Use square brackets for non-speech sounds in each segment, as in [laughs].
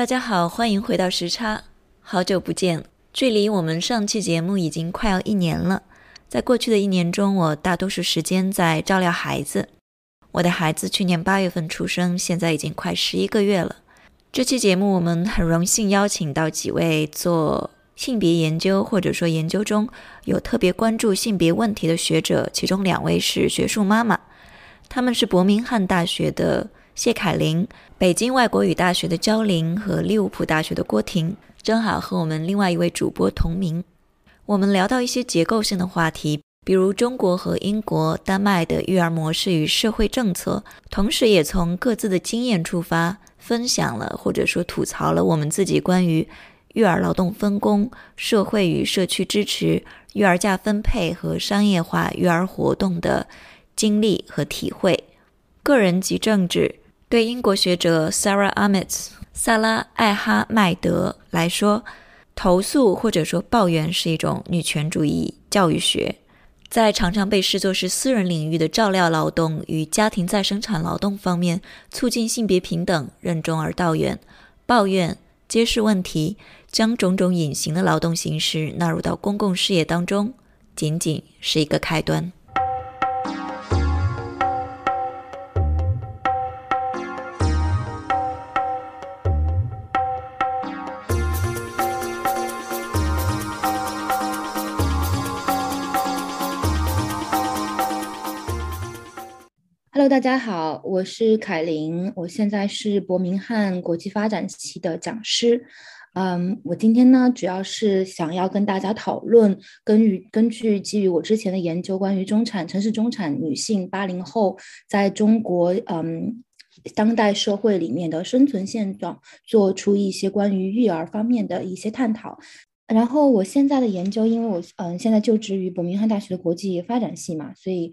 大家好，欢迎回到时差，好久不见。距离我们上期节目已经快要一年了。在过去的一年中，我大多数时间在照料孩子。我的孩子去年八月份出生，现在已经快十一个月了。这期节目我们很荣幸邀请到几位做性别研究或者说研究中有特别关注性别问题的学者，其中两位是学术妈妈，他们是伯明翰大学的谢凯琳、北京外国语大学的焦玲和利物浦大学的郭婷，正好和我们另外一位主播同名。我们聊到一些结构性的话题，比如中国和英国、丹麦的育儿模式与社会政策，同时也从各自的经验出发，分享了或者说吐槽了我们自己关于育儿劳动分工、社会与社区支持、育儿假分配和商业化育儿活动的经历和体会。个人及政治，对英国学者 Sarah Ahmet 萨拉艾哈迈德来说。投诉或者说抱怨是一种女权主义教育学，在常常被视作是私人领域的照料劳动与家庭再生产劳动方面，促进性别平等任重而道远。抱怨、揭示问题，将种种隐形的劳动形式纳入到公共事业当中，仅仅是一个开端。Hello，大家好，我是凯琳，我现在是伯明翰国际发展系的讲师。嗯，我今天呢，主要是想要跟大家讨论，根据根据基于我之前的研究，关于中产城市中产女性八零后在中国嗯当代社会里面的生存现状，做出一些关于育儿方面的一些探讨。然后我现在的研究，因为我嗯现在就职于伯明翰大学的国际发展系嘛，所以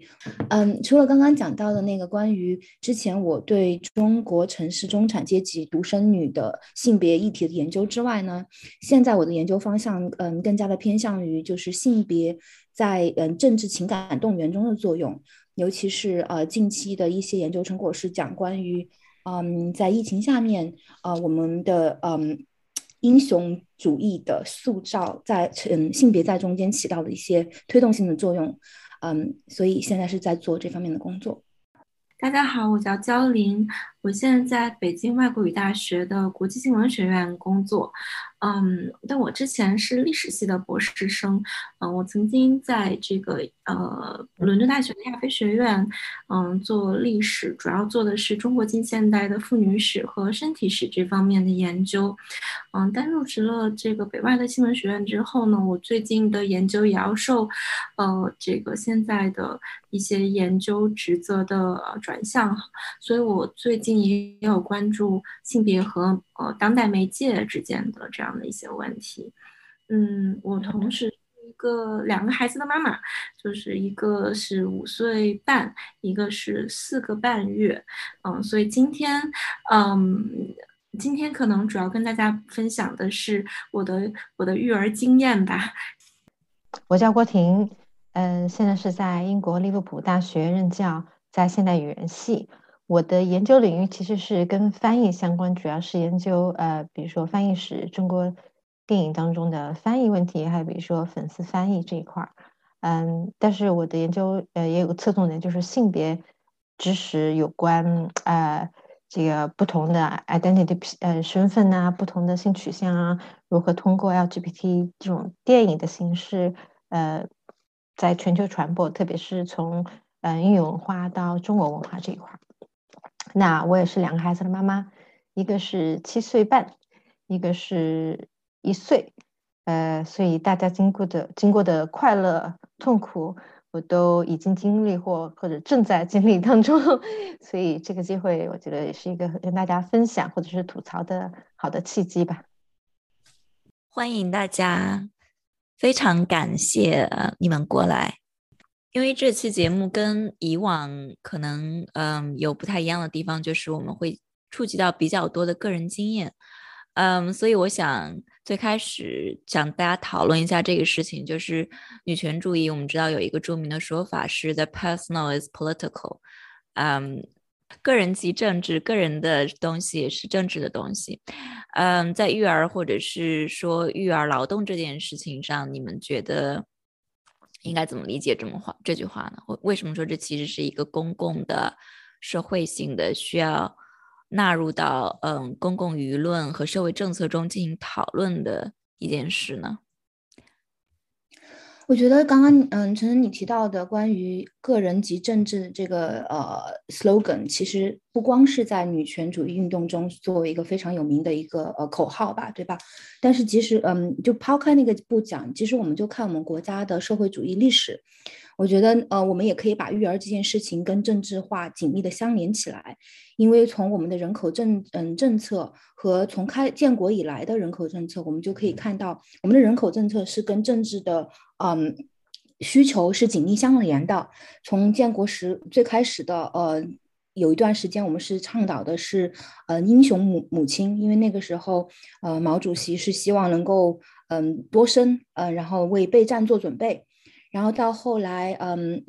嗯除了刚刚讲到的那个关于之前我对中国城市中产阶级独生女的性别议题的研究之外呢，现在我的研究方向嗯更加的偏向于就是性别在嗯政治情感动员中的作用，尤其是呃近期的一些研究成果是讲关于嗯在疫情下面啊我们的嗯。英雄主义的塑造在嗯性别在中间起到了一些推动性的作用，嗯，所以现在是在做这方面的工作。大家好，我叫焦琳。我现在在北京外国语大学的国际新闻学院工作，嗯，但我之前是历史系的博士生，嗯，我曾经在这个呃伦敦大学的亚非学院，嗯，做历史，主要做的是中国近现代的妇女史和身体史这方面的研究，嗯，但入职了这个北外的新闻学院之后呢，我最近的研究也要受，呃，这个现在的一些研究职责的转向，所以我最近。也有关注性别和呃当代媒介之间的这样的一些问题。嗯，我同时是一个两个孩子的妈妈，就是一个是五岁半，一个是四个半月。嗯，所以今天，嗯，今天可能主要跟大家分享的是我的我的育儿经验吧。我叫郭婷，嗯，现在是在英国利物浦大学任教，在现代语言系。我的研究领域其实是跟翻译相关，主要是研究呃，比如说翻译史、中国电影当中的翻译问题，还有比如说粉丝翻译这一块儿。嗯，但是我的研究呃也有个侧重点，就是性别知识有关呃这个不同的 identity 呃身份啊，不同的性取向啊，如何通过 LGBT 这种电影的形式呃在全球传播，特别是从嗯英语文化到中国文化这一块儿。那我也是两个孩子的妈妈，一个是七岁半，一个是一岁，呃，所以大家经过的经过的快乐、痛苦，我都已经经历或或者正在经历当中，[laughs] 所以这个机会我觉得也是一个跟大家分享或者是吐槽的好的契机吧。欢迎大家，非常感谢你们过来。因为这期节目跟以往可能嗯有不太一样的地方，就是我们会触及到比较多的个人经验，嗯，所以我想最开始想大家讨论一下这个事情，就是女权主义。我们知道有一个著名的说法是 “the personal is political”，嗯，个人即政治，个人的东西也是政治的东西。嗯，在育儿或者是说育儿劳动这件事情上，你们觉得应该怎么理解这么话这句话呢？为什么说这其实是一个公共的、社会性的需要纳入到嗯公共舆论和社会政策中进行讨论的一件事呢？我觉得刚刚嗯，陈晨你提到的关于个人及政治这个呃 slogan，其实不光是在女权主义运动中作为一个非常有名的一个呃口号吧，对吧？但是其实嗯，就抛开那个不讲，其实我们就看我们国家的社会主义历史。我觉得，呃，我们也可以把育儿这件事情跟政治化紧密的相连起来，因为从我们的人口政嗯政策和从开建国以来的人口政策，我们就可以看到，我们的人口政策是跟政治的嗯需求是紧密相连的。从建国时最开始的呃有一段时间，我们是倡导的是呃英雄母母亲，因为那个时候呃毛主席是希望能够嗯多生呃然后为备战做准备。然后到后来，嗯，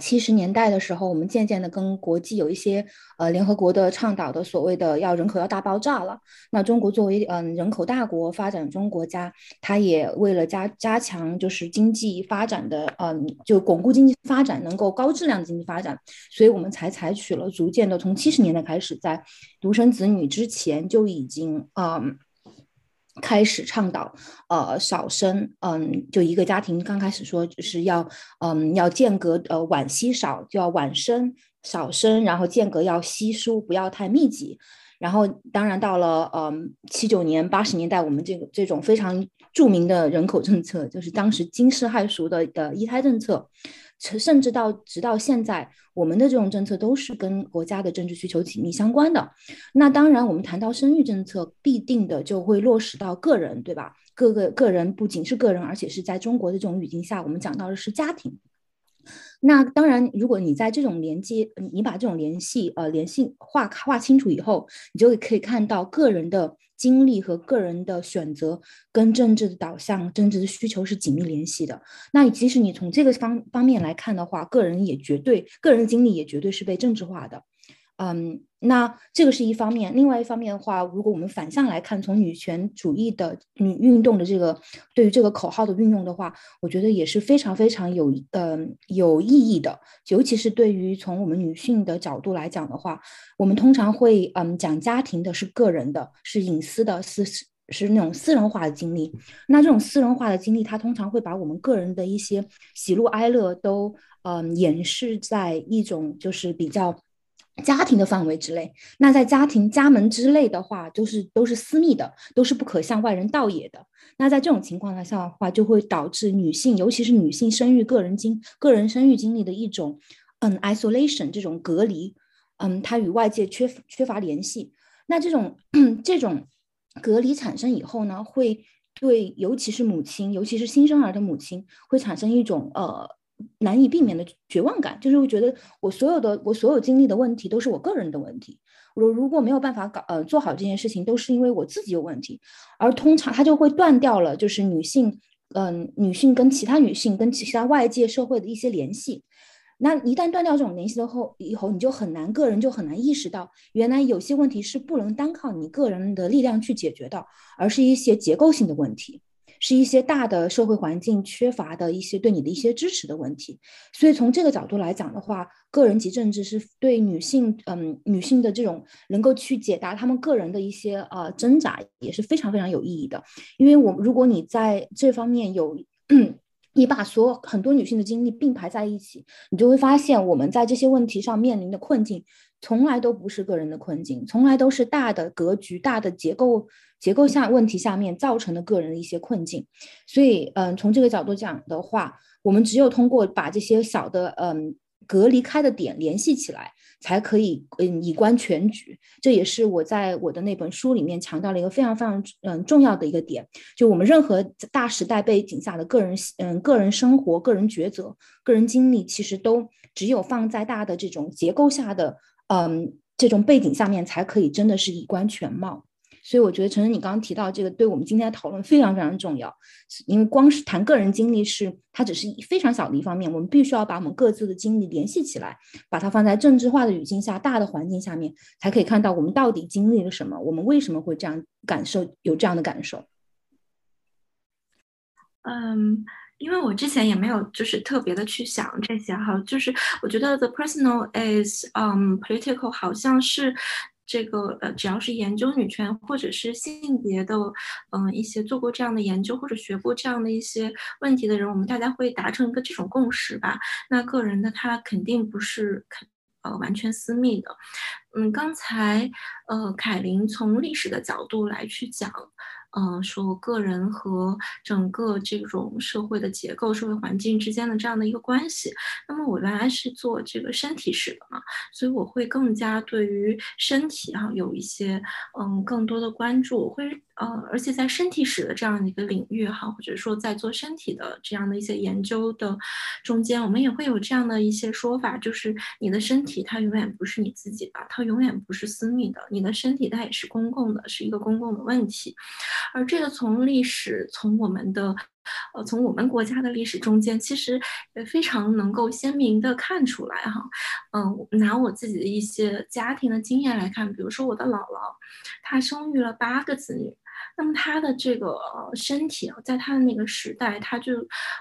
七十年代的时候，我们渐渐的跟国际有一些，呃，联合国的倡导的所谓的要人口要大爆炸了。那中国作为嗯人口大国、发展中国家，它也为了加加强就是经济发展的，嗯，就巩固经济发展，能够高质量的经济发展，所以我们才采取了逐渐的从七十年代开始，在独生子女之前就已经，嗯。开始倡导，呃，少生，嗯，就一个家庭刚开始说就是要，嗯，要间隔，呃，晚稀少，就要晚生，少生，然后间隔要稀疏，不要太密集。然后，当然到了，嗯，七九年、八十年代，我们这个这种非常著名的人口政策，就是当时惊世骇俗的的一胎政策。甚至到直到现在，我们的这种政策都是跟国家的政治需求紧密相关的。那当然，我们谈到生育政策，必定的就会落实到个人，对吧？各个个人不仅是个人，而且是在中国的这种语境下，我们讲到的是家庭。那当然，如果你在这种连接，你把这种联系呃联系划划清楚以后，你就可以看到个人的。经历和个人的选择跟政治的导向、政治的需求是紧密联系的。那即使你从这个方方面来看的话，个人也绝对，个人经历也绝对是被政治化的。嗯，那这个是一方面。另外一方面的话，如果我们反向来看，从女权主义的女运动的这个对于这个口号的运用的话，我觉得也是非常非常有嗯有意义的。尤其是对于从我们女性的角度来讲的话，我们通常会嗯讲家庭的是个人的，是隐私的，是是那种私人化的经历。那这种私人化的经历，它通常会把我们个人的一些喜怒哀乐都嗯掩饰在一种就是比较。家庭的范围之内，那在家庭家门之内的话，就是都是私密的，都是不可向外人道也的。那在这种情况下的话，就会导致女性，尤其是女性生育个人经个人生育经历的一种嗯 isolation 这种隔离，嗯，它与外界缺缺乏联系。那这种这种隔离产生以后呢，会对尤其是母亲，尤其是新生儿的母亲，会产生一种呃。难以避免的绝望感，就是会觉得我所有的我所有经历的问题都是我个人的问题。我如果没有办法搞呃做好这件事情，都是因为我自己有问题。而通常他就会断掉了，就是女性嗯女性跟其他女性跟其他外界社会的一些联系。那一旦断掉这种联系的后以后，你就很难个人就很难意识到，原来有些问题是不能单靠你个人的力量去解决的，而是一些结构性的问题。是一些大的社会环境缺乏的一些对你的一些支持的问题，所以从这个角度来讲的话，个人及政治是对女性，嗯，女性的这种能够去解答她们个人的一些呃挣扎也是非常非常有意义的。因为我如果你在这方面有，[clears throat] 你把所有很多女性的经历并排在一起，你就会发现我们在这些问题上面临的困境。从来都不是个人的困境，从来都是大的格局、大的结构结构下问题下面造成的个人的一些困境。所以，嗯，从这个角度讲的话，我们只有通过把这些小的嗯隔离开的点联系起来，才可以嗯以观全局。这也是我在我的那本书里面强调了一个非常非常嗯重要的一个点，就我们任何大时代背景下的个人嗯个人生活、个人抉择、个人经历，其实都只有放在大的这种结构下的。嗯，这种背景下面才可以真的是以观全貌。所以我觉得陈晨你刚刚提到这个，对我们今天的讨论非常非常重要。因为光是谈个人经历是它只是非常小的一方面，我们必须要把我们各自的经历联系起来，把它放在政治化的语境下、大的环境下面，才可以看到我们到底经历了什么，我们为什么会这样感受，有这样的感受。嗯。因为我之前也没有就是特别的去想这些哈，就是我觉得 the personal is um political 好像是这个呃，只要是研究女权或者是性别的，嗯，一些做过这样的研究或者学过这样的一些问题的人，我们大家会达成一个这种共识吧。那个人的他肯定不是肯呃完全私密的。嗯，刚才呃凯琳从历史的角度来去讲。嗯，说个人和整个这种社会的结构、社会环境之间的这样的一个关系。那么我原来是做这个身体史的嘛，所以我会更加对于身体哈有一些嗯更多的关注。我会呃，而且在身体史的这样的一个领域哈，或者说在做身体的这样的一些研究的中间，我们也会有这样的一些说法，就是你的身体它永远不是你自己的，它永远不是私密的，你的身体它也是公共的，是一个公共的问题。而这个从历史，从我们的，呃，从我们国家的历史中间，其实也非常能够鲜明的看出来哈。嗯，拿我自己的一些家庭的经验来看，比如说我的姥姥，她生育了八个子女。那么他的这个身体啊，在他的那个时代，他就，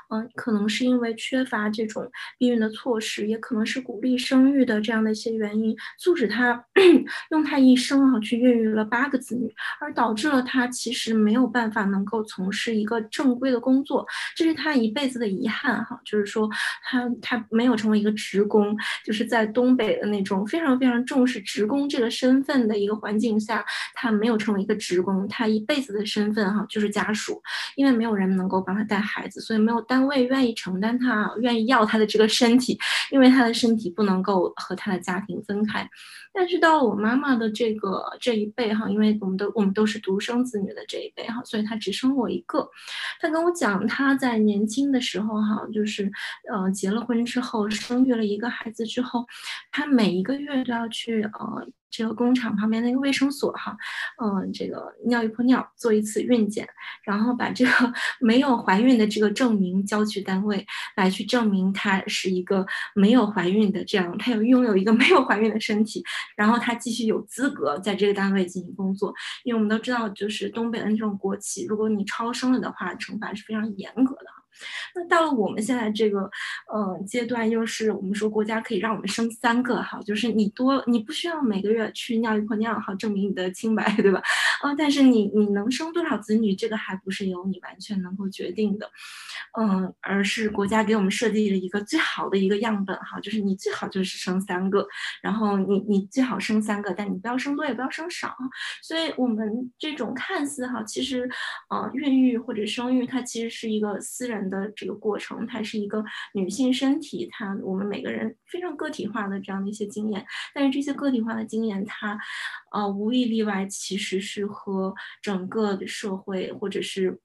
嗯，可能是因为缺乏这种避孕的措施，也可能是鼓励生育的这样的一些原因，促使他 [clears throat] 用他一生啊去孕育了八个子女，而导致了他其实没有办法能够从事一个正规的工作，这是他一辈子的遗憾哈，就是说他他没有成为一个职工，就是在东北的那种非常非常重视职工这个身份的一个环境下，他没有成为一个职工，他一辈子。的身份哈，就是家属，因为没有人能够帮他带孩子，所以没有单位愿意承担他，愿意要他的这个身体，因为他的身体不能够和他的家庭分开。但是到了我妈妈的这个这一辈哈，因为我们都我们都是独生子女的这一辈哈，所以她只生我一个。她跟我讲，她在年轻的时候哈，就是呃结了婚之后，生育了一个孩子之后，她每一个月都要去呃。这个工厂旁边那个卫生所哈，嗯，这个尿一泡尿做一次孕检，然后把这个 [laughs] 没有怀孕的这个证明交去单位，来去证明她是一个没有怀孕的，这样她有拥有一个没有怀孕的身体，然后她继续有资格在这个单位进行工作。因为我们都知道，就是东北的那种国企，如果你超生了的话，惩罚是非常严格的。那到了我们现在这个呃阶段，又是我们说国家可以让我们生三个哈，就是你多你不需要每个月去尿一泡尿哈，证明你的清白，对吧？啊，但是你你能生多少子女，这个还不是由你完全能够决定的，嗯，而是国家给我们设计了一个最好的一个样本哈，就是你最好就是生三个，然后你你最好生三个，但你不要生多也不要生少，所以我们这种看似哈，其实呃孕育或者生育它其实是一个私人。的这个过程，它是一个女性身体，它我们每个人非常个体化的这样的一些经验，但是这些个体化的经验，它，呃，无一例外，其实是和整个社会或者是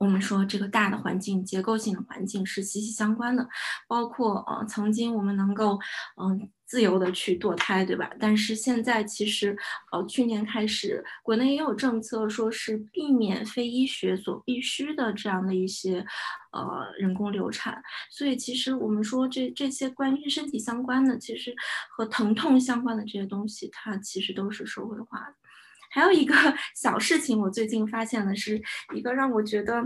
我们说这个大的环境、结构性的环境是息息相关的，包括呃，曾经我们能够，嗯。自由的去堕胎，对吧？但是现在其实，呃，去年开始，国内也有政策，说是避免非医学所必须的这样的一些，呃，人工流产。所以其实我们说这这些关于身体相关的，其实和疼痛相关的这些东西，它其实都是社会化的。还有一个 [laughs] 小事情，我最近发现的是一个让我觉得，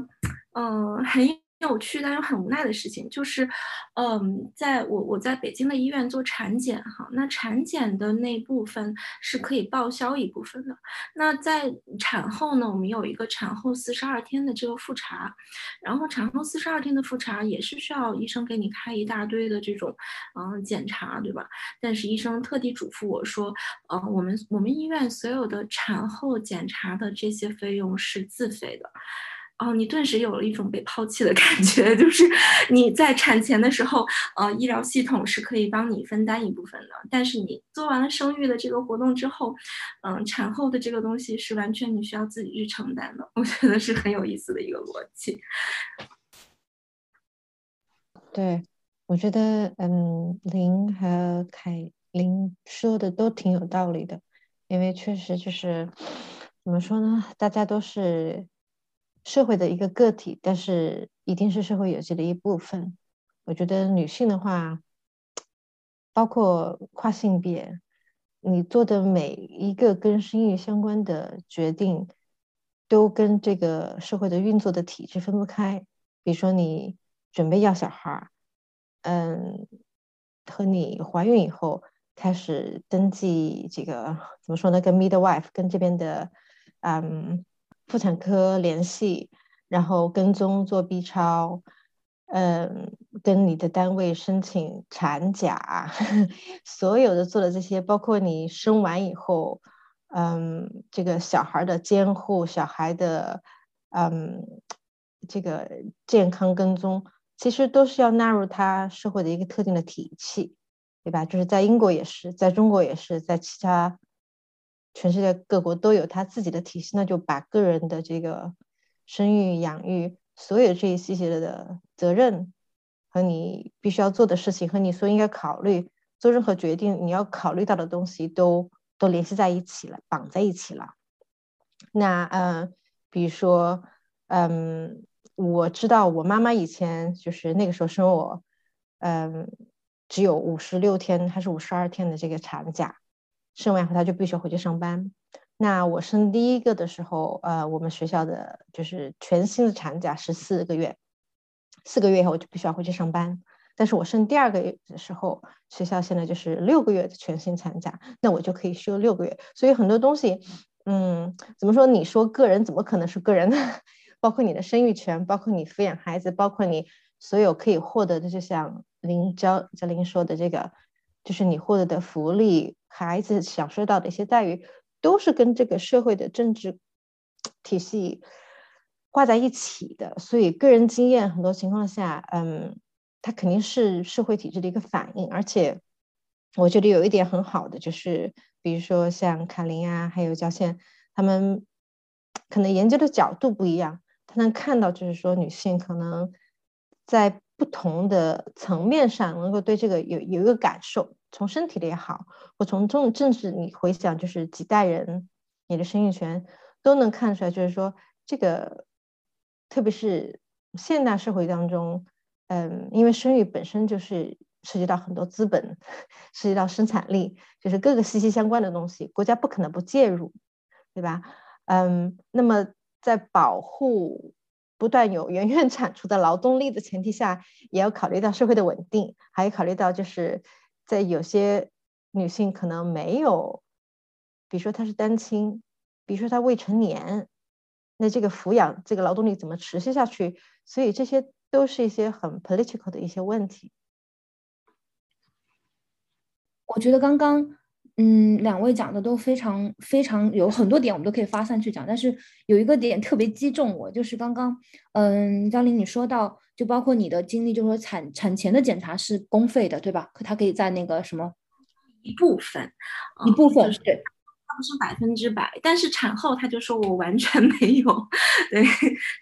嗯，很。有趣但又很无奈的事情，就是，嗯，在我我在北京的医院做产检哈，那产检的那部分是可以报销一部分的。那在产后呢，我们有一个产后四十二天的这个复查，然后产后四十二天的复查也是需要医生给你开一大堆的这种嗯检查，对吧？但是医生特地嘱咐我说，呃，我们我们医院所有的产后检查的这些费用是自费的。哦，你顿时有了一种被抛弃的感觉，[laughs] 就是你在产前的时候，呃，医疗系统是可以帮你分担一部分的，但是你做完了生育的这个活动之后，嗯，产后的这个东西是完全你需要自己去承担的。我觉得是很有意思的一个逻辑。对，我觉得，嗯，林和凯林说的都挺有道理的，因为确实就是。怎么说呢？大家都是社会的一个个体，但是一定是社会有机的一部分。我觉得女性的话，包括跨性别，你做的每一个跟生育相关的决定，都跟这个社会的运作的体制分不开。比如说，你准备要小孩，嗯，和你怀孕以后开始登记这个怎么说呢？跟 midwife 跟这边的嗯妇产科联系，然后跟踪做 B 超。嗯，跟你的单位申请产假，[laughs] 所有的做的这些，包括你生完以后，嗯，这个小孩的监护，小孩的，嗯，这个健康跟踪，其实都是要纳入他社会的一个特定的体系，对吧？就是在英国也是，在中国也是，在其他全世界各国都有他自己的体系，那就把个人的这个生育养育。所有这一系列的责任和你必须要做的事情，和你所应该考虑做任何决定你要考虑到的东西，都都联系在一起了，绑在一起了。那嗯，比如说，嗯，我知道我妈妈以前就是那个时候生我，嗯，只有五十六天还是五十二天的这个产假，生完以后她就必须回去上班。那我生第一个的时候，呃，我们学校的就是全新的产假是四个月，四个月以后我就必须要回去上班。但是我生第二个月的时候，学校现在就是六个月的全新产假，那我就可以休六个月。所以很多东西，嗯，怎么说？你说个人怎么可能是个人呢？[laughs] 包括你的生育权，包括你抚养孩子，包括你所有可以获得的，就像林教教林说的这个，就是你获得的福利，孩子享受到的一些待遇。都是跟这个社会的政治体系挂在一起的，所以个人经验很多情况下，嗯，它肯定是社会体制的一个反应。而且，我觉得有一点很好的就是，比如说像卡琳啊，还有焦宪，他们可能研究的角度不一样，他能看到就是说女性可能在不同的层面上能够对这个有有一个感受。从身体的也好，或从政政治，你回想就是几代人，你的生育权都能看出来，就是说这个，特别是现代社会当中，嗯，因为生育本身就是涉及到很多资本，涉及到生产力，就是各个息息相关的东西，国家不可能不介入，对吧？嗯，那么在保护不断有源源产出的劳动力的前提下，也要考虑到社会的稳定，还要考虑到就是。在有些女性可能没有，比如说她是单亲，比如说她未成年，那这个抚养这个劳动力怎么持续下去？所以这些都是一些很 political 的一些问题。我觉得刚刚。嗯，两位讲的都非常非常有很多点，我们都可以发散去讲。但是有一个点特别击中我，就是刚刚，嗯，张琳你说到，就包括你的经历，就是说产产前的检查是公费的，对吧？可他可以在那个什么一部分，一部分对。不是百分之百，但是产后他就说我完全没有，[laughs] 对，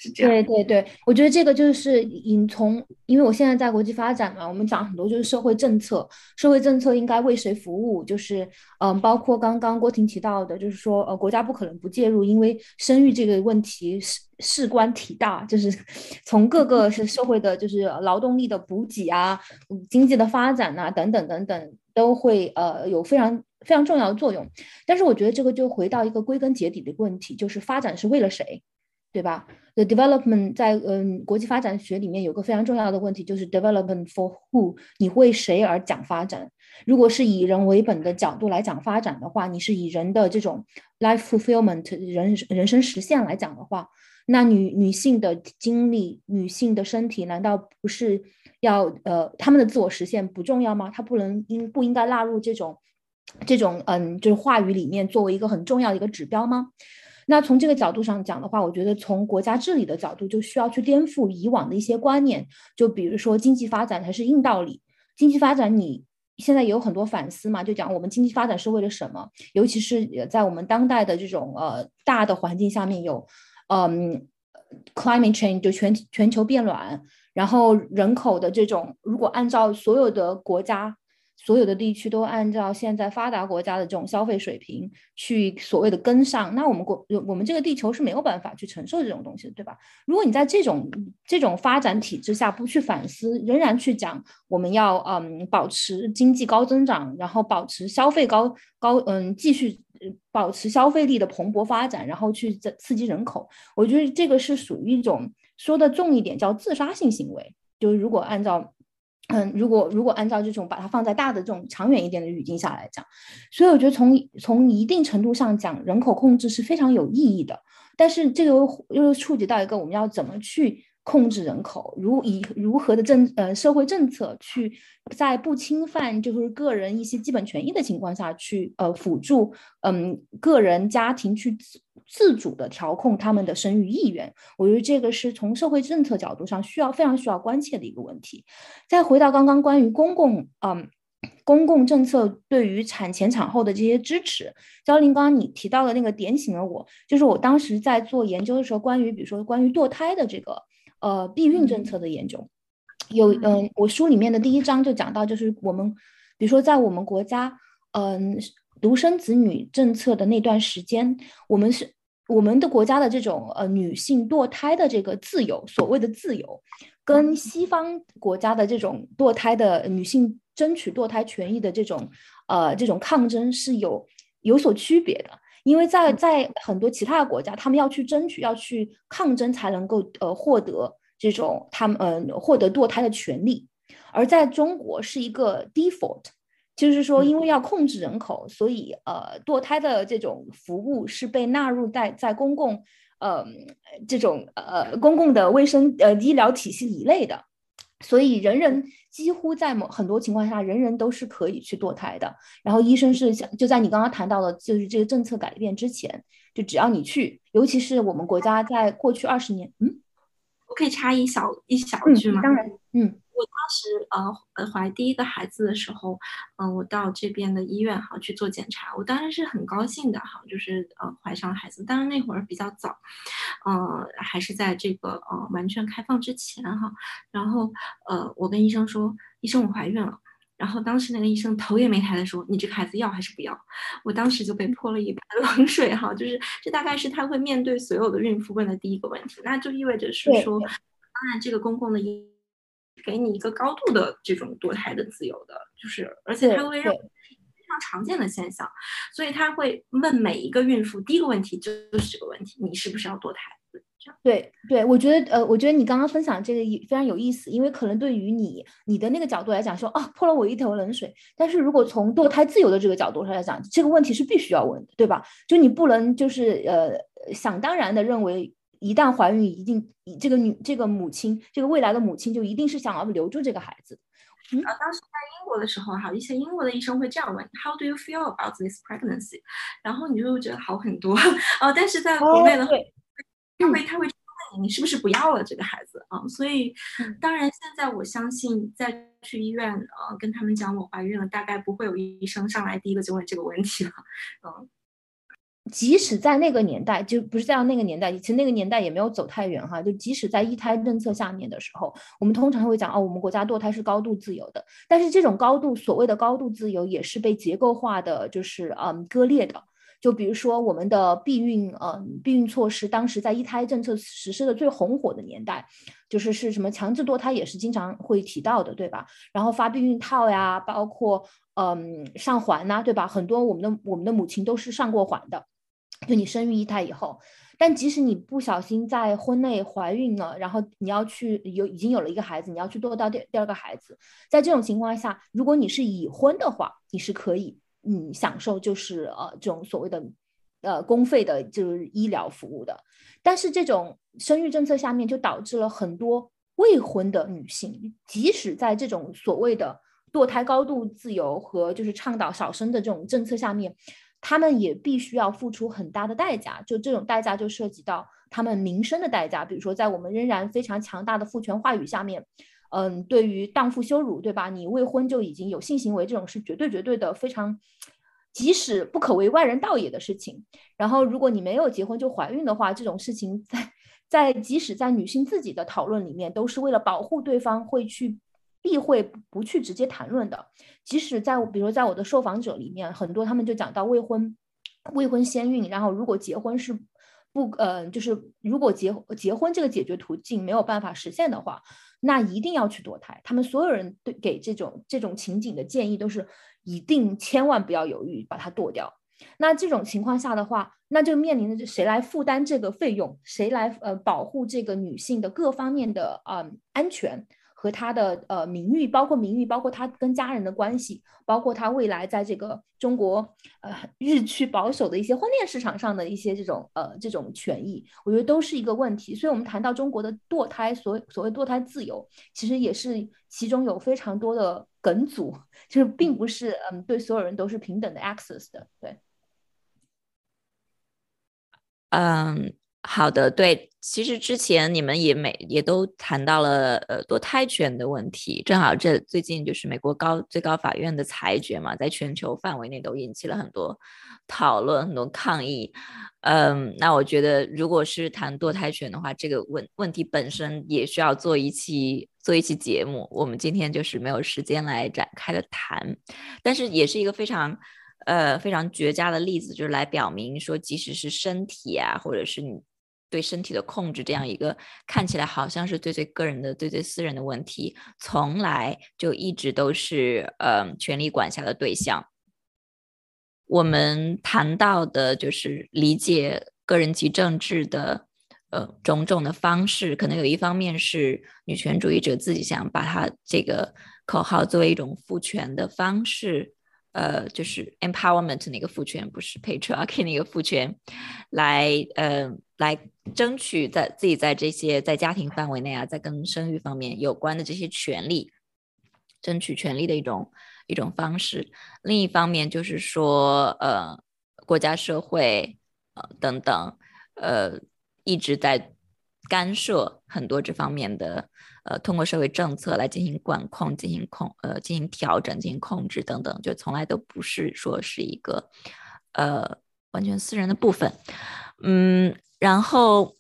是这样。对对对，我觉得这个就是引从，因为我现在在国际发展嘛，我们讲很多就是社会政策，社会政策应该为谁服务？就是嗯，包括刚刚郭婷提到的，就是说呃，国家不可能不介入，因为生育这个问题事事关体大，就是 [laughs] 从各个是社会的，就是劳动力的补给啊，经济的发展啊，等等等等，都会呃有非常。非常重要的作用，但是我觉得这个就回到一个归根结底的问题，就是发展是为了谁，对吧？The development 在嗯国际发展学里面有个非常重要的问题，就是 development for who？你为谁而讲发展？如果是以人为本的角度来讲发展的话，你是以人的这种 life fulfillment 人人生实现来讲的话，那女女性的经历、女性的身体，难道不是要呃他们的自我实现不重要吗？她不能应不应该纳入这种？这种嗯，就是话语里面作为一个很重要的一个指标吗？那从这个角度上讲的话，我觉得从国家治理的角度就需要去颠覆以往的一些观念。就比如说经济发展才是硬道理，经济发展你现在也有很多反思嘛，就讲我们经济发展是为了什么？尤其是在我们当代的这种呃大的环境下面有嗯 climate change 就全全球变暖，然后人口的这种如果按照所有的国家。所有的地区都按照现在发达国家的这种消费水平去所谓的跟上，那我们国我们这个地球是没有办法去承受这种东西的，对吧？如果你在这种这种发展体制下不去反思，仍然去讲我们要嗯保持经济高增长，然后保持消费高高嗯继续保持消费力的蓬勃发展，然后去刺刺激人口，我觉得这个是属于一种说的重一点叫自杀性行为。就是如果按照，嗯，如果如果按照这种把它放在大的这种长远一点的语境下来讲，所以我觉得从从一定程度上讲，人口控制是非常有意义的。但是这个又又触及到一个我们要怎么去。控制人口，如以如何的政呃社会政策去在不侵犯就是个人一些基本权益的情况下去呃辅助嗯个人家庭去自自主的调控他们的生育意愿，我觉得这个是从社会政策角度上需要非常需要关切的一个问题。再回到刚刚关于公共嗯公共政策对于产前产后的这些支持，焦林刚刚你提到的那个点醒了我，就是我当时在做研究的时候，关于比如说关于堕胎的这个。呃，避孕政策的研究有，嗯，我书里面的第一章就讲到，就是我们，比如说在我们国家，嗯，独生子女政策的那段时间，我们是我们的国家的这种呃女性堕胎的这个自由，所谓的自由，跟西方国家的这种堕胎的女性争取堕胎权益的这种呃这种抗争是有有所区别的。因为在在很多其他的国家，他们要去争取、要去抗争，才能够呃获得这种他们呃获得堕胎的权利。而在中国是一个 default，就是说，因为要控制人口，所以呃堕胎的这种服务是被纳入在在公共呃这种呃公共的卫生呃医疗体系以内的。所以，人人几乎在某很多情况下，人人都是可以去堕胎的。然后，医生是想就在你刚刚谈到的，就是这个政策改变之前，就只要你去，尤其是我们国家在过去二十年，嗯，我可以插一小一小句吗？当然，嗯。我当时呃呃怀第一个孩子的时候，嗯，我到这边的医院哈去做检查，我当然是很高兴的哈，就是呃怀上孩子，当然那会儿比较早，呃还是在这个呃完全开放之前哈，然后呃我跟医生说，医生我怀孕了，然后当时那个医生头也没抬的说，你这个孩子要还是不要？我当时就被泼了一盆冷水哈，就是这大概是他会面对所有的孕妇问的第一个问题，那就意味着是说，当然这个公共的医。给你一个高度的这种堕胎的自由的，就是而且它会让非常常见的现象，所以他会问每一个孕妇第一个问题就是这个问题：你是不是要堕胎？对对，我觉得呃，我觉得你刚刚分享这个非常有意思，因为可能对于你你的那个角度来讲说啊泼了我一头冷水，但是如果从堕胎自由的这个角度上来讲，这个问题是必须要问的，对吧？就你不能就是呃想当然的认为。一旦怀孕，一定这个女这个母亲，这个未来的母亲就一定是想要留住这个孩子。啊，当时在英国的时候，哈，一些英国的医生会这样问：How do you feel about this pregnancy？然后你就会觉得好很多。[laughs] 哦，但是在国内的话，他会他会问你，你是不是不要了这个孩子啊？所以，当然现在我相信，在去医院呃跟他们讲我怀孕了，大概不会有医生上来第一个就问这个问题了。嗯。即使在那个年代，就不是在那个年代，其实那个年代也没有走太远哈。就即使在一胎政策下面的时候，我们通常会讲哦，我们国家堕胎是高度自由的。但是这种高度，所谓的高度自由，也是被结构化的，就是嗯割裂的。就比如说我们的避孕，嗯避孕措施，当时在一胎政策实施的最红火的年代，就是是什么强制堕胎也是经常会提到的，对吧？然后发避孕套呀，包括嗯上环呐，对吧？很多我们的我们的母亲都是上过环的。就你生育一胎以后，但即使你不小心在婚内怀孕了，然后你要去有已经有了一个孩子，你要去堕到第第二个孩子，在这种情况下，如果你是已婚的话，你是可以嗯享受就是呃这种所谓的呃公费的就是医疗服务的。但是这种生育政策下面就导致了很多未婚的女性，即使在这种所谓的堕胎高度自由和就是倡导少生的这种政策下面。他们也必须要付出很大的代价，就这种代价就涉及到他们名声的代价。比如说，在我们仍然非常强大的父权话语下面，嗯，对于荡妇羞辱，对吧？你未婚就已经有性行为，这种是绝对绝对的非常，即使不可为外人道也的事情。然后，如果你没有结婚就怀孕的话，这种事情在在即使在女性自己的讨论里面，都是为了保护对方会去避讳不去直接谈论的。即使在比如说在我的受访者里面，很多他们就讲到未婚未婚先孕，然后如果结婚是不呃，就是如果结结婚这个解决途径没有办法实现的话，那一定要去堕胎。他们所有人对给这种这种情景的建议都是一定千万不要犹豫把它剁掉。那这种情况下的话，那就面临的就谁来负担这个费用，谁来呃保护这个女性的各方面的啊安全和他的呃名誉，包括名誉，包括他跟家人的关系，包括他未来在这个中国呃日趋保守的一些婚恋市场上的一些这种呃这种权益，我觉得都是一个问题。所以，我们谈到中国的堕胎，所所谓堕胎自由，其实也是其中有非常多的梗阻，就是并不是嗯对所有人都是平等的 access 的，对。嗯，好的，对，其实之前你们也每也都谈到了呃堕胎权的问题，正好这最近就是美国高最高法院的裁决嘛，在全球范围内都引起了很多讨论、很多抗议。嗯，那我觉得如果是谈堕胎权的话，这个问问题本身也需要做一期做一期节目，我们今天就是没有时间来展开的谈，但是也是一个非常。呃，非常绝佳的例子就是来表明说，即使是身体啊，或者是你对身体的控制，这样一个看起来好像是最最个人的、最最私人的问题，从来就一直都是呃权力管辖的对象。我们谈到的就是理解个人及政治的呃种种的方式，可能有一方面是女权主义者自己想把它这个口号作为一种赋权的方式。呃，就是 empowerment 那个父权，不是 [laughs] patriarchy 那个父权，来呃来争取在自己在这些在家庭范围内啊，在跟生育方面有关的这些权利，争取权利的一种一种方式。另一方面就是说，呃，国家社会呃等等，呃一直在干涉很多这方面的。呃，通过社会政策来进行管控、进行控、呃进行调整、进行控制等等，就从来都不是说是一个呃完全私人的部分。嗯，然后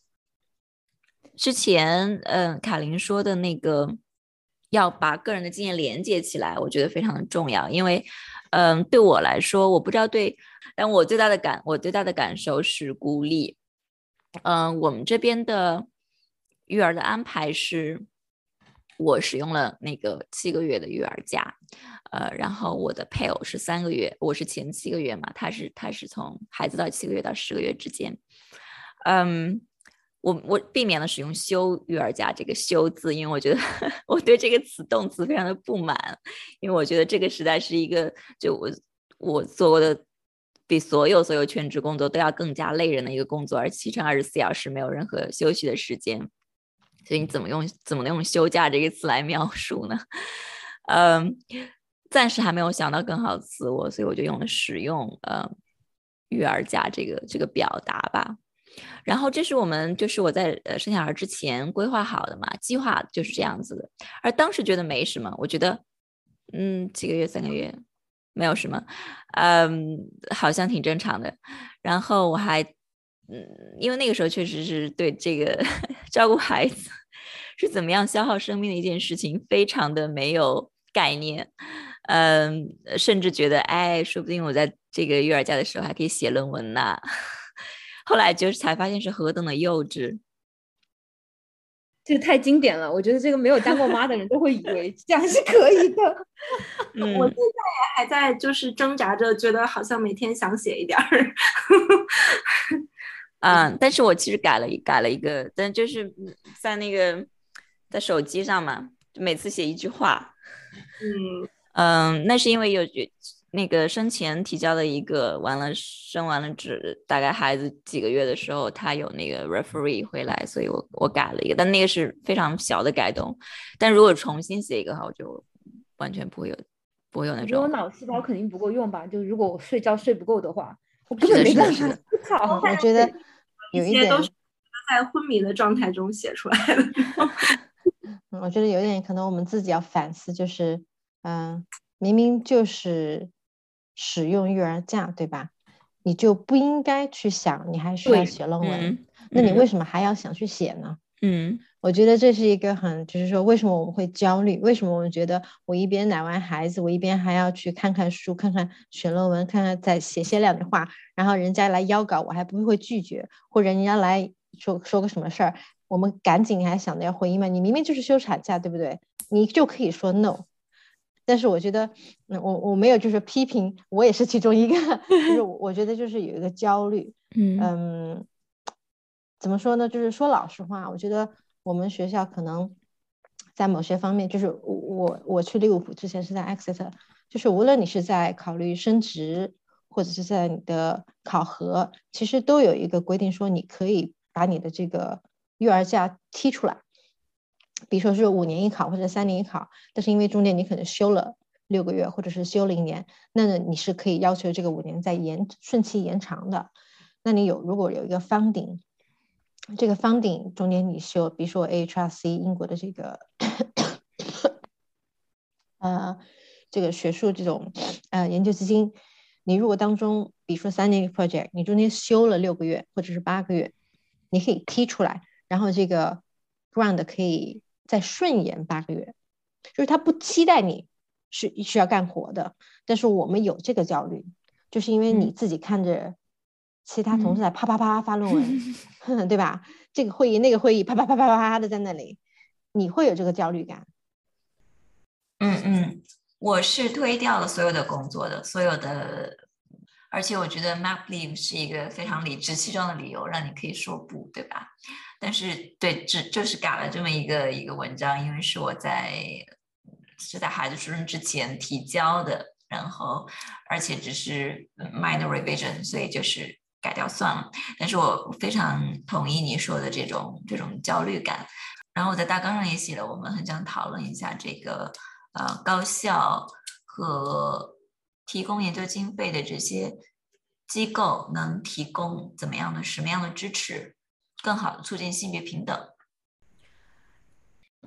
之前嗯卡琳说的那个要把个人的经验连接起来，我觉得非常的重要，因为嗯对我来说，我不知道对，但我最大的感我最大的感受是孤立。嗯，我们这边的育儿的安排是。我使用了那个七个月的育儿假，呃，然后我的配偶是三个月，我是前七个月嘛，他是他是从孩子到七个月到十个月之间，嗯，我我避免了使用休育儿假这个休字，因为我觉得 [laughs] 我对这个词动词非常的不满，因为我觉得这个实在是一个就我我做过的比所有所有全职工作都要更加累人的一个工作，而七乘二十四小时没有任何休息的时间。所以你怎么用怎么能用休假这个词来描述呢？嗯，暂时还没有想到更好的词，我所以我就用了使用呃育儿假这个这个表达吧。然后这是我们就是我在呃生小孩之前规划好的嘛，计划就是这样子的。而当时觉得没什么，我觉得嗯几个月三个月没有什么，嗯好像挺正常的。然后我还。嗯，因为那个时候确实是对这个 [laughs] 照顾孩子是怎么样消耗生命的一件事情非常的没有概念，嗯，甚至觉得哎，说不定我在这个育儿假的时候还可以写论文呢。后来就是才发现是何等的幼稚，这个太经典了。我觉得这个没有当过妈的人都会以为这样是可以的。[laughs] 我现在也还在就是挣扎着，觉得好像每天想写一点儿。[laughs] 嗯，但是我其实改了一改了一个，但就是在那个在手机上嘛，每次写一句话。嗯嗯，那是因为有那个生前提交的一个，完了生完了只大概孩子几个月的时候，他有那个 referee 回来，所以我我改了一个，但那个是非常小的改动。但如果重新写一个的话，我就完全不会有不会有那种。我脑细胞肯定不够用吧？就如果我睡觉睡不够的话，我根本没办法思考。[laughs] 我觉得。有一点都是在昏迷的状态中写出来的。[laughs] 我觉得有点可能，我们自己要反思，就是，嗯，明明就是使用育儿假，对吧？你就不应该去想，你还需要写论文，那你为什么还要想去写呢？嗯，我觉得这是一个很，就是说，为什么我们会焦虑？为什么我们觉得我一边奶完孩子，我一边还要去看看书、看看写论文、看看再写写两句话，然后人家来邀稿，我还不会拒绝，或者人家来说说个什么事儿，我们赶紧还想着要回应嘛？你明明就是休产假，对不对？你就可以说 no。但是我觉得，我我没有就是批评，我也是其中一个，[laughs] 就是我觉得就是有一个焦虑，[laughs] 嗯，怎么说呢？就是说老实话，我觉得。我们学校可能在某些方面，就是我我去利物浦之前是在 Exeter，就是无论你是在考虑升职，或者是在你的考核，其实都有一个规定说你可以把你的这个育儿假踢出来，比如说是五年一考或者三年一考，但是因为中间你可能休了六个月或者是休了一年，那你是可以要求这个五年再延顺期延长的。那你有如果有一个 funding，。这个 funding 中间你修，比如说 AHRc 英国的这个，呃，这个学术这种呃研究基金，你如果当中，比如说三年 project，你中间修了六个月或者是八个月，你可以踢出来，然后这个 grant 可以再顺延八个月，就是他不期待你是需要干活的，但是我们有这个焦虑，就是因为你自己看着。其他同事在啪啪啪发论文 [laughs] [laughs] 对吧？这个会议那个会议啪啪啪啪啪啪的在那里，你会有这个焦虑感。嗯嗯，我是推掉了所有的工作的，所有的，而且我觉得 map leave 是一个非常理直气壮的理由，让你可以说不，对吧？但是对，只就是改了这么一个一个文章，因为是我在是在孩子出生之前提交的，然后而且只是 minor revision，所以就是。改掉算了，但是我非常同意你说的这种这种焦虑感。然后我在大纲上也写了，我们很想讨论一下这个呃高校和提供研究经费的这些机构能提供怎么样的什么样的支持，更好的促进性别平等。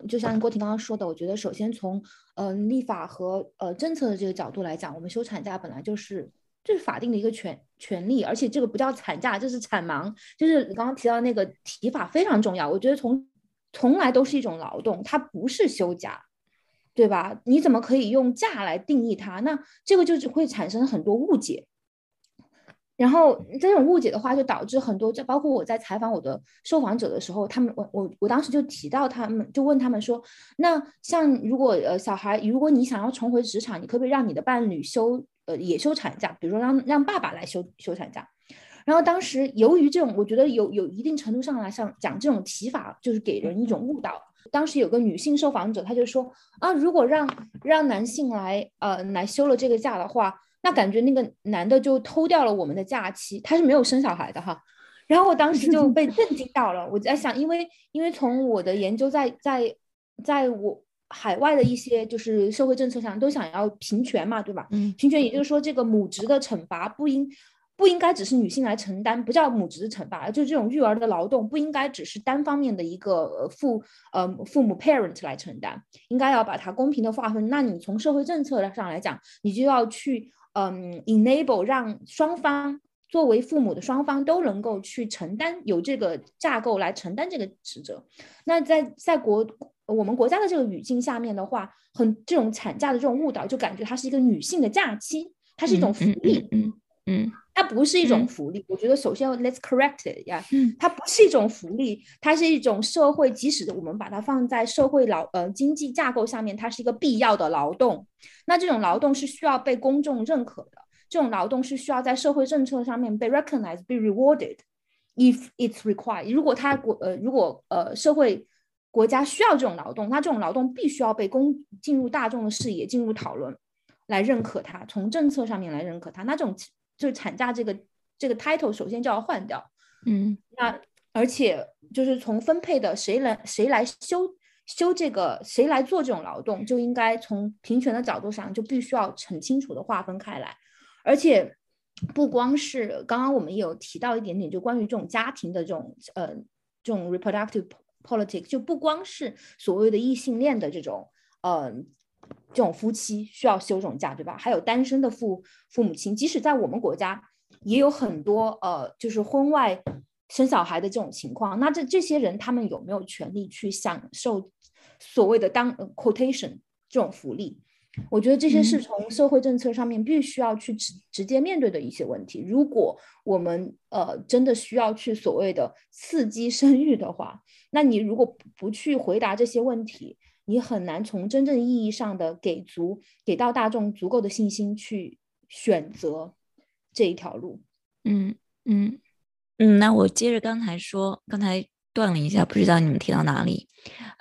就像郭婷刚刚说的，我觉得首先从呃立法和呃政策的这个角度来讲，我们休产假本来就是。这是法定的一个权权利，而且这个不叫产假，这是产盲。就是你刚刚提到那个提法非常重要，我觉得从从来都是一种劳动，它不是休假，对吧？你怎么可以用假来定义它？那这个就只会产生很多误解。然后这种误解的话，就导致很多，就包括我在采访我的受访者的时候，他们我我我当时就提到他们，就问他们说，那像如果呃小孩，如果你想要重回职场，你可不可以让你的伴侣休？呃，也休产假，比如说让让爸爸来休休产假，然后当时由于这种，我觉得有有一定程度上来上讲这种提法，就是给人一种误导。当时有个女性受访者，她就说啊，如果让让男性来呃来休了这个假的话，那感觉那个男的就偷掉了我们的假期，他是没有生小孩的哈。然后我当时就被震惊到了，我在想，因为因为从我的研究在在在我。海外的一些就是社会政策上都想要平权嘛，对吧？嗯，平权也就是说，这个母职的惩罚不应不应该只是女性来承担，不叫母职的惩罚，就是这种育儿的劳动不应该只是单方面的一个父呃父母 parent 来承担，应该要把它公平的划分。那你从社会政策上来讲，你就要去嗯 enable 让双方作为父母的双方都能够去承担有这个架构来承担这个职责。那在在国。我们国家的这个语境下面的话，很这种产假的这种误导，就感觉它是一个女性的假期，它是一种福利，嗯嗯，它不是一种福利。我觉得首先 let's correct it 呀，它不是一种福利，它是一种社会，即使我们把它放在社会劳呃经济架构下面，它是一个必要的劳动。那这种劳动是需要被公众认可的，这种劳动是需要在社会政策上面被 recognized、被 rewarded if it's required。如果它国呃如果呃社会国家需要这种劳动，那这种劳动必须要被公进入大众的视野，进入讨论，来认可它，从政策上面来认可它。那这种就是产假这个这个 title 首先就要换掉，嗯，那而且就是从分配的谁来谁来休休这个谁来做这种劳动，就应该从平权的角度上就必须要很清楚的划分开来。而且不光是刚刚我们有提到一点点，就关于这种家庭的这种呃这种 reproductive。politics 就不光是所谓的异性恋的这种，呃，这种夫妻需要休这种假，对吧？还有单身的父父母亲，即使在我们国家，也有很多呃，就是婚外生小孩的这种情况，那这这些人他们有没有权利去享受所谓的当呃 quotation 这种福利？我觉得这些是从社会政策上面必须要去直直接面对的一些问题。如果我们呃真的需要去所谓的刺激生育的话，那你如果不去回答这些问题，你很难从真正意义上的给足给到大众足够的信心去选择这一条路。嗯嗯嗯，那我接着刚才说，刚才断了一下，不知道你们提到哪里。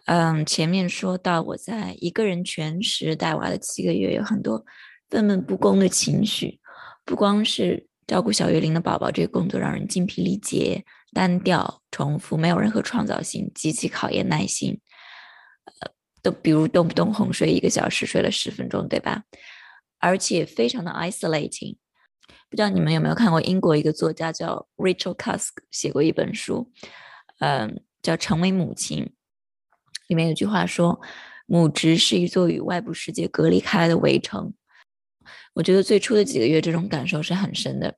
嗯，前面说到我在一个人全职带娃的七个月，有很多愤懑不公的情绪。不光是照顾小月龄的宝宝这个工作让人精疲力竭、单调、重复，没有任何创造性，极其考验耐心。都比如动不动哄睡一个小时，睡了十分钟，对吧？而且非常的 isolating。不知道你们有没有看过英国一个作家叫 Rachel Cusk 写过一本书，嗯，叫《成为母亲》。里面有句话说：“母职是一座与外部世界隔离开来的围城。”我觉得最初的几个月，这种感受是很深的。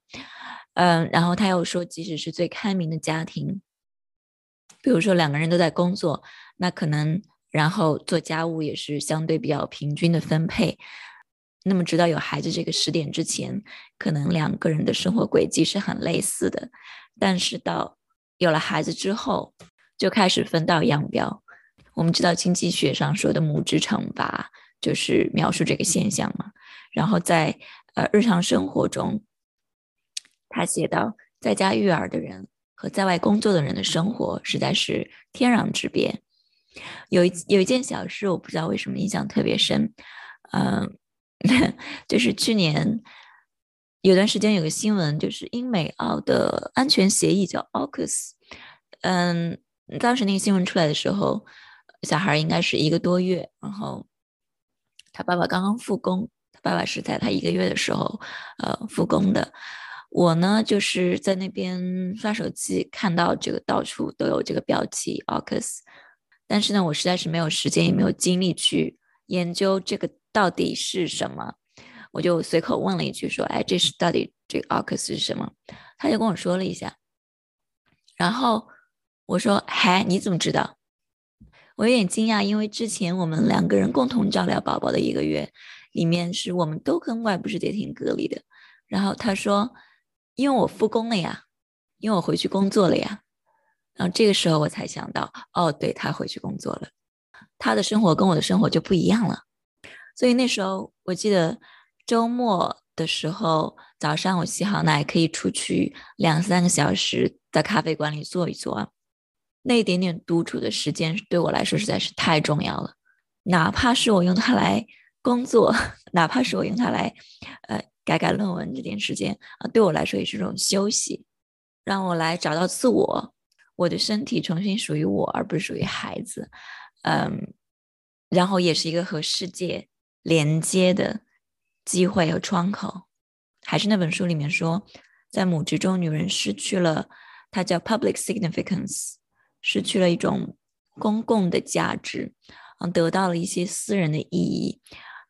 嗯，然后他又说，即使是最开明的家庭，比如说两个人都在工作，那可能然后做家务也是相对比较平均的分配。那么，直到有孩子这个时点之前，可能两个人的生活轨迹是很类似的。但是到有了孩子之后，就开始分道扬镳。我们知道经济学上说的母职惩罚，就是描述这个现象嘛。然后在呃日常生活中，他写到，在家育儿的人和在外工作的人的生活实在是天壤之别。有一有一件小事，我不知道为什么印象特别深，嗯，[laughs] 就是去年有段时间有个新闻，就是英美澳的安全协议叫 AUKUS，嗯，当时那个新闻出来的时候。小孩应该是一个多月，然后他爸爸刚刚复工，他爸爸是在他一个月的时候，呃，复工的。我呢，就是在那边刷手机，看到这个到处都有这个标题 AUKUS，但是呢，我实在是没有时间，也没有精力去研究这个到底是什么，我就随口问了一句，说：“哎，这是到底这个 AUX 是什么？”他就跟我说了一下，然后我说：“嗨，你怎么知道？”我有点惊讶，因为之前我们两个人共同照料宝宝的一个月，里面是我们都跟外部世界挺隔离的。然后他说：“因为我复工了呀，因为我回去工作了呀。”然后这个时候我才想到，哦，对他回去工作了，他的生活跟我的生活就不一样了。所以那时候我记得周末的时候，早上我洗好奶可以出去两三个小时，在咖啡馆里坐一坐。那一点点独处的时间对我来说实在是太重要了，哪怕是我用它来工作，哪怕是我用它来，呃，改改论文，这点时间啊，对我来说也是一种休息，让我来找到自我，我的身体重新属于我，而不是属于孩子，嗯，然后也是一个和世界连接的机会和窗口。还是那本书里面说，在母职中，女人失去了，它叫 public significance。失去了一种公共的价值，嗯，得到了一些私人的意义，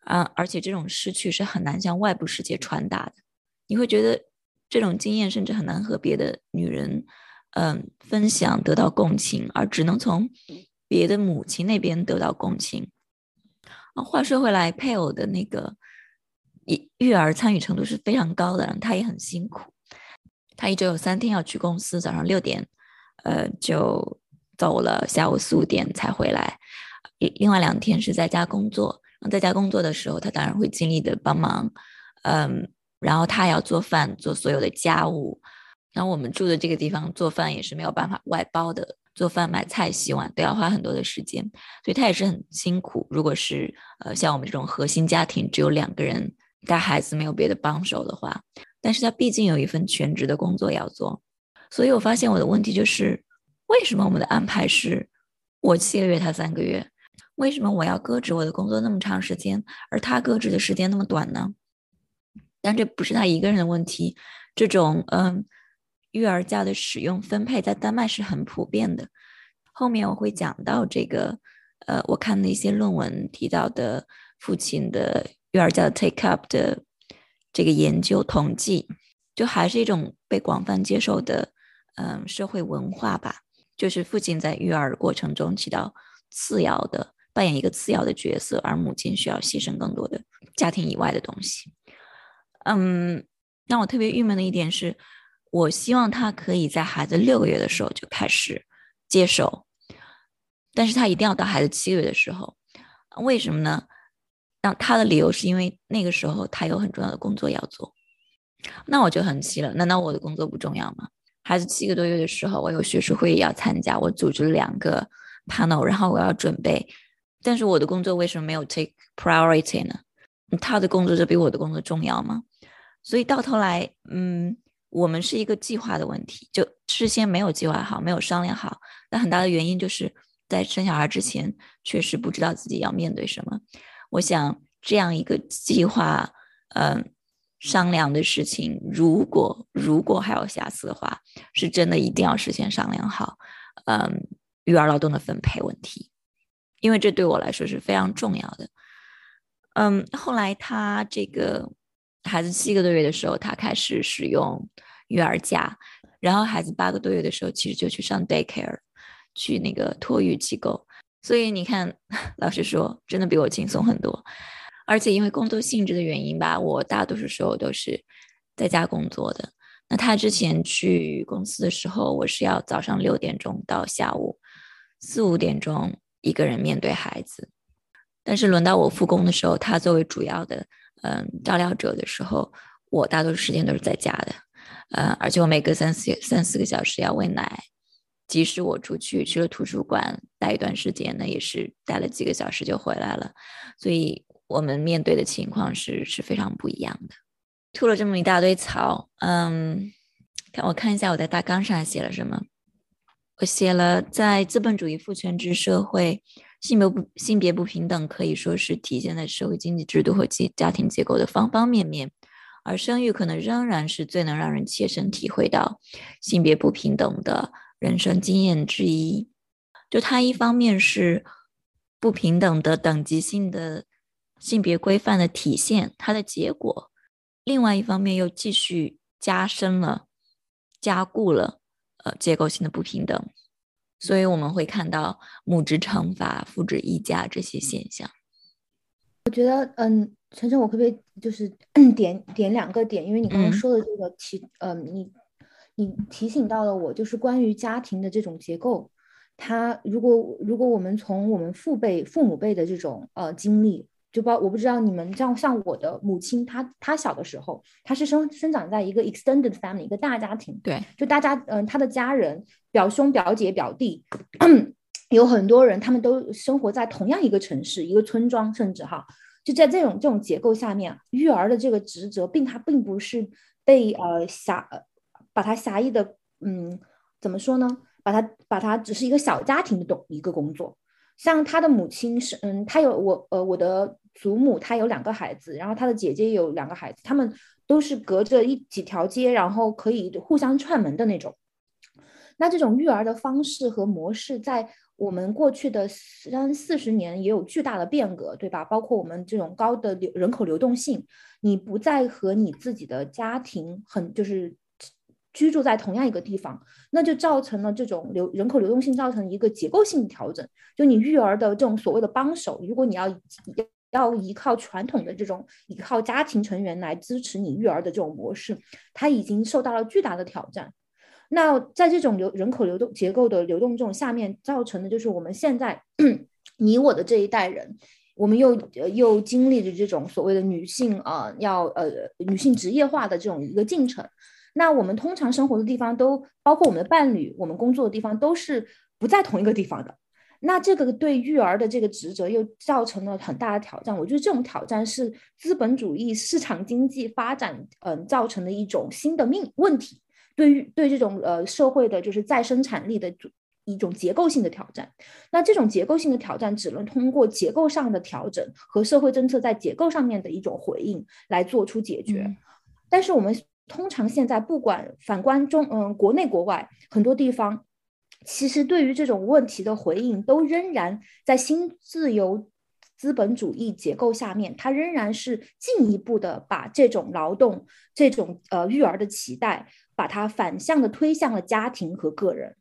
啊，而且这种失去是很难向外部世界传达的。你会觉得这种经验甚至很难和别的女人，嗯，分享得到共情，而只能从别的母亲那边得到共情。啊，话说回来，配偶的那个育儿参与程度是非常高的，他也很辛苦，他一周有三天要去公司，早上六点，呃，就。走了，下午四五点才回来。另外两天是在家工作，在家工作的时候，他当然会尽力的帮忙，嗯，然后他也要做饭，做所有的家务。然后我们住的这个地方做饭也是没有办法外包的，做饭、买菜、洗碗都要花很多的时间，所以他也是很辛苦。如果是呃像我们这种核心家庭，只有两个人带孩子，没有别的帮手的话，但是他毕竟有一份全职的工作要做，所以我发现我的问题就是。为什么我们的安排是我七个月，他三个月？为什么我要搁置我的工作那么长时间，而他搁置的时间那么短呢？但这不是他一个人的问题，这种嗯育儿假的使用分配在丹麦是很普遍的。后面我会讲到这个，呃，我看的一些论文提到的父亲的育儿假的 take up 的这个研究统计，就还是一种被广泛接受的。嗯社会文化吧，就是父亲在育儿过程中起到次要的扮演一个次要的角色，而母亲需要牺牲更多的家庭以外的东西。嗯，让我特别郁闷的一点是，我希望他可以在孩子六个月的时候就开始接手，但是他一定要到孩子七个月的时候，为什么呢？那他的理由是因为那个时候他有很重要的工作要做。那我就很气了，难道我的工作不重要吗？孩子七个多月的时候，我有学术会议要参加，我组织了两个 panel，然后我要准备，但是我的工作为什么没有 take priority 呢？他的工作就比我的工作重要吗？所以到头来，嗯，我们是一个计划的问题，就事先没有计划好，没有商量好。那很大的原因就是在生小孩之前，确实不知道自己要面对什么。我想这样一个计划，嗯。商量的事情，如果如果还有瑕疵的话，是真的一定要事先商量好。嗯，育儿劳动的分配问题，因为这对我来说是非常重要的。嗯，后来他这个孩子七个多月的时候，他开始使用育儿假，然后孩子八个多月的时候，其实就去上 daycare，去那个托育机构。所以你看，[laughs] 老实说，真的比我轻松很多。而且因为工作性质的原因吧，我大多数时候都是在家工作的。那他之前去公司的时候，我是要早上六点钟到下午四五点钟一个人面对孩子。但是轮到我复工的时候，他作为主要的嗯照料者的时候，我大多数时间都是在家的。呃，而且我每隔三四三四个小时要喂奶，即使我出去去了图书馆待一段时间呢，也是待了几个小时就回来了。所以。我们面对的情况是是非常不一样的。吐了这么一大堆槽，嗯，看我看一下我在大纲上写了什么。我写了，在资本主义父权制社会，性别不性别不平等可以说是体现在社会经济制度和家家庭结构的方方面面，而生育可能仍然是最能让人切身体会到性别不平等的人生经验之一。就它一方面是不平等的等级性的。性别规范的体现，它的结果，另外一方面又继续加深了、加固了呃结构性的不平等，所以我们会看到母职惩罚、父职溢价这些现象。我觉得，嗯，晨晨，我可不可以就是 [clears throat] 点点两个点？因为你刚刚说的这个提，嗯，你你提醒到了我，就是关于家庭的这种结构，它如果如果我们从我们父辈、父母辈的这种呃经历。就包我不知道你们像像我的母亲，她她小的时候，她是生生长在一个 extended family 一个大家庭，对，就大家嗯，她的家人表兄表姐表弟 [clears throat] 有很多人，他们都生活在同样一个城市一个村庄，甚至哈，就在这种这种结构下面，育儿的这个职责，并它并不是被呃狭把它狭义的嗯怎么说呢？把它把它只是一个小家庭的一个工作。像他的母亲是，嗯，他有我，呃，我的祖母，她有两个孩子，然后他的姐姐也有两个孩子，他们都是隔着一几条街，然后可以互相串门的那种。那这种育儿的方式和模式，在我们过去的三四十年也有巨大的变革，对吧？包括我们这种高的流人口流动性，你不再和你自己的家庭很就是。居住在同样一个地方，那就造成了这种流人口流动性造成一个结构性调整。就你育儿的这种所谓的帮手，如果你要要依靠传统的这种依靠家庭成员来支持你育儿的这种模式，它已经受到了巨大的挑战。那在这种流人口流动结构的流动这种下面，造成的就是我们现在 [clears throat] 你我的这一代人，我们又又经历着这种所谓的女性啊，要呃女性职业化的这种一个进程。那我们通常生活的地方都包括我们的伴侣，我们工作的地方都是不在同一个地方的。那这个对育儿的这个职责又造成了很大的挑战。我觉得这种挑战是资本主义市场经济发展嗯造成的一种新的命问题，对于对这种呃社会的就是再生产力的一种结构性的挑战。那这种结构性的挑战只能通过结构上的调整和社会政策在结构上面的一种回应来做出解决。但是我们。通常现在不管反观中，嗯，国内国外很多地方，其实对于这种问题的回应，都仍然在新自由资本主义结构下面，它仍然是进一步的把这种劳动、这种呃育儿的期待把它反向的推向了家庭和个人，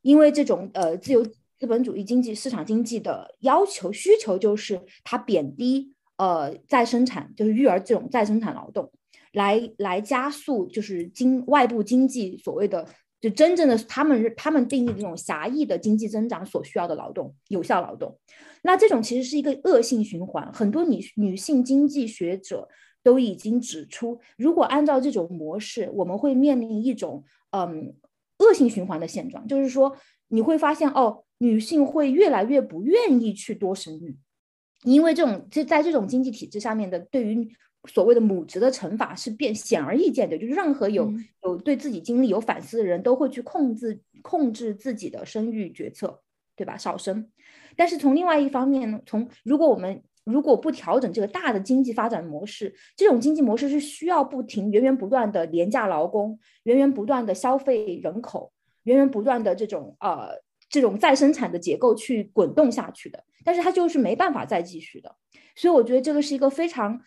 因为这种呃自由资本主义经济市场经济的要求需求就是它贬低呃再生产，就是育儿这种再生产劳动，来来加速就是经外部经济所谓的就真正的他们他们定义的这种狭义的经济增长所需要的劳动有效劳动，那这种其实是一个恶性循环，很多女女性经济学者。都已经指出，如果按照这种模式，我们会面临一种嗯恶性循环的现状，就是说你会发现哦，女性会越来越不愿意去多生育，因为这种这在这种经济体制下面的对于所谓的母职的惩罚是变显而易见的，就是任何有有对自己经历有反思的人都会去控制控制自己的生育决策，对吧？少生。但是从另外一方面呢，从如果我们如果不调整这个大的经济发展模式，这种经济模式是需要不停、源源不断的廉价劳工、源源不断的消费人口、源源不断的这种呃这种再生产的结构去滚动下去的。但是它就是没办法再继续的。所以我觉得这个是一个非常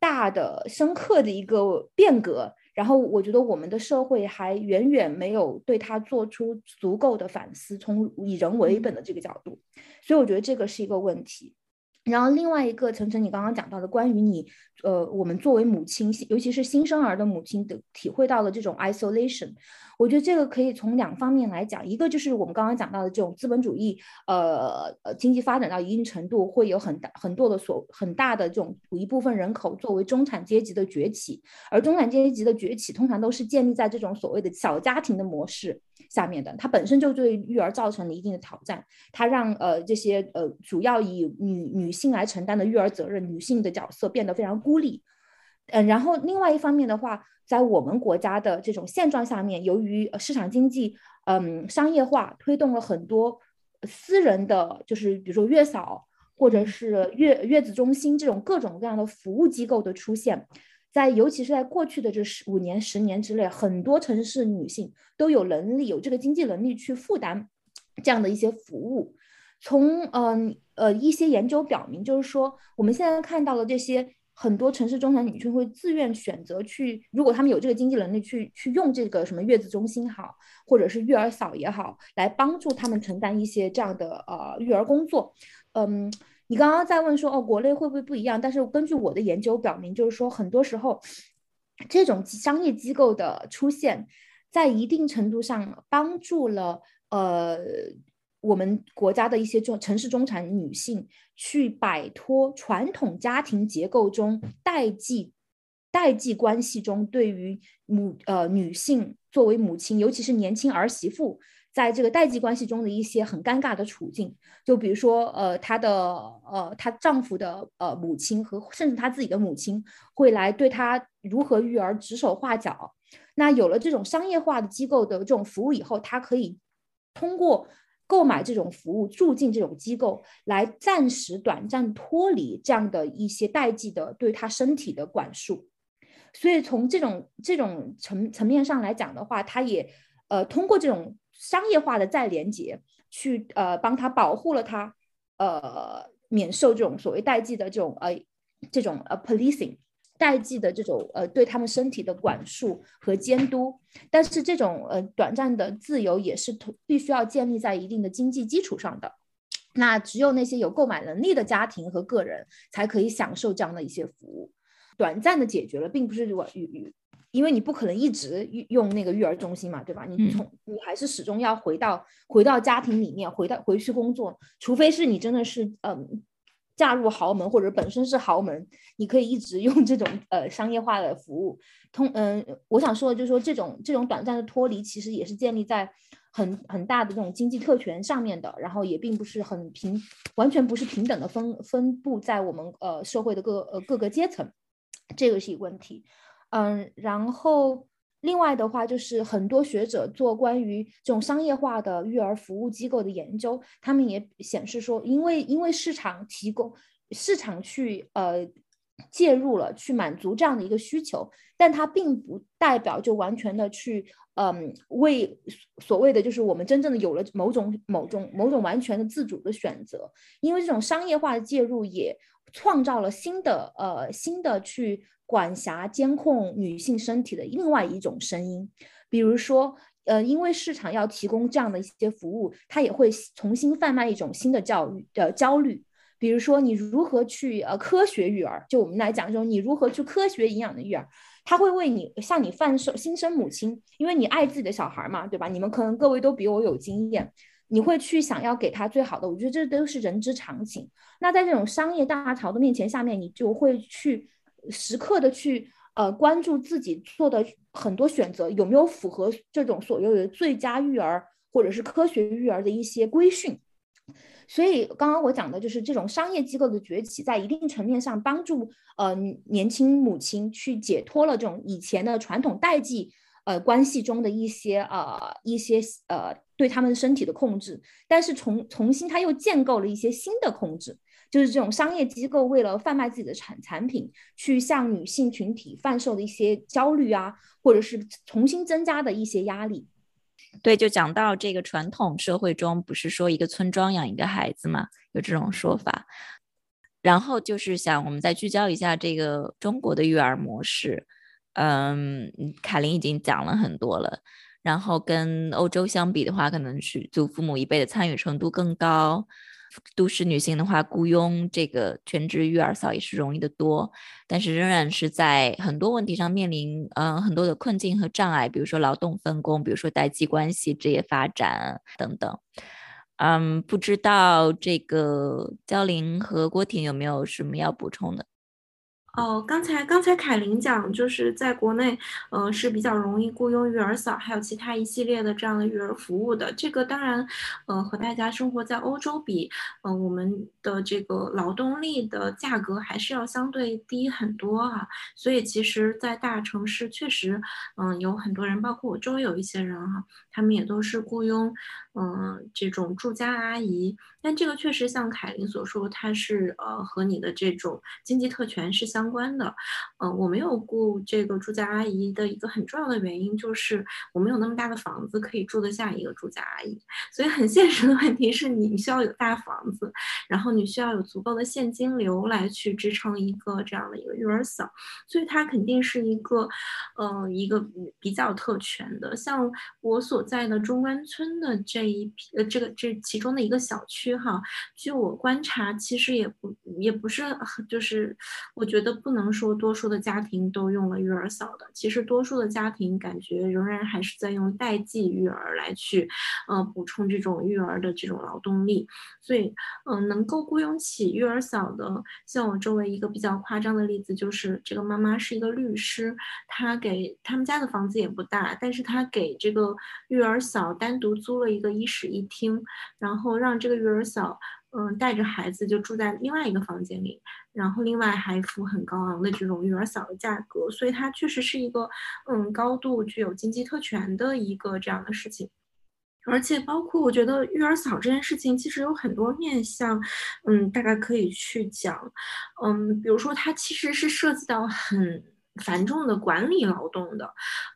大的、深刻的一个变革。然后我觉得我们的社会还远远没有对它做出足够的反思，从以人为本的这个角度。所以我觉得这个是一个问题。然后另外一个，晨晨，你刚刚讲到的关于你，呃，我们作为母亲，尤其是新生儿的母亲的，体会到了这种 isolation。我觉得这个可以从两方面来讲，一个就是我们刚刚讲到的这种资本主义，呃呃，经济发展到一定程度，会有很大很多的所很大的这种一部分人口作为中产阶级的崛起，而中产阶级的崛起通常都是建立在这种所谓的小家庭的模式下面的，它本身就对育儿造成了一定的挑战，它让呃这些呃主要以女女性来承担的育儿责任，女性的角色变得非常孤立。嗯，然后另外一方面的话，在我们国家的这种现状下面，由于市场经济，嗯，商业化推动了很多私人的，就是比如说月嫂或者是月月子中心这种各种各样的服务机构的出现，在尤其是在过去的这十五年、十年之内，很多城市女性都有能力、有这个经济能力去负担这样的一些服务。从嗯呃一些研究表明，就是说我们现在看到的这些。很多城市中产女性会自愿选择去，如果她们有这个经济能力，去去用这个什么月子中心好，或者是育儿嫂也好，来帮助她们承担一些这样的呃育儿工作。嗯，你刚刚在问说哦，国内会不会不一样？但是根据我的研究表明，就是说很多时候这种商业机构的出现，在一定程度上帮助了呃。我们国家的一些中城市中产女性去摆脱传统家庭结构中代际代际关系中对于母呃女性作为母亲，尤其是年轻儿媳妇，在这个代际关系中的一些很尴尬的处境。就比如说，呃，她的呃她丈夫的呃母亲和甚至她自己的母亲会来对她如何育儿指手画脚。那有了这种商业化的机构的这种服务以后，她可以通过。购买这种服务，住进这种机构，来暂时短暂脱离这样的一些代际的对他身体的管束。所以从这种这种层层面上来讲的话，他也呃通过这种商业化的再连接，去呃帮他保护了他，呃免受这种所谓代际的这种呃这种呃 policing。代际的这种呃对他们身体的管束和监督，但是这种呃短暂的自由也是必须要建立在一定的经济基础上的。那只有那些有购买能力的家庭和个人才可以享受这样的一些服务。短暂的解决了，并不是我育，因为你不可能一直用那个育儿中心嘛，对吧？你从你还是始终要回到回到家庭里面，回到回去工作，除非是你真的是嗯。嫁入豪门或者本身是豪门，你可以一直用这种呃商业化的服务。通嗯，我想说的就是说，这种这种短暂的脱离，其实也是建立在很很大的这种经济特权上面的，然后也并不是很平，完全不是平等的分分布在我们呃社会的各呃各个阶层，这个是一个问题。嗯，然后。另外的话，就是很多学者做关于这种商业化的育儿服务机构的研究，他们也显示说，因为因为市场提供市场去呃介入了，去满足这样的一个需求，但它并不代表就完全的去嗯为所谓的就是我们真正的有了某种某种某种完全的自主的选择，因为这种商业化的介入也创造了新的呃新的去。管辖监控女性身体的另外一种声音，比如说，呃，因为市场要提供这样的一些服务，它也会重新贩卖一种新的教育的焦虑。比如说，你如何去呃科学育儿？就我们来讲就是，你如何去科学营养的育儿？他会为你向你贩售新生母亲，因为你爱自己的小孩嘛，对吧？你们可能各位都比我有经验，你会去想要给他最好的。我觉得这都是人之常情。那在这种商业大潮的面前下面，你就会去时刻的去呃关注自己做的很多选择有没有符合这种所谓的最佳育儿或者是科学育儿的一些规训。所以刚刚我讲的就是这种商业机构的崛起，在一定层面上帮助呃年轻母亲去解脱了这种以前的传统代际呃关系中的一些呃一些呃对他们身体的控制，但是重重新他又建构了一些新的控制，就是这种商业机构为了贩卖自己的产产品，去向女性群体贩售的一些焦虑啊，或者是重新增加的一些压力。对，就讲到这个传统社会中，不是说一个村庄养一个孩子嘛，有这种说法。然后就是想我们再聚焦一下这个中国的育儿模式。嗯，凯琳已经讲了很多了。然后跟欧洲相比的话，可能是祖父母一辈的参与程度更高。都市女性的话，雇佣这个全职育儿嫂也是容易的多，但是仍然是在很多问题上面临嗯很多的困境和障碍，比如说劳动分工，比如说代际关系、职业发展等等。嗯，不知道这个焦玲和郭婷有没有什么要补充的？哦，刚才刚才凯琳讲，就是在国内，嗯，是比较容易雇佣育儿嫂，还有其他一系列的这样的育儿服务的。这个当然，嗯，和大家生活在欧洲比，嗯，我们的这个劳动力的价格还是要相对低很多啊。所以其实，在大城市确实，嗯，有很多人，包括我周围有一些人哈，他们也都是雇佣，嗯，这种住家阿姨。但这个确实像凯琳所说，它是呃和你的这种经济特权是相关的。嗯，我没有雇这个住家阿姨的一个很重要的原因就是我没有那么大的房子可以住得下一个住家阿姨。所以很现实的问题是你需要有大房子，然后你需要有足够的现金流来去支撑一个这样的一个育儿嫂。所以它肯定是一个，嗯，一个比较特权的。像我所在的中关村的这一批呃这个这其中的一个小区。哈，据我观察，其实也不也不是，就是我觉得不能说多数的家庭都用了育儿嫂的。其实多数的家庭感觉仍然还是在用代际育儿来去，呃，补充这种育儿的这种劳动力。所以，嗯，能够雇佣起育儿嫂的，像我周围一个比较夸张的例子，就是这个妈妈是一个律师，她给他们家的房子也不大，但是她给这个育儿嫂单独租了一个一室一厅，然后让这个育儿。嫂，嗯，带着孩子就住在另外一个房间里，然后另外还付很高昂的这种育儿嫂的价格，所以它确实是一个，嗯，高度具有经济特权的一个这样的事情。而且包括我觉得育儿嫂这件事情其实有很多面向，嗯，大概可以去讲，嗯，比如说它其实是涉及到很。繁重的管理劳动的，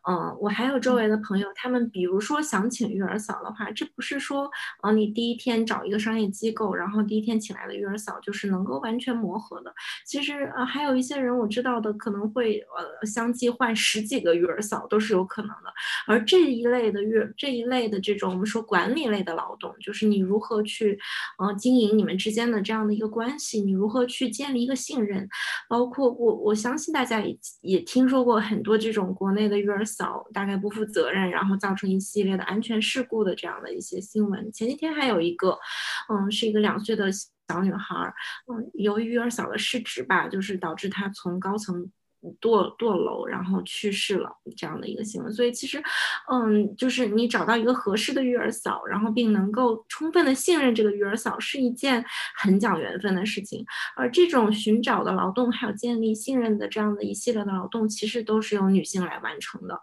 嗯，我还有周围的朋友，他们比如说想请育儿嫂的话，这不是说，嗯，你第一天找一个商业机构，然后第一天请来的育儿嫂就是能够完全磨合的。其实，呃，还有一些人我知道的，可能会，呃，相继换十几个育儿嫂都是有可能的。而这一类的育这一类的这种我们说管理类的劳动，就是你如何去，呃，经营你们之间的这样的一个关系，你如何去建立一个信任，包括我我相信大家也。也听说过很多这种国内的育儿嫂大概不负责任，然后造成一系列的安全事故的这样的一些新闻。前几天还有一个，嗯，是一个两岁的小女孩，嗯，由于育儿嫂的失职吧，就是导致她从高层。堕堕楼，然后去世了这样的一个新闻，所以其实，嗯，就是你找到一个合适的育儿嫂，然后并能够充分的信任这个育儿嫂，是一件很讲缘分的事情。而这种寻找的劳动，还有建立信任的这样的一系列的劳动，其实都是由女性来完成的。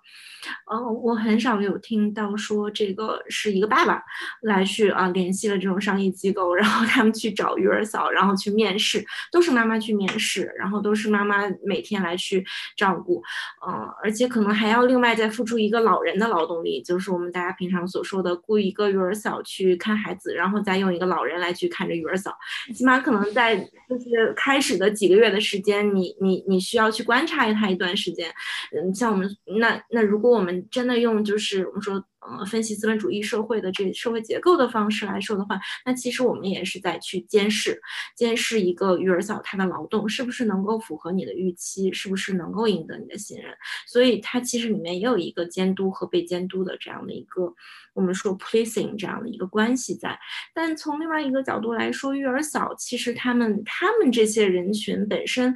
嗯，我很少有听到说这个是一个爸爸来去啊联系了这种商业机构，然后他们去找育儿嫂，然后去面试，都是妈妈去面试，然后都是妈妈每天来去。去照顾，呃，而且可能还要另外再付出一个老人的劳动力，就是我们大家平常所说的雇一个育儿嫂去看孩子，然后再用一个老人来去看着育儿嫂，起码可能在就是开始的几个月的时间，你你你需要去观察他一段时间，嗯，像我们那那如果我们真的用就是我们说。呃，分析资本主义社会的这社会结构的方式来说的话，那其实我们也是在去监视，监视一个育儿嫂她的劳动是不是能够符合你的预期，是不是能够赢得你的信任。所以它其实里面也有一个监督和被监督的这样的一个，我们说 policing 这样的一个关系在。但从另外一个角度来说，育儿嫂其实他们他们这些人群本身。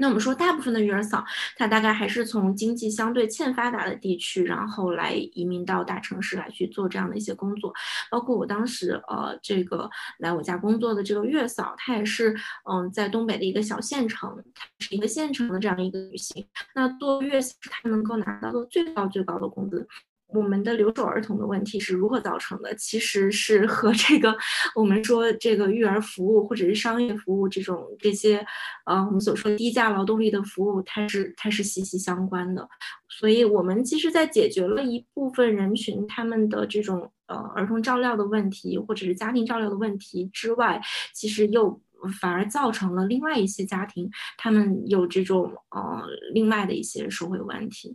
那我们说，大部分的育儿嫂，她大概还是从经济相对欠发达的地区，然后来移民到大城市来去做这样的一些工作。包括我当时，呃，这个来我家工作的这个月嫂，她也是，嗯，在东北的一个小县城，她是一个县城的这样一个女性。那做月嫂，她能够拿到的最高最高的工资。我们的留守儿童的问题是如何造成的？其实是和这个我们说这个育儿服务或者是商业服务这种这些，呃，我们所说低价劳动力的服务，它是它是息息相关的。所以，我们其实，在解决了一部分人群他们的这种呃儿童照料的问题，或者是家庭照料的问题之外，其实又。反而造成了另外一些家庭，他们有这种呃另外的一些社会问题，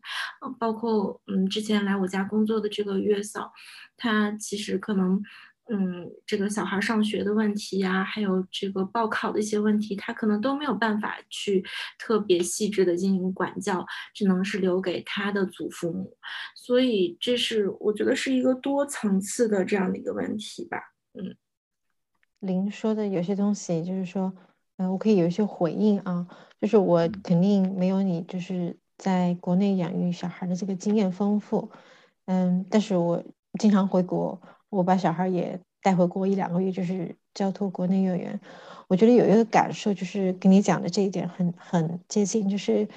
包括嗯之前来我家工作的这个月嫂，她其实可能嗯这个小孩上学的问题呀，还有这个报考的一些问题，她可能都没有办法去特别细致的进行管教，只能是留给他的祖父母，所以这是我觉得是一个多层次的这样的一个问题吧，嗯。您说的有些东西，就是说，嗯，我可以有一些回应啊，就是我肯定没有你就是在国内养育小孩的这个经验丰富，嗯，但是我经常回国，我把小孩也带回国一两个月，就是交托国内幼儿园，我觉得有一个感受，就是跟你讲的这一点很很接近，就是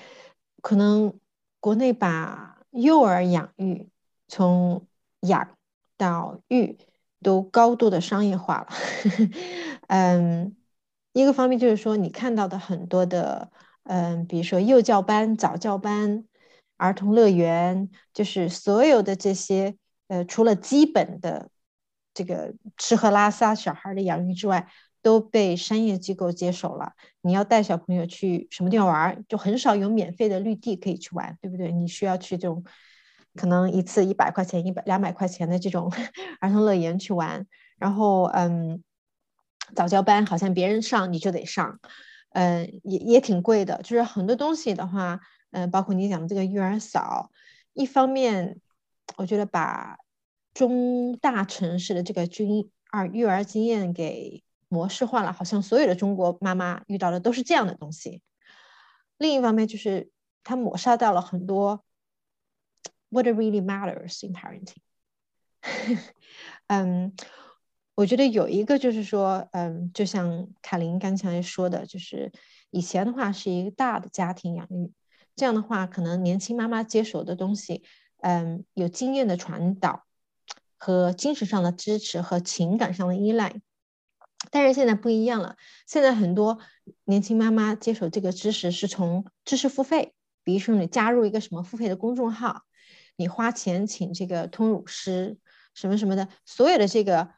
可能国内把幼儿养育从养到育。都高度的商业化了，[laughs] 嗯，一个方面就是说，你看到的很多的，嗯，比如说幼教班、早教班、儿童乐园，就是所有的这些，呃，除了基本的这个吃喝拉撒小孩的养育之外，都被商业机构接手了。你要带小朋友去什么地方玩，就很少有免费的绿地可以去玩，对不对？你需要去这种。可能一次一百块钱、一百两百块钱的这种儿童乐园去玩，然后嗯，早教班好像别人上你就得上，嗯，也也挺贵的。就是很多东西的话，嗯，包括你讲的这个育儿嫂，一方面我觉得把中大城市的这个军儿育儿经验给模式化了，好像所有的中国妈妈遇到的都是这样的东西。另一方面就是它抹杀掉了很多。What really matters in parenting？[laughs] 嗯，我觉得有一个就是说，嗯，就像凯琳刚才说的，就是以前的话是一个大的家庭养育，这样的话可能年轻妈妈接手的东西，嗯，有经验的传导和精神上的支持和情感上的依赖。但是现在不一样了，现在很多年轻妈妈接手这个知识是从知识付费，比如说你加入一个什么付费的公众号。你花钱请这个通乳师，什么什么的，所有的这个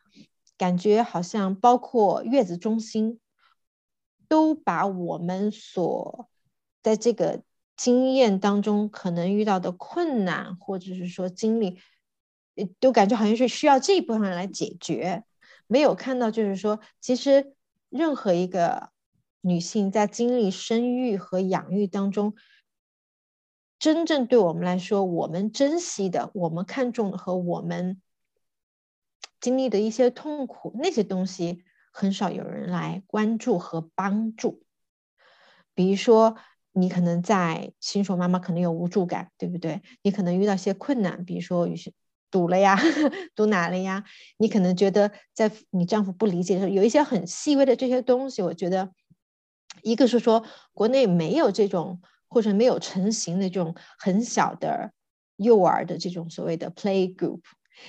感觉好像包括月子中心，都把我们所在这个经验当中可能遇到的困难，或者是说经历，都感觉好像是需要这一部分来解决，没有看到就是说，其实任何一个女性在经历生育和养育当中。真正对我们来说，我们珍惜的、我们看重的和我们经历的一些痛苦，那些东西很少有人来关注和帮助。比如说，你可能在新手妈妈可能有无助感，对不对？你可能遇到一些困难，比如说有些堵了呀、[laughs] 堵奶了呀。你可能觉得在你丈夫不理解的时候，有一些很细微的这些东西。我觉得，一个是说国内没有这种。或者没有成型的这种很小的幼儿的这种所谓的 play group，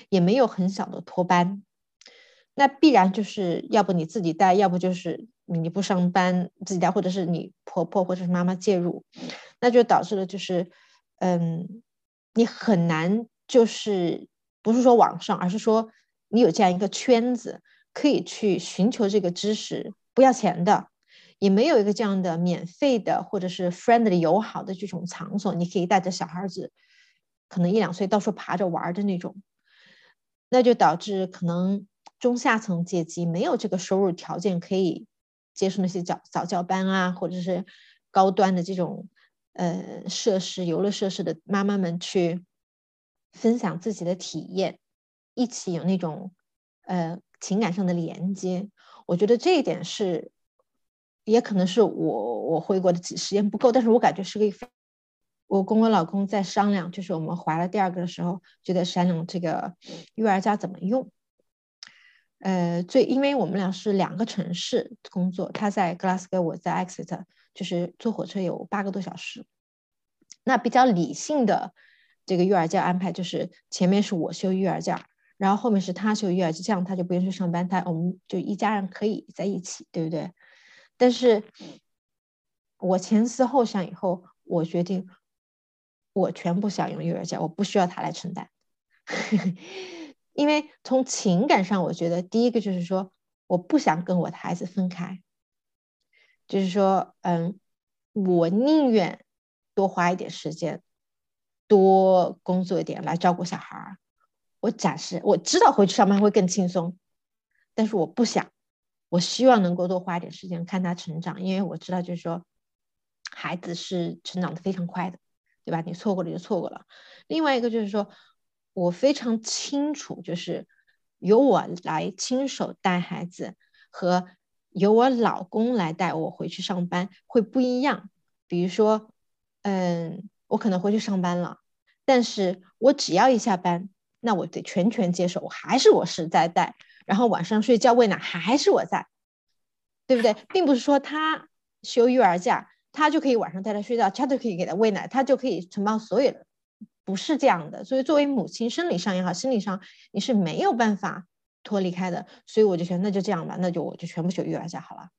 也没有很小的托班，那必然就是要不你自己带，要不就是你不上班自己带，或者是你婆婆或者是妈妈介入，那就导致了就是，嗯，你很难就是不是说网上，而是说你有这样一个圈子可以去寻求这个知识，不要钱的，也没有一个这样的免费的或者是 friendly 友好的这种场所，你可以带着小孩子，可能一两岁到处爬着玩的那种，那就导致可能。中下层阶级没有这个收入条件，可以接受那些早早教班啊，或者是高端的这种呃设施、游乐设施的妈妈们去分享自己的体验，一起有那种呃情感上的连接。我觉得这一点是，也可能是我我回国的时间不够，但是我感觉是个我跟我老公在商量，就是我们怀了第二个的时候，就在商量这个育儿假怎么用。呃，最因为我们俩是两个城市工作，他在 Glasgow，我在 Exeter，就是坐火车有八个多小时。那比较理性的这个育儿假安排，就是前面是我休育儿假，然后后面是他休育儿假，这样他就不用去上班，他我们就一家人可以在一起，对不对？但是我前思后想以后，我决定我全部享用育儿假，我不需要他来承担。[laughs] 因为从情感上，我觉得第一个就是说，我不想跟我的孩子分开，就是说，嗯，我宁愿多花一点时间，多工作一点来照顾小孩儿。我暂时我知道回去上班会更轻松，但是我不想，我希望能够多花一点时间看他成长，因为我知道就是说，孩子是成长的非常快的，对吧？你错过了就错过了。另外一个就是说。我非常清楚，就是由我来亲手带孩子和由我老公来带我回去上班会不一样。比如说，嗯，我可能回去上班了，但是我只要一下班，那我得全权接手，还是我是在带，然后晚上睡觉喂奶还是我在，对不对？并不是说他休育儿假，他就可以晚上带他睡觉，他就可以给他喂奶，他就可以承包所有的。不是这样的，所以作为母亲，生理上也好，心理上你是没有办法脱离开的。所以我就觉得那就这样吧，那就我就全部休育儿假好了。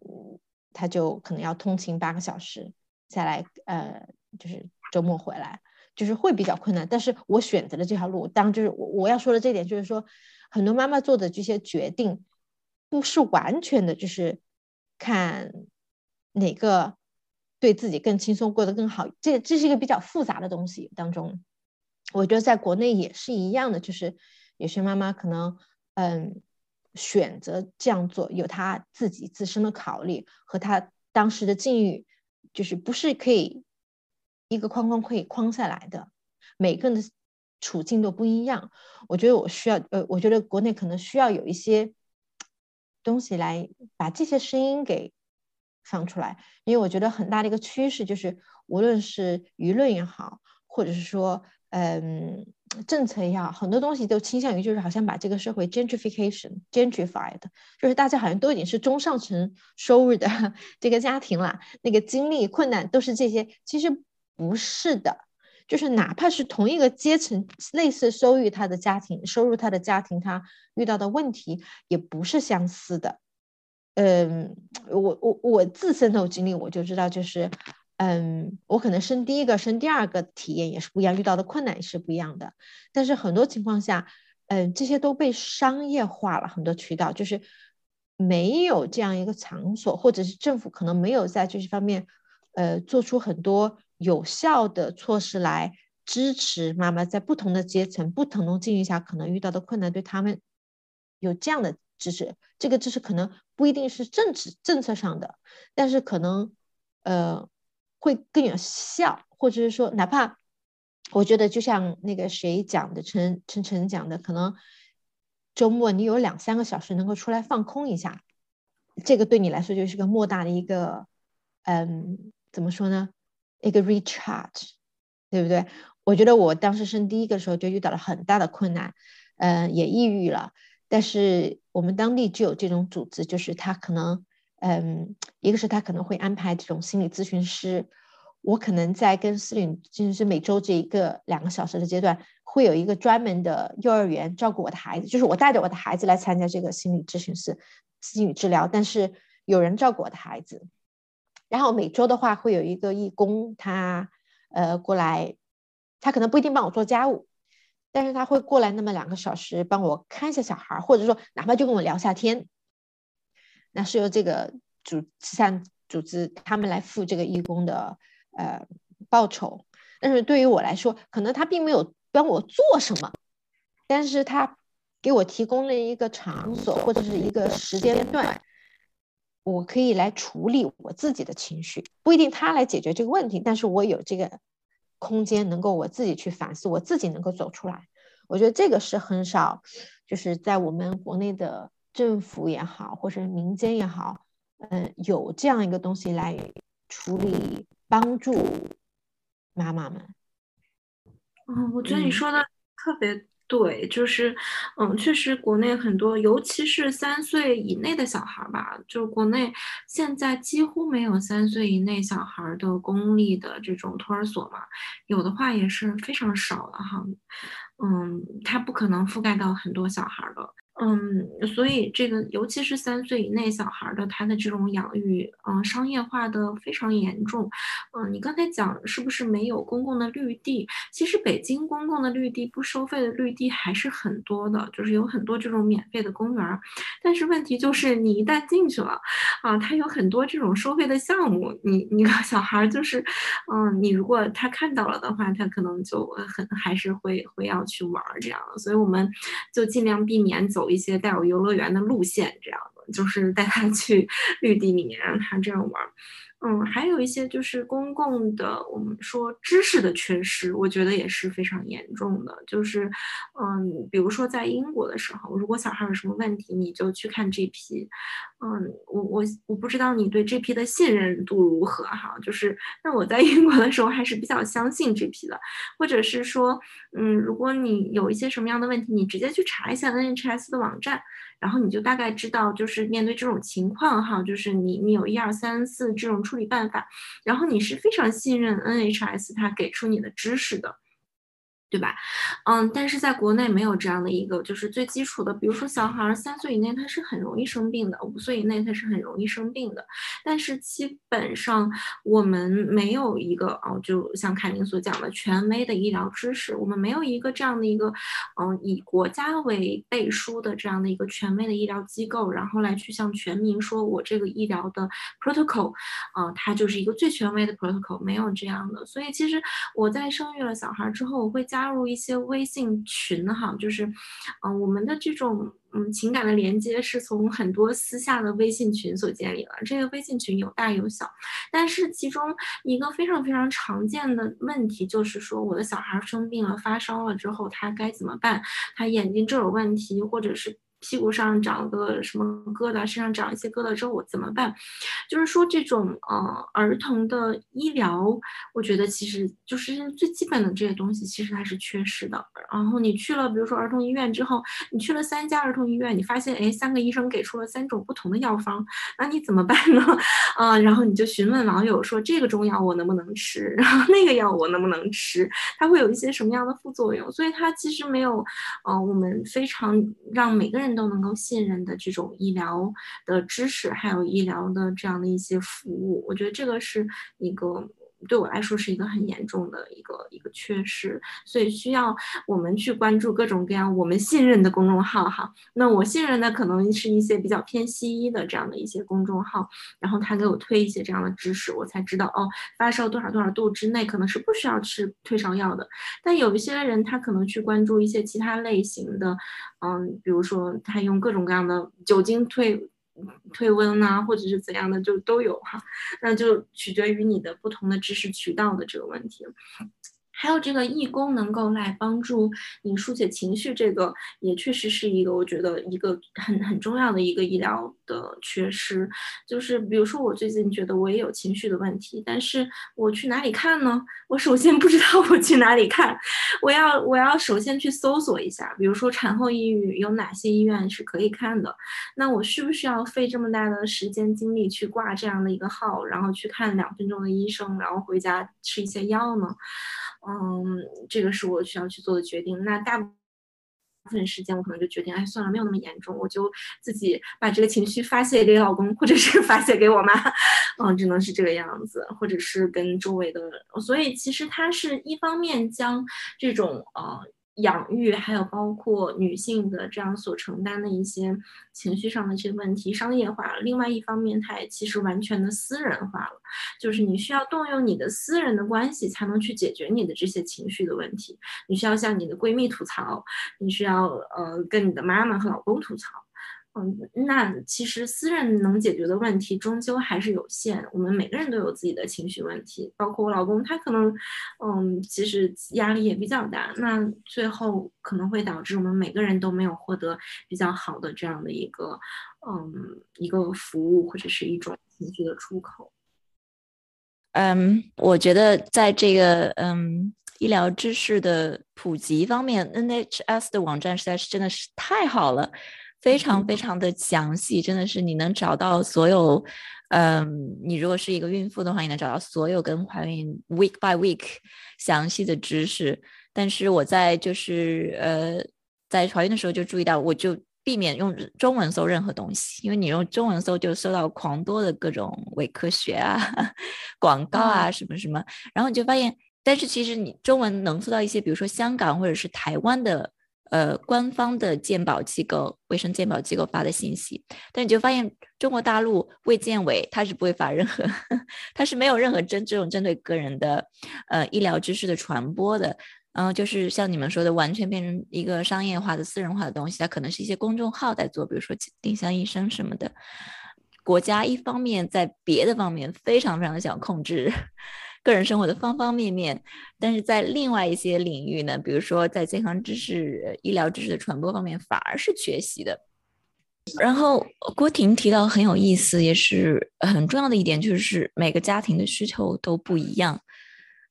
嗯，他就可能要通勤八个小时，再来呃，就是周末回来，就是会比较困难。但是我选择了这条路，当就是我我要说的这点就是说，很多妈妈做的这些决定，不是完全的，就是看哪个。对自己更轻松，过得更好，这这是一个比较复杂的东西。当中，我觉得在国内也是一样的，就是有些妈妈可能，嗯，选择这样做，有她自己自身的考虑和她当时的境遇，就是不是可以一个框框可以框下来的。每个人的处境都不一样。我觉得我需要，呃，我觉得国内可能需要有一些东西来把这些声音给。放出来，因为我觉得很大的一个趋势就是，无论是舆论也好，或者是说，嗯，政策也好，很多东西都倾向于就是好像把这个社会 gentrification gentrified，就是大家好像都已经是中上层收入的 [laughs] 这个家庭了，那个经历困难都是这些，其实不是的，就是哪怕是同一个阶层，类似收入他的家庭收入他的家庭，他遇到的问题也不是相似的。嗯，我我我自身的经历，我就知道，就是，嗯，我可能生第一个、生第二个体验也是不一样，遇到的困难也是不一样的。但是很多情况下，嗯，这些都被商业化了，很多渠道就是没有这样一个场所，或者是政府可能没有在这些方面，呃，做出很多有效的措施来支持妈妈在不同的阶层、不同的境遇下可能遇到的困难，对他们有这样的。支持，这个支持可能不一定是政治政策上的，但是可能呃会更有效，或者是说，哪怕我觉得就像那个谁讲的，陈陈晨讲的，可能周末你有两三个小时能够出来放空一下，这个对你来说就是个莫大的一个嗯，怎么说呢？一个 recharge，对不对？我觉得我当时生第一个的时候就遇到了很大的困难，嗯，也抑郁了。但是我们当地就有这种组织，就是他可能，嗯，一个是他可能会安排这种心理咨询师，我可能在跟心理咨询师每周这一个两个小时的阶段，会有一个专门的幼儿园照顾我的孩子，就是我带着我的孩子来参加这个心理咨询师心理治疗，但是有人照顾我的孩子，然后每周的话会有一个义工，他呃过来，他可能不一定帮我做家务，但是他会过来那么两个小时帮我看一下小孩，或者说哪怕就跟我聊下天。那是由这个组慈善组织他们来付这个义工的呃报酬，但是对于我来说，可能他并没有帮我做什么，但是他给我提供了一个场所或者是一个时间段。我可以来处理我自己的情绪，不一定他来解决这个问题，但是我有这个空间，能够我自己去反思，我自己能够走出来。我觉得这个是很少，就是在我们国内的政府也好，或者民间也好，嗯，有这样一个东西来处理、帮助妈妈们。嗯，我觉得你说的特别。对，就是，嗯，确实，国内很多，尤其是三岁以内的小孩吧，就国内现在几乎没有三岁以内小孩的公立的这种托儿所嘛，有的话也是非常少了哈，嗯，它不可能覆盖到很多小孩的。嗯，所以这个尤其是三岁以内小孩的，他的这种养育，嗯，商业化的非常严重。嗯，你刚才讲是不是没有公共的绿地？其实北京公共的绿地不收费的绿地还是很多的，就是有很多这种免费的公园。但是问题就是你一旦进去了，啊，它有很多这种收费的项目，你你个小孩就是，嗯，你如果他看到了的话，他可能就很还是会会要去玩这样的。所以我们就尽量避免走。一些带有游乐园的路线，这样的就是带他去 [laughs] 绿地里面让他这样玩。嗯，还有一些就是公共的，我们说知识的缺失，我觉得也是非常严重的。就是，嗯，比如说在英国的时候，如果小孩有什么问题，你就去看 GP。嗯，我我我不知道你对 GP 的信任度如何哈。就是，那我在英国的时候还是比较相信 GP 的，或者是说，嗯，如果你有一些什么样的问题，你直接去查一下 NHS 的网站。然后你就大概知道，就是面对这种情况哈，就是你你有一二三四这种处理办法，然后你是非常信任 NHS 他给出你的知识的。对吧？嗯，但是在国内没有这样的一个，就是最基础的，比如说小孩三岁以内他是很容易生病的，五岁以内他是很容易生病的。但是基本上我们没有一个哦，就像凯琳所讲的权威的医疗知识，我们没有一个这样的一个，嗯，以国家为背书的这样的一个权威的医疗机构，然后来去向全民说我这个医疗的 protocol，啊，它就是一个最权威的 protocol，没有这样的。所以其实我在生育了小孩之后，我会加。加入一些微信群哈，就是，嗯，我们的这种嗯情感的连接是从很多私下的微信群所建立的。这个微信群有大有小，但是其中一个非常非常常见的问题就是说，我的小孩生病了、发烧了之后，他该怎么办？他眼睛这有问题，或者是。屁股上长了个什么疙瘩，身上长一些疙瘩之后我怎么办？就是说这种呃儿童的医疗，我觉得其实就是最基本的这些东西，其实还是缺失的。然后你去了，比如说儿童医院之后，你去了三家儿童医院，你发现哎三个医生给出了三种不同的药方，那你怎么办呢？啊，然后你就询问网友说这个中药我能不能吃，然后那个药我能不能吃，它会有一些什么样的副作用？所以它其实没有呃我们非常让每个人。都能够信任的这种医疗的知识，还有医疗的这样的一些服务，我觉得这个是一个。对我来说是一个很严重的一个一个缺失，所以需要我们去关注各种各样我们信任的公众号哈。那我信任的可能是一些比较偏西医的这样的一些公众号，然后他给我推一些这样的知识，我才知道哦，发烧多少多少度之内可能是不需要吃退烧药的。但有一些人他可能去关注一些其他类型的，嗯，比如说他用各种各样的酒精退。退温呐，或者是怎样的，就都有哈，那就取决于你的不同的知识渠道的这个问题。还有这个义工能够来帮助你疏解情绪，这个也确实是一个我觉得一个很很重要的一个医疗的缺失。就是比如说我最近觉得我也有情绪的问题，但是我去哪里看呢？我首先不知道我去哪里看，我要我要首先去搜索一下，比如说产后抑郁有哪些医院是可以看的，那我需不需要费这么大的时间精力去挂这样的一个号，然后去看两分钟的医生，然后回家吃一些药呢？嗯，这个是我需要去做的决定。那大部分时间，我可能就决定，哎，算了，没有那么严重，我就自己把这个情绪发泄给老公，或者是 [laughs] 发泄给我妈，嗯，只能是这个样子，或者是跟周围的，所以其实他是一方面将这种呃。养育还有包括女性的这样所承担的一些情绪上的这个问题商业化了，另外一方面，它也其实完全的私人化了，就是你需要动用你的私人的关系才能去解决你的这些情绪的问题，你需要向你的闺蜜吐槽，你需要呃跟你的妈妈和老公吐槽。嗯，那其实私人能解决的问题终究还是有限。我们每个人都有自己的情绪问题，包括我老公，他可能，嗯，其实压力也比较大。那最后可能会导致我们每个人都没有获得比较好的这样的一个，嗯，一个服务或者是一种情绪的出口。嗯，我觉得在这个嗯医疗知识的普及方面，NHS 的网站实在是真的是太好了。非常非常的详细，真的是你能找到所有，嗯，你如果是一个孕妇的话，你能找到所有跟怀孕 week by week 详细的知识。但是我在就是呃，在怀孕的时候就注意到，我就避免用中文搜任何东西，因为你用中文搜就搜到狂多的各种伪科学啊、[laughs] 广告啊什么什么，然后你就发现，但是其实你中文能搜到一些，比如说香港或者是台湾的。呃，官方的健保机构、卫生健保机构发的信息，但你就发现中国大陆卫健委它是不会发任何，[laughs] 它是没有任何针这种针对个人的呃医疗知识的传播的，嗯，就是像你们说的，完全变成一个商业化的、私人化的东西，它可能是一些公众号在做，比如说丁香医生什么的。国家一方面在别的方面非常非常的想控制。个人生活的方方面面，但是在另外一些领域呢，比如说在健康知识、医疗知识的传播方面，反而是缺席的。然后郭婷提到很有意思，也是很重要的一点，就是每个家庭的需求都不一样。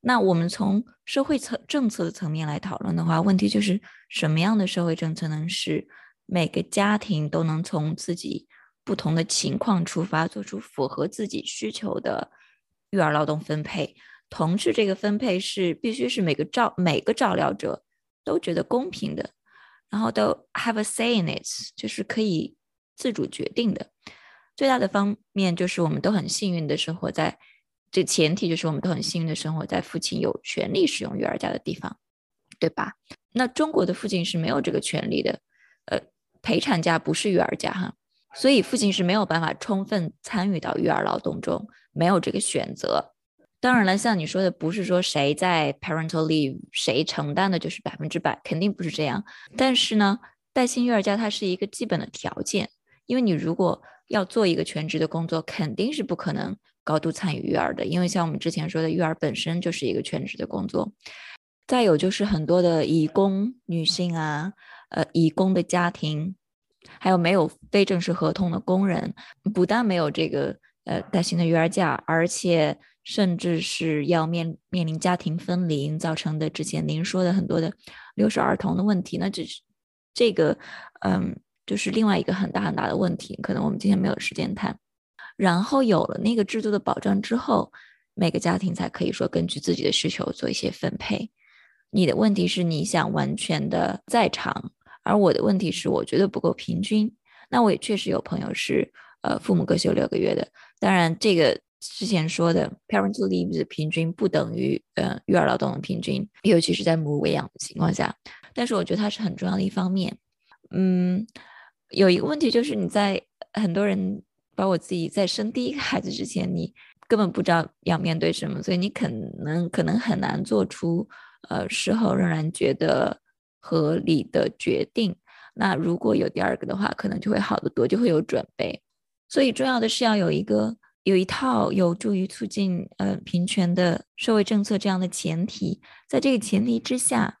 那我们从社会层政策层面来讨论的话，问题就是什么样的社会政策能使每个家庭都能从自己不同的情况出发，做出符合自己需求的。育儿劳动分配，同时这个分配是必须是每个照每个照料者都觉得公平的，然后都 have a say in it，就是可以自主决定的。最大的方面就是我们都很幸运的生活在这前提就是我们都很幸运的生活在父亲有权利使用育儿假的地方，对吧？那中国的父亲是没有这个权利的，呃，陪产假不是育儿假哈，所以父亲是没有办法充分参与到育儿劳动中。没有这个选择，当然了，像你说的，不是说谁在 parental leave 谁承担的就是百分之百，肯定不是这样。但是呢，带薪育儿假它是一个基本的条件，因为你如果要做一个全职的工作，肯定是不可能高度参与育儿的，因为像我们之前说的，育儿本身就是一个全职的工作。再有就是很多的以工女性啊，呃，以工的家庭，还有没有非正式合同的工人，不但没有这个。呃，带薪的育儿假，而且甚至是要面面临家庭分离造成的之前您说的很多的留守儿童的问题，那这是这个，嗯，就是另外一个很大很大的问题，可能我们今天没有时间谈。然后有了那个制度的保障之后，每个家庭才可以说根据自己的需求做一些分配。你的问题是你想完全的在场，而我的问题是我觉得不够平均。那我也确实有朋友是。呃，父母各休六个月的，当然这个之前说的 parental leave 的平均不等于呃育儿劳动的平均，尤其是在母乳喂养的情况下。但是我觉得它是很重要的一方面。嗯，有一个问题就是你在很多人，包括我自己在生第一个孩子之前，你根本不知道要面对什么，所以你可能可能很难做出呃事后仍然觉得合理的决定。那如果有第二个的话，可能就会好得多，就会有准备。所以重要的是要有一个有一套有助于促进呃平权的社会政策这样的前提，在这个前提之下，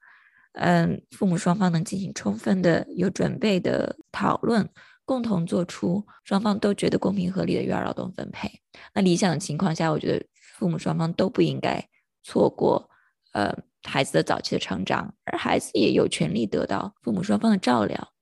嗯，父母双方能进行充分的有准备的讨论，共同做出双方都觉得公平合理的育儿劳动分配。那理想的情况下，我觉得父母双方都不应该错过呃孩子的早期的成长，而孩子也有权利得到父母双方的照料。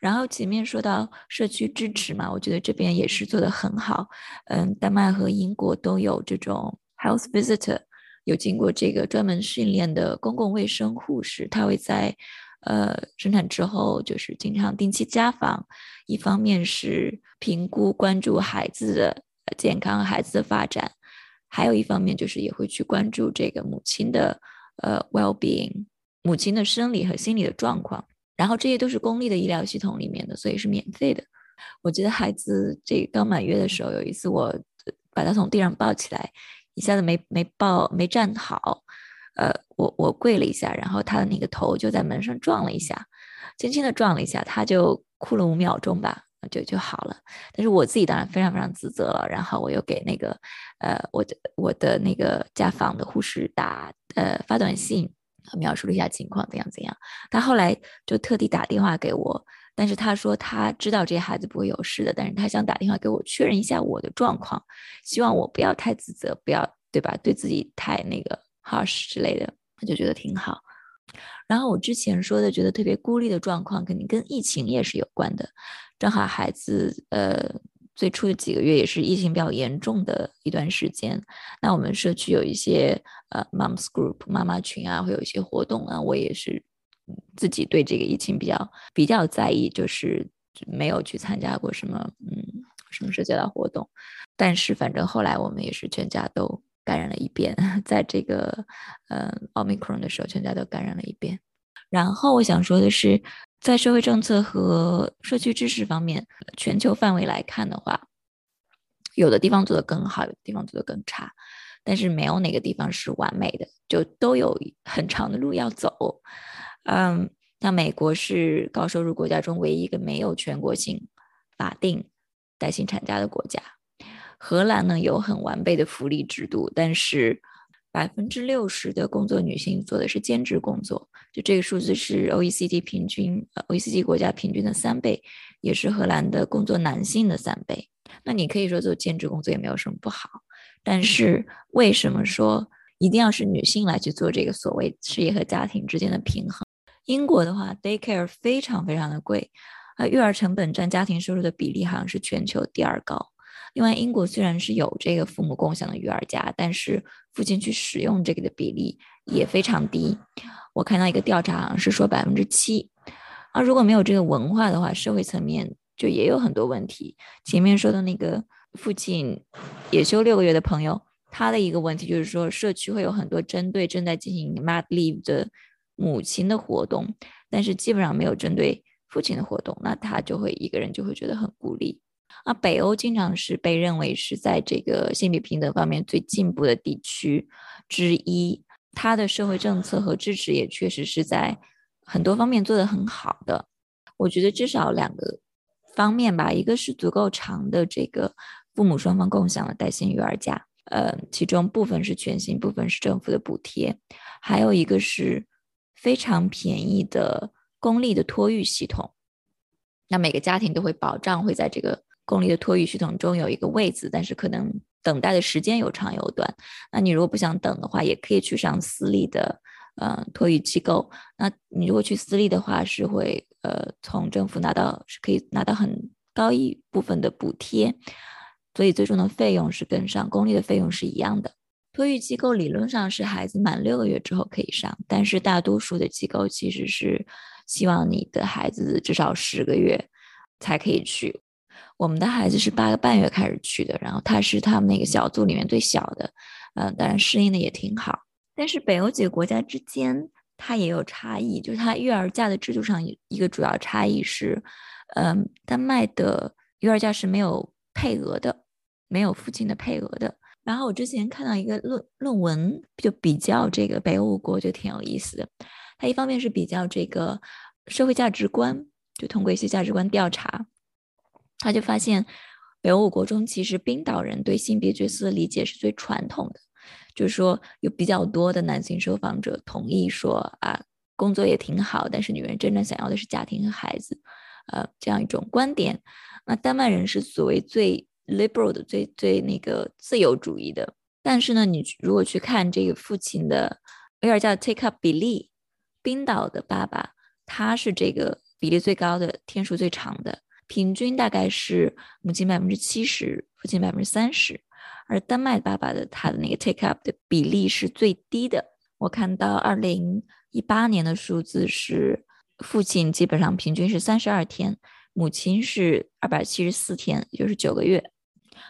然后前面说到社区支持嘛，我觉得这边也是做的很好。嗯，丹麦和英国都有这种 health visitor，有经过这个专门训练的公共卫生护士，他会在呃，生产之后就是经常定期家访，一方面是评估关注孩子的健康、孩子的发展，还有一方面就是也会去关注这个母亲的呃 well being，母亲的生理和心理的状况。然后这些都是公立的医疗系统里面的，所以是免费的。我记得孩子这刚满月的时候，有一次我把他从地上抱起来，一下子没没抱没站好。呃，我我跪了一下，然后他的那个头就在门上撞了一下，轻轻的撞了一下，他就哭了五秒钟吧，就就好了。但是我自己当然非常非常自责了，然后我又给那个呃我的我的那个家访的护士打呃发短信，描述了一下情况怎样怎样。他后来就特地打电话给我，但是他说他知道这孩子不会有事的，但是他想打电话给我确认一下我的状况，希望我不要太自责，不要对吧？对自己太那个。harsh 之类的，他就觉得挺好。然后我之前说的觉得特别孤立的状况，肯定跟疫情也是有关的。正好孩子呃最初的几个月也是疫情比较严重的一段时间。那我们社区有一些呃 moms group 妈妈群啊，会有一些活动啊。我也是自己对这个疫情比较比较在意，就是没有去参加过什么嗯什么社交的活动。但是反正后来我们也是全家都。感染了一遍，[laughs] 在这个呃奥密克戎的时候，全家都感染了一遍。然后我想说的是，在社会政策和社区知识方面，全球范围来看的话，有的地方做得更好，有的地方做得更差，但是没有哪个地方是完美的，就都有很长的路要走。嗯，像美国是高收入国家中唯一一个没有全国性法定带薪产假的国家。荷兰呢有很完备的福利制度，但是百分之六十的工作女性做的是兼职工作，就这个数字是 OECD 平均，呃 OECD 国家平均的三倍，也是荷兰的工作男性的三倍。那你可以说做兼职工作也没有什么不好，但是为什么说一定要是女性来去做这个所谓事业和家庭之间的平衡？英国的话，daycare 非常非常的贵，啊，育儿成本占家庭收入的比例好像是全球第二高。另外，英国虽然是有这个父母共享的育儿假，但是父亲去使用这个的比例也非常低。我看到一个调查，好像是说百分之七。啊，如果没有这个文化的话，社会层面就也有很多问题。前面说的那个父亲也休六个月的朋友，他的一个问题就是说，社区会有很多针对正在进行 mat leave 的母亲的活动，但是基本上没有针对父亲的活动，那他就会一个人就会觉得很孤立。啊，北欧经常是被认为是在这个性别平等方面最进步的地区之一，它的社会政策和支持也确实是在很多方面做得很好的。我觉得至少两个方面吧，一个是足够长的这个父母双方共享的带薪育儿假，呃，其中部分是全薪，部分是政府的补贴，还有一个是非常便宜的公立的托育系统，那每个家庭都会保障会在这个。公立的托育系统中有一个位子，但是可能等待的时间有长有短。那你如果不想等的话，也可以去上私立的呃托育机构。那你如果去私立的话，是会呃从政府拿到是可以拿到很高一部分的补贴，所以最终的费用是跟上公立的费用是一样的。托育机构理论上是孩子满六个月之后可以上，但是大多数的机构其实是希望你的孩子至少十个月才可以去。我们的孩子是八个半月开始去的，然后他是他们那个小组里面最小的，嗯，当然适应的也挺好。但是北欧几个国家之间它也有差异，就是它育儿假的制度上一个主要差异是，嗯，丹麦的育儿假是没有配额的，没有父亲的配额的。然后我之前看到一个论论文，就比较这个北欧五国，就挺有意思的。它一方面是比较这个社会价值观，就通过一些价值观调查。他就发现，北欧五国中，其实冰岛人对性别角色的理解是最传统的，就是说有比较多的男性受访者同意说啊，工作也挺好，但是女人真正想要的是家庭和孩子，呃，这样一种观点。那丹麦人是所谓最 liberal 的，最最那个自由主义的。但是呢，你如果去看这个父亲的维尔加 take up 比例，冰岛的爸爸他是这个比例最高的，天数最长的。平均大概是母亲百分之七十，父亲百分之三十，而丹麦爸爸的他的那个 take up 的比例是最低的。我看到二零一八年的数字是父亲基本上平均是三十二天，母亲是二百七十四天，也就是九个月。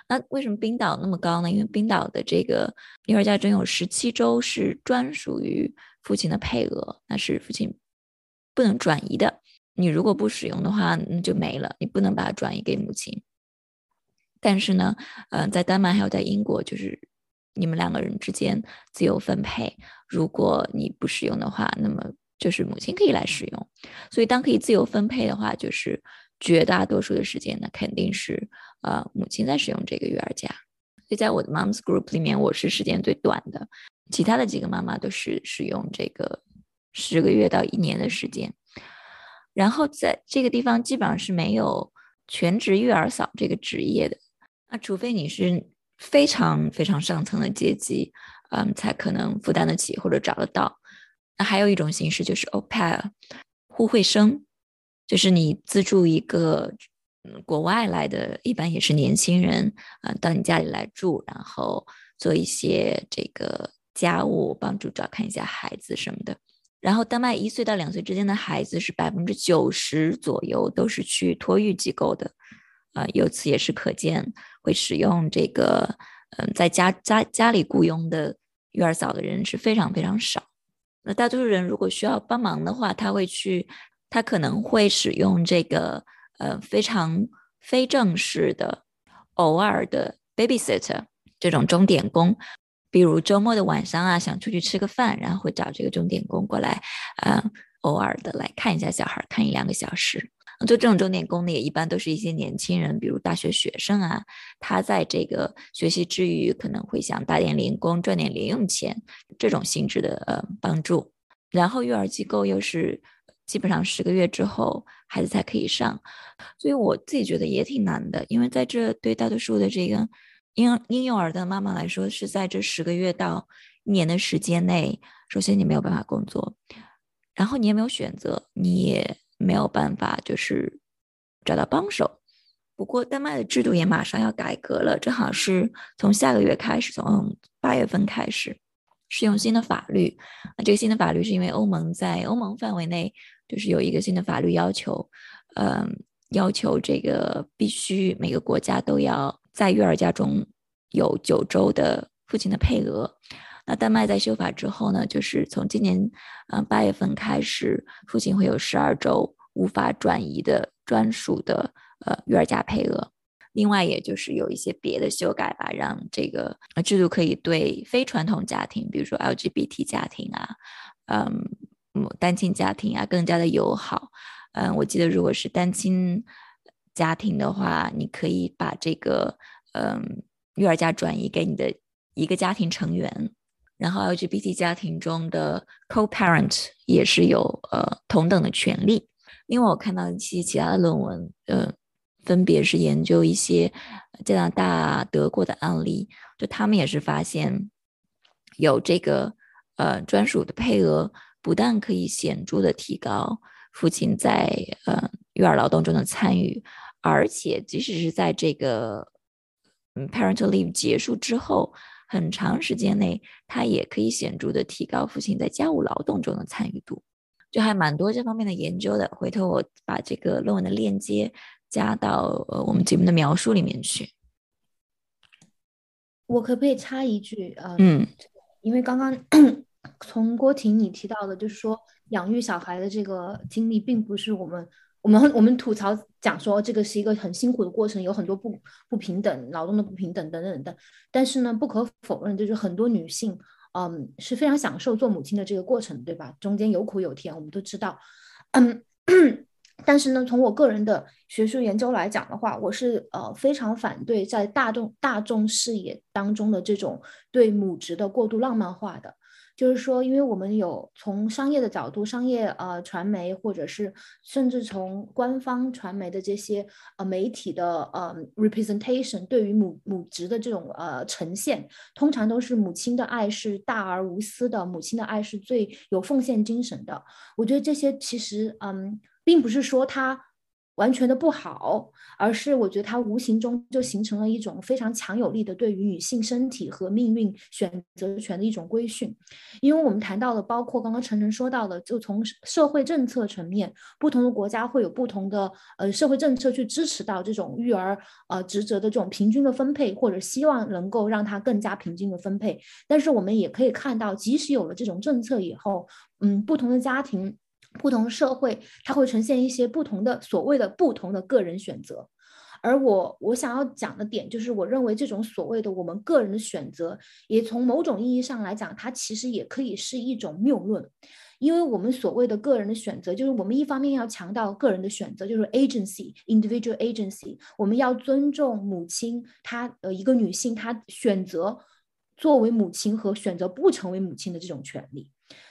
那为什么冰岛那么高呢？因为冰岛的这个育儿假中有十七周是专属于父亲的配额，那是父亲不能转移的。你如果不使用的话，那就没了，你不能把它转移给母亲。但是呢，嗯，在丹麦还有在英国，就是你们两个人之间自由分配。如果你不使用的话，那么就是母亲可以来使用。所以当可以自由分配的话，就是绝大多数的时间呢，肯定是呃母亲在使用这个育儿假。所以在我的 Moms Group 里面，我是时间最短的，其他的几个妈妈都是使用这个十个月到一年的时间。然后在这个地方基本上是没有全职育儿嫂这个职业的，那除非你是非常非常上层的阶级，嗯，才可能负担得起或者找得到。那还有一种形式就是 o p a i 互惠生，就是你资助一个国外来的，一般也是年轻人，嗯，到你家里来住，然后做一些这个家务，帮助照看一下孩子什么的。然后，丹麦一岁到两岁之间的孩子是百分之九十左右都是去托育机构的，啊，由此也是可见会使用这个，嗯，在家家家里雇佣的育儿嫂的人是非常非常少。那大多数人如果需要帮忙的话，他会去，他可能会使用这个，呃，非常非正式的、偶尔的 babysitter 这种钟点工。比如周末的晚上啊，想出去吃个饭，然后会找这个钟点工过来，嗯，偶尔的来看一下小孩，看一两个小时。做这种钟点工呢，也一般都是一些年轻人，比如大学学生啊，他在这个学习之余，可能会想打点零工，赚点零用钱，这种性质的呃帮助。然后育儿机构又是基本上十个月之后孩子才可以上，所以我自己觉得也挺难的，因为在这对大多数的这个。婴婴幼儿的妈妈来说，是在这十个月到一年的时间内，首先你没有办法工作，然后你也没有选择，你也没有办法就是找到帮手。不过丹麦的制度也马上要改革了，正好是从下个月开始，从八月份开始适用新的法律。那这个新的法律是因为欧盟在欧盟范围内就是有一个新的法律要求，嗯，要求这个必须每个国家都要。在育儿假中有九周的父亲的配额。那丹麦在修法之后呢，就是从今年嗯八月份开始，父亲会有十二周无法转移的专属的呃育儿假配额。另外，也就是有一些别的修改吧，让这个制度可以对非传统家庭，比如说 LGBT 家庭啊，嗯，单亲家庭啊，更加的友好。嗯，我记得如果是单亲。家庭的话，你可以把这个嗯育儿假转移给你的一个家庭成员，然后 LGBT 家庭中的 co-parent 也是有呃同等的权利。另外，我看到一些其他的论文，呃，分别是研究一些加拿大、德国的案例，就他们也是发现有这个呃专属的配额，不但可以显著的提高父亲在呃育儿劳动中的参与。而且，即使是在这个嗯 parental leave 结束之后，很长时间内，它也可以显著的提高父亲在家务劳动中的参与度，就还蛮多这方面的研究的。回头我把这个论文的链接加到呃我们节目的描述里面去。我可不可以插一句啊？嗯，因为刚刚从郭婷你提到的，就是说养育小孩的这个经历，并不是我们。我们我们吐槽讲说这个是一个很辛苦的过程，有很多不不平等、劳动的不平等等等的。但是呢，不可否认，就是很多女性，嗯，是非常享受做母亲的这个过程，对吧？中间有苦有甜，我们都知道。嗯，但是呢，从我个人的学术研究来讲的话，我是呃非常反对在大众大众视野当中的这种对母职的过度浪漫化的。就是说，因为我们有从商业的角度，商业呃传媒，或者是甚至从官方传媒的这些呃媒体的呃 representation，对于母母职的这种呃呈现，通常都是母亲的爱是大而无私的，母亲的爱是最有奉献精神的。我觉得这些其实嗯，并不是说他完全的不好，而是我觉得它无形中就形成了一种非常强有力的对于女性身体和命运选择权的一种规训。因为我们谈到了，包括刚刚晨晨说到的，就从社会政策层面，不同的国家会有不同的呃社会政策去支持到这种育儿呃职责的这种平均的分配，或者希望能够让它更加平均的分配。但是我们也可以看到，即使有了这种政策以后，嗯，不同的家庭。不同社会，它会呈现一些不同的所谓的不同的个人选择，而我我想要讲的点就是，我认为这种所谓的我们个人的选择，也从某种意义上来讲，它其实也可以是一种谬论，因为我们所谓的个人的选择，就是我们一方面要强调个人的选择，就是 agency，individual agency，我们要尊重母亲，她呃一个女性她选择作为母亲和选择不成为母亲的这种权利，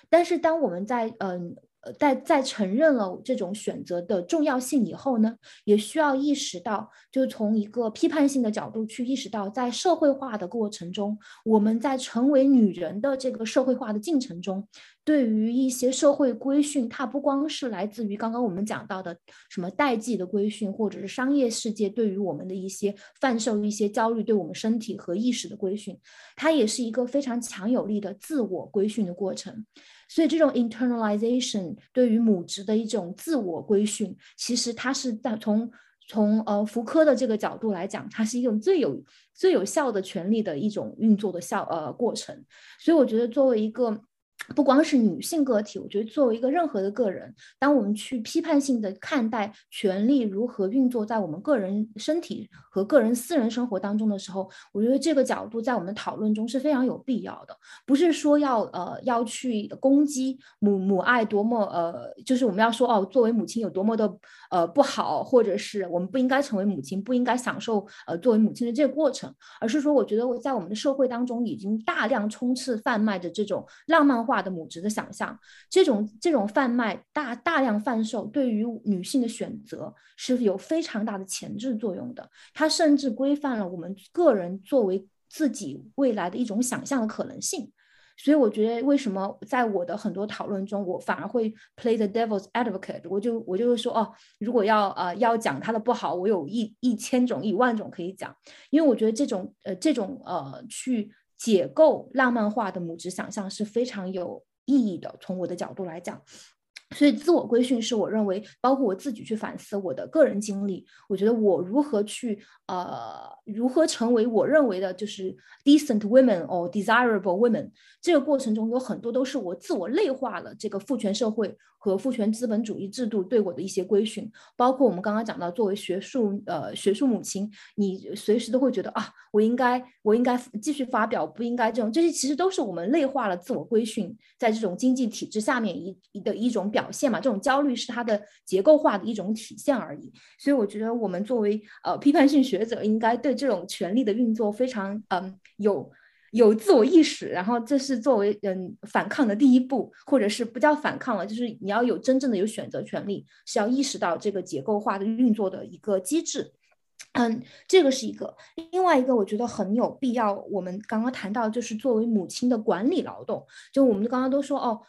但是当我们在嗯。呃在在承认了这种选择的重要性以后呢，也需要意识到，就从一个批判性的角度去意识到，在社会化的过程中，我们在成为女人的这个社会化的进程中。对于一些社会规训，它不光是来自于刚刚我们讲到的什么代际的规训，或者是商业世界对于我们的一些贩售一些焦虑，对我们身体和意识的规训，它也是一个非常强有力的自我规训的过程。所以，这种 internalization 对于母职的一种自我规训，其实它是在从从呃福柯的这个角度来讲，它是一种最有最有效的权利的一种运作的效呃过程。所以，我觉得作为一个。不光是女性个体，我觉得作为一个任何的个人，当我们去批判性的看待权利如何运作在我们个人身体和个人私人生活当中的时候，我觉得这个角度在我们讨论中是非常有必要的。不是说要呃要去攻击母母爱多么呃，就是我们要说哦，作为母亲有多么的呃不好，或者是我们不应该成为母亲，不应该享受呃作为母亲的这个过程，而是说我觉得我在我们的社会当中已经大量充斥贩卖着这种浪漫化。化的母职的想象，这种这种贩卖大大量贩售，对于女性的选择是有非常大的前置作用的。它甚至规范了我们个人作为自己未来的一种想象的可能性。所以，我觉得为什么在我的很多讨论中，我反而会 play the devil's advocate，我就我就会说哦，如果要呃要讲它的不好，我有一一千种一万种可以讲，因为我觉得这种呃这种呃去。解构浪漫化的母职想象是非常有意义的。从我的角度来讲。所以，自我规训是我认为，包括我自己去反思我的个人经历，我觉得我如何去呃，如何成为我认为的就是 decent women or desirable women，这个过程中有很多都是我自我内化了这个父权社会和父权资本主义制度对我的一些规训，包括我们刚刚讲到，作为学术呃学术母亲，你随时都会觉得啊，我应该我应该继续发表，不应该这种，这些其实都是我们内化了自我规训，在这种经济体制下面一的一种表。表现嘛，这种焦虑是它的结构化的一种体现而已。所以我觉得我们作为呃批判性学者，应该对这种权力的运作非常嗯有有自我意识。然后这是作为嗯反抗的第一步，或者是不叫反抗了，就是你要有真正的有选择权利，是要意识到这个结构化的运作的一个机制。嗯，这个是一个。另外一个，我觉得很有必要。我们刚刚谈到就是作为母亲的管理劳动，就我们刚刚都说哦。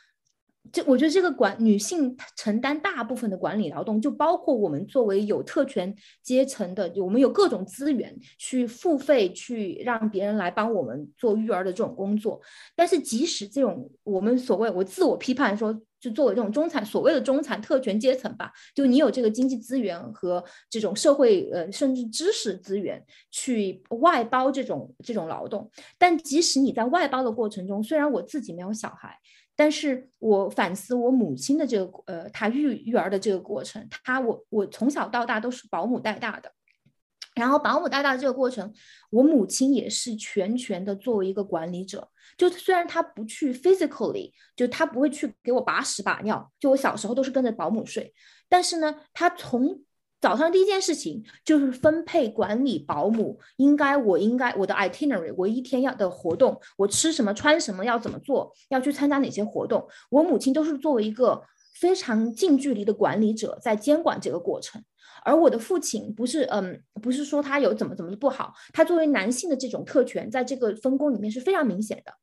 这我觉得这个管女性承担大部分的管理劳动，就包括我们作为有特权阶层的，我们有各种资源去付费去让别人来帮我们做育儿的这种工作。但是即使这种我们所谓我自我批判说，就作为这种中产所谓的中产特权阶层吧，就你有这个经济资源和这种社会呃甚至知识资源去外包这种这种劳动。但即使你在外包的过程中，虽然我自己没有小孩。但是我反思我母亲的这个呃，她育育儿的这个过程，她我我从小到大都是保姆带大的，然后保姆带大的这个过程，我母亲也是全权的作为一个管理者，就虽然她不去 physically，就她不会去给我把屎把尿，就我小时候都是跟着保姆睡，但是呢，她从早上第一件事情就是分配管理保姆，应该我应该我的 itinerary，我一天要的活动，我吃什么穿什么要怎么做，要去参加哪些活动，我母亲都是作为一个非常近距离的管理者在监管这个过程，而我的父亲不是嗯不是说他有怎么怎么的不好，他作为男性的这种特权在这个分工里面是非常明显的，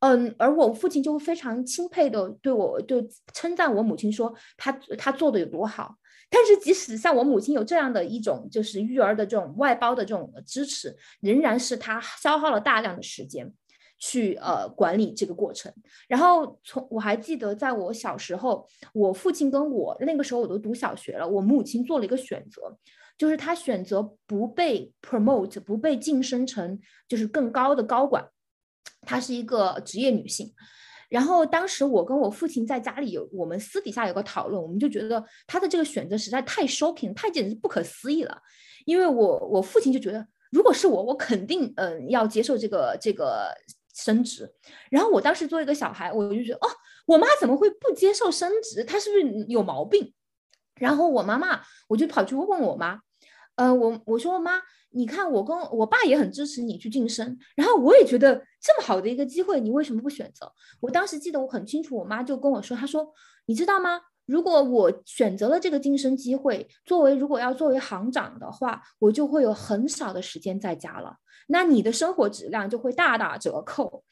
嗯，而我父亲就非常钦佩的对我就称赞我母亲说他他做的有多好。但是即使像我母亲有这样的一种就是育儿的这种外包的这种支持，仍然是她消耗了大量的时间去呃管理这个过程。然后从我还记得，在我小时候，我父亲跟我那个时候我都读小学了，我母亲做了一个选择。就是他选择不被 promote，不被晋升成就是更高的高管，她是一个职业女性。然后当时我跟我父亲在家里有我们私底下有个讨论，我们就觉得他的这个选择实在太 shocking，太简直不可思议了。因为我我父亲就觉得，如果是我，我肯定嗯要接受这个这个升职。然后我当时作为一个小孩，我就觉得哦，我妈怎么会不接受升职？她是不是有毛病？然后我妈妈，我就跑去问我妈，呃，我我说妈，你看我跟我爸也很支持你去晋升，然后我也觉得这么好的一个机会，你为什么不选择？我当时记得我很清楚，我妈就跟我说，她说你知道吗？如果我选择了这个晋升机会，作为如果要作为行长的话，我就会有很少的时间在家了，那你的生活质量就会大打折扣，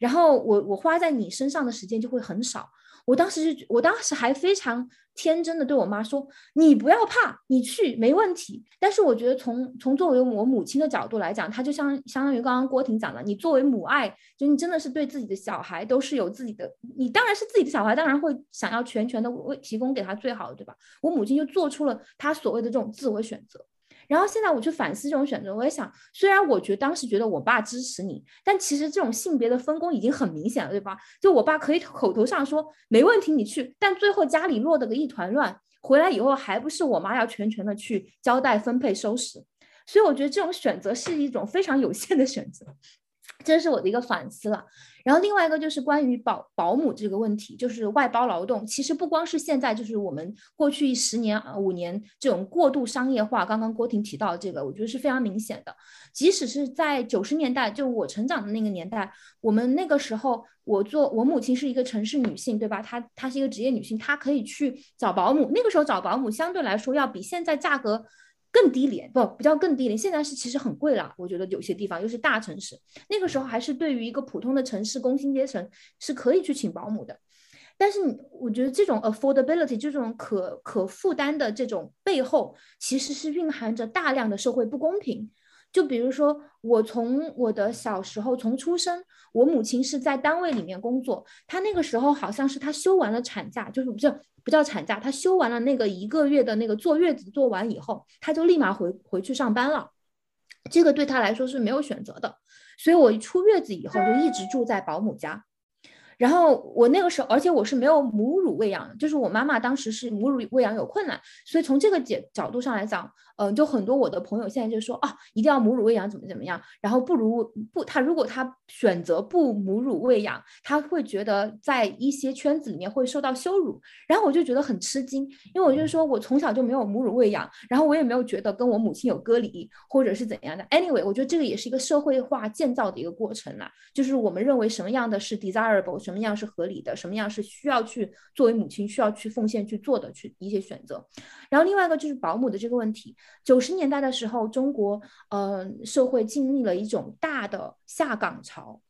然后我我花在你身上的时间就会很少。我当时就，我当时还非常天真的对我妈说：“你不要怕，你去没问题。”但是我觉得从从作为我母亲的角度来讲，她就相相当于刚刚郭婷讲的，你作为母爱，就你真的是对自己的小孩都是有自己的，你当然是自己的小孩，当然会想要全权的为提供给他最好的，对吧？我母亲就做出了她所谓的这种自我选择。然后现在我去反思这种选择，我也想，虽然我觉得当时觉得我爸支持你，但其实这种性别的分工已经很明显了，对吧？就我爸可以口头上说没问题你去，但最后家里落得个一团乱，回来以后还不是我妈要全权的去交代、分配、收拾。所以我觉得这种选择是一种非常有限的选择。这是我的一个反思了，然后另外一个就是关于保保姆这个问题，就是外包劳动，其实不光是现在，就是我们过去十年、五年这种过度商业化，刚刚郭婷提到这个，我觉得是非常明显的。即使是在九十年代，就我成长的那个年代，我们那个时候，我做我母亲是一个城市女性，对吧？她她是一个职业女性，她可以去找保姆。那个时候找保姆相对来说要比现在价格。更低廉不不叫更低廉，现在是其实很贵了。我觉得有些地方又是大城市，那个时候还是对于一个普通的城市工薪阶层是可以去请保姆的。但是你我觉得这种 affordability 这种可可负担的这种背后，其实是蕴含着大量的社会不公平。就比如说，我从我的小时候从出生，我母亲是在单位里面工作，她那个时候好像是她休完了产假，就是不叫不叫产假，她休完了那个一个月的那个坐月子做完以后，她就立马回回去上班了，这个对她来说是没有选择的，所以我出月子以后就一直住在保姆家。然后我那个时候，而且我是没有母乳喂养，就是我妈妈当时是母乳喂养有困难，所以从这个角角度上来讲，嗯，就很多我的朋友现在就说啊，一定要母乳喂养怎么怎么样，然后不如不，他如果他选择不母乳喂养，他会觉得在一些圈子里面会受到羞辱，然后我就觉得很吃惊，因为我就是说我从小就没有母乳喂养，然后我也没有觉得跟我母亲有隔离或者是怎样的，anyway，我觉得这个也是一个社会化建造的一个过程啦，就是我们认为什么样的是 desirable。什么样是合理的？什么样是需要去作为母亲需要去奉献去做的去一些选择？然后另外一个就是保姆的这个问题。九十年代的时候，中国呃社会经历了一种大的下岗潮。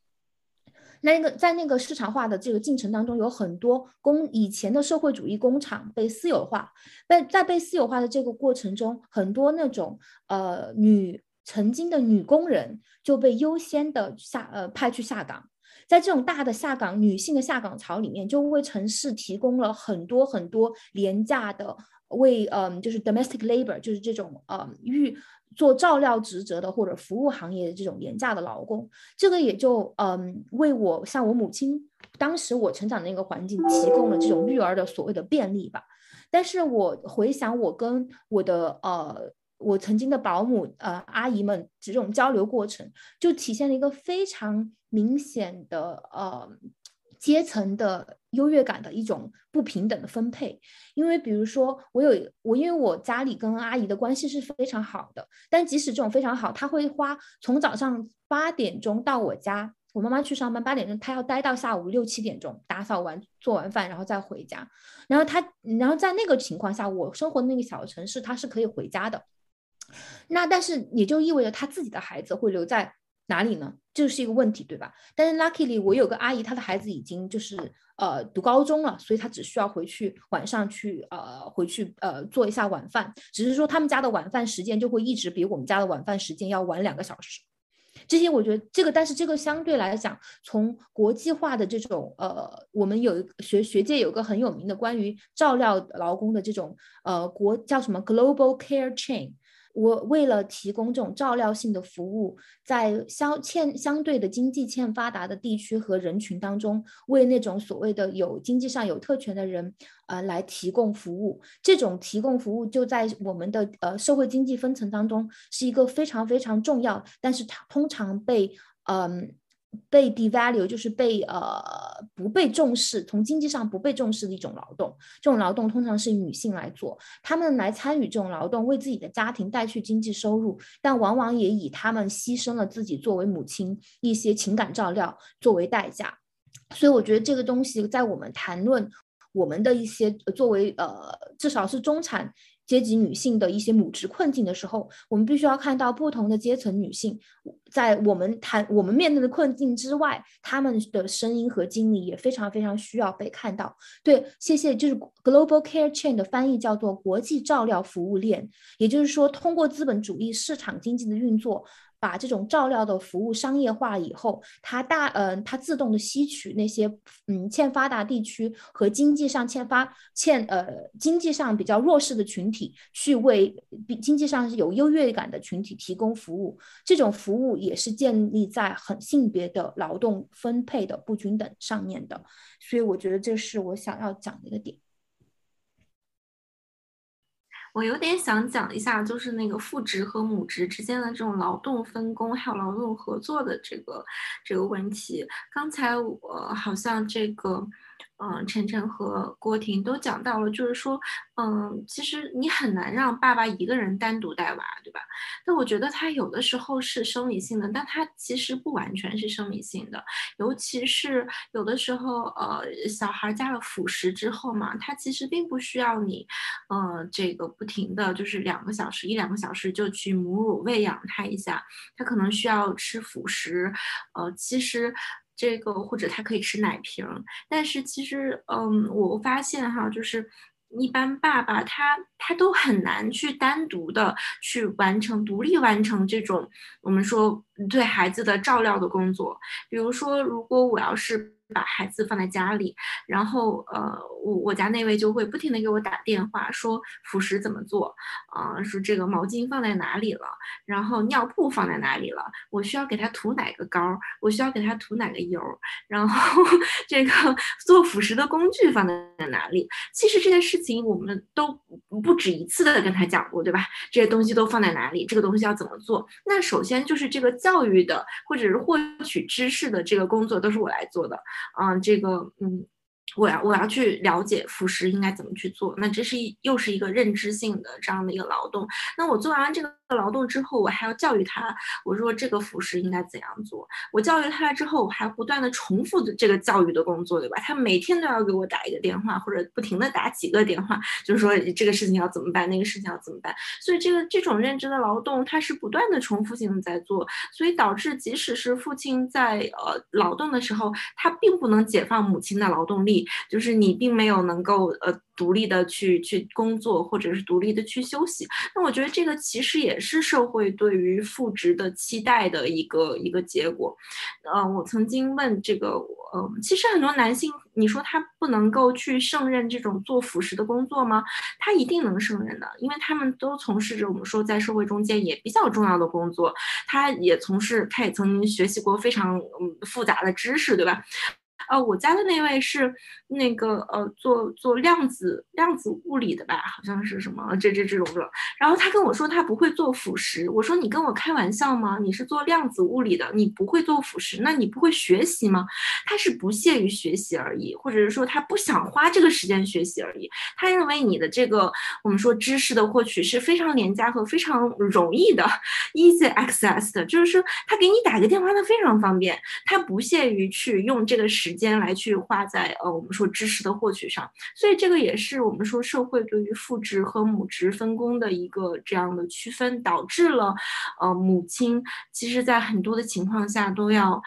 那个在那个市场化的这个进程当中，有很多工以前的社会主义工厂被私有化。被在被私有化的这个过程中，很多那种呃女曾经的女工人就被优先的下呃派去下岗。在这种大的下岗女性的下岗潮里面，就为城市提供了很多很多廉价的为嗯，就是 domestic labor，就是这种呃，育做照料职责的或者服务行业的这种廉价的劳工。这个也就嗯，为我像我母亲当时我成长的那个环境提供了这种育儿的所谓的便利吧。但是我回想我跟我的呃。我曾经的保姆，呃，阿姨们这种交流过程，就体现了一个非常明显的，呃，阶层的优越感的一种不平等的分配。因为，比如说，我有我，因为我家里跟阿姨的关系是非常好的，但即使这种非常好，他会花从早上八点钟到我家，我妈妈去上班八点钟，她要待到下午六七点钟，打扫完做完饭，然后再回家。然后他，然后在那个情况下，我生活的那个小城市，他是可以回家的。那但是也就意味着他自己的孩子会留在哪里呢？这是一个问题，对吧？但是 luckily 我有个阿姨，她的孩子已经就是呃读高中了，所以她只需要回去晚上去呃回去呃做一下晚饭，只是说他们家的晚饭时间就会一直比我们家的晚饭时间要晚两个小时。这些我觉得这个，但是这个相对来讲，从国际化的这种呃，我们有学学界有个很有名的关于照料劳工的这种呃国叫什么 global care chain。我为了提供这种照料性的服务，在相欠相对的经济欠发达的地区和人群当中，为那种所谓的有经济上有特权的人，呃，来提供服务。这种提供服务就在我们的呃社会经济分层当中是一个非常非常重要，但是它通常被嗯。被 devalue 就是被呃不被重视，从经济上不被重视的一种劳动。这种劳动通常是女性来做，她们来参与这种劳动，为自己的家庭带去经济收入，但往往也以她们牺牲了自己作为母亲一些情感照料作为代价。所以我觉得这个东西在我们谈论我们的一些作为呃至少是中产。阶级女性的一些母职困境的时候，我们必须要看到不同的阶层女性，在我们谈我们面对的困境之外，她们的声音和经历也非常非常需要被看到。对，谢谢。就是 global care chain 的翻译叫做国际照料服务链，也就是说，通过资本主义市场经济的运作。把这种照料的服务商业化以后，它大嗯，它自动的吸取那些嗯欠发达地区和经济上欠发欠呃经济上比较弱势的群体，去为比经济上有优越感的群体提供服务。这种服务也是建立在很性别的劳动分配的不均等上面的，所以我觉得这是我想要讲的一个点。我有点想讲一下，就是那个父职和母职之间的这种劳动分工，还有劳动合作的这个这个问题。刚才我好像这个。嗯，晨晨和郭婷都讲到了，就是说，嗯，其实你很难让爸爸一个人单独带娃，对吧？但我觉得他有的时候是生理性的，但他其实不完全是生理性的，尤其是有的时候，呃，小孩加了辅食之后嘛，他其实并不需要你，呃，这个不停的就是两个小时一两个小时就去母乳喂养他一下，他可能需要吃辅食，呃，其实。这个或者他可以吃奶瓶，但是其实，嗯，我发现哈，就是一般爸爸他他都很难去单独的去完成独立完成这种我们说对孩子的照料的工作。比如说，如果我要是。把孩子放在家里，然后呃，我我家那位就会不停的给我打电话说辅食怎么做啊？说这个毛巾放在哪里了？然后尿布放在哪里了？我需要给他涂哪个膏？我需要给他涂哪个油？然后 [laughs] 这个做辅食的工具放在哪里？其实这件事情我们都不止一次的跟他讲过，对吧？这些东西都放在哪里？这个东西要怎么做？那首先就是这个教教育的或者是获取知识的这个工作都是我来做的。嗯，这个嗯。我要我要去了解辅食应该怎么去做，那这是一又是一个认知性的这样的一个劳动。那我做完这个劳动之后，我还要教育他，我说这个辅食应该怎样做。我教育他了之后，我还不断的重复的这个教育的工作，对吧？他每天都要给我打一个电话，或者不停的打几个电话，就是说这个事情要怎么办，那个事情要怎么办。所以这个这种认知的劳动，它是不断的重复性的在做，所以导致即使是父亲在呃劳动的时候，他并不能解放母亲的劳动力。就是你并没有能够呃独立的去去工作，或者是独立的去休息。那我觉得这个其实也是社会对于父职的期待的一个一个结果。呃，我曾经问这个，呃，其实很多男性，你说他不能够去胜任这种做辅食的工作吗？他一定能胜任的，因为他们都从事着我们说在社会中间也比较重要的工作。他也从事，他也曾经学习过非常嗯复杂的知识，对吧？哦，我家的那位是那个呃，做做量子量子物理的吧，好像是什么这这这种的。然后他跟我说他不会做辅食，我说你跟我开玩笑吗？你是做量子物理的，你不会做辅食，那你不会学习吗？他是不屑于学习而已，或者是说他不想花这个时间学习而已。他认为你的这个我们说知识的获取是非常廉价和非常容易的，easy access 的，就是说他给你打个电话他非常方便，他不屑于去用这个时。间来去花在呃我们说知识的获取上，所以这个也是我们说社会对于父职和母职分工的一个这样的区分，导致了呃母亲其实在很多的情况下都要。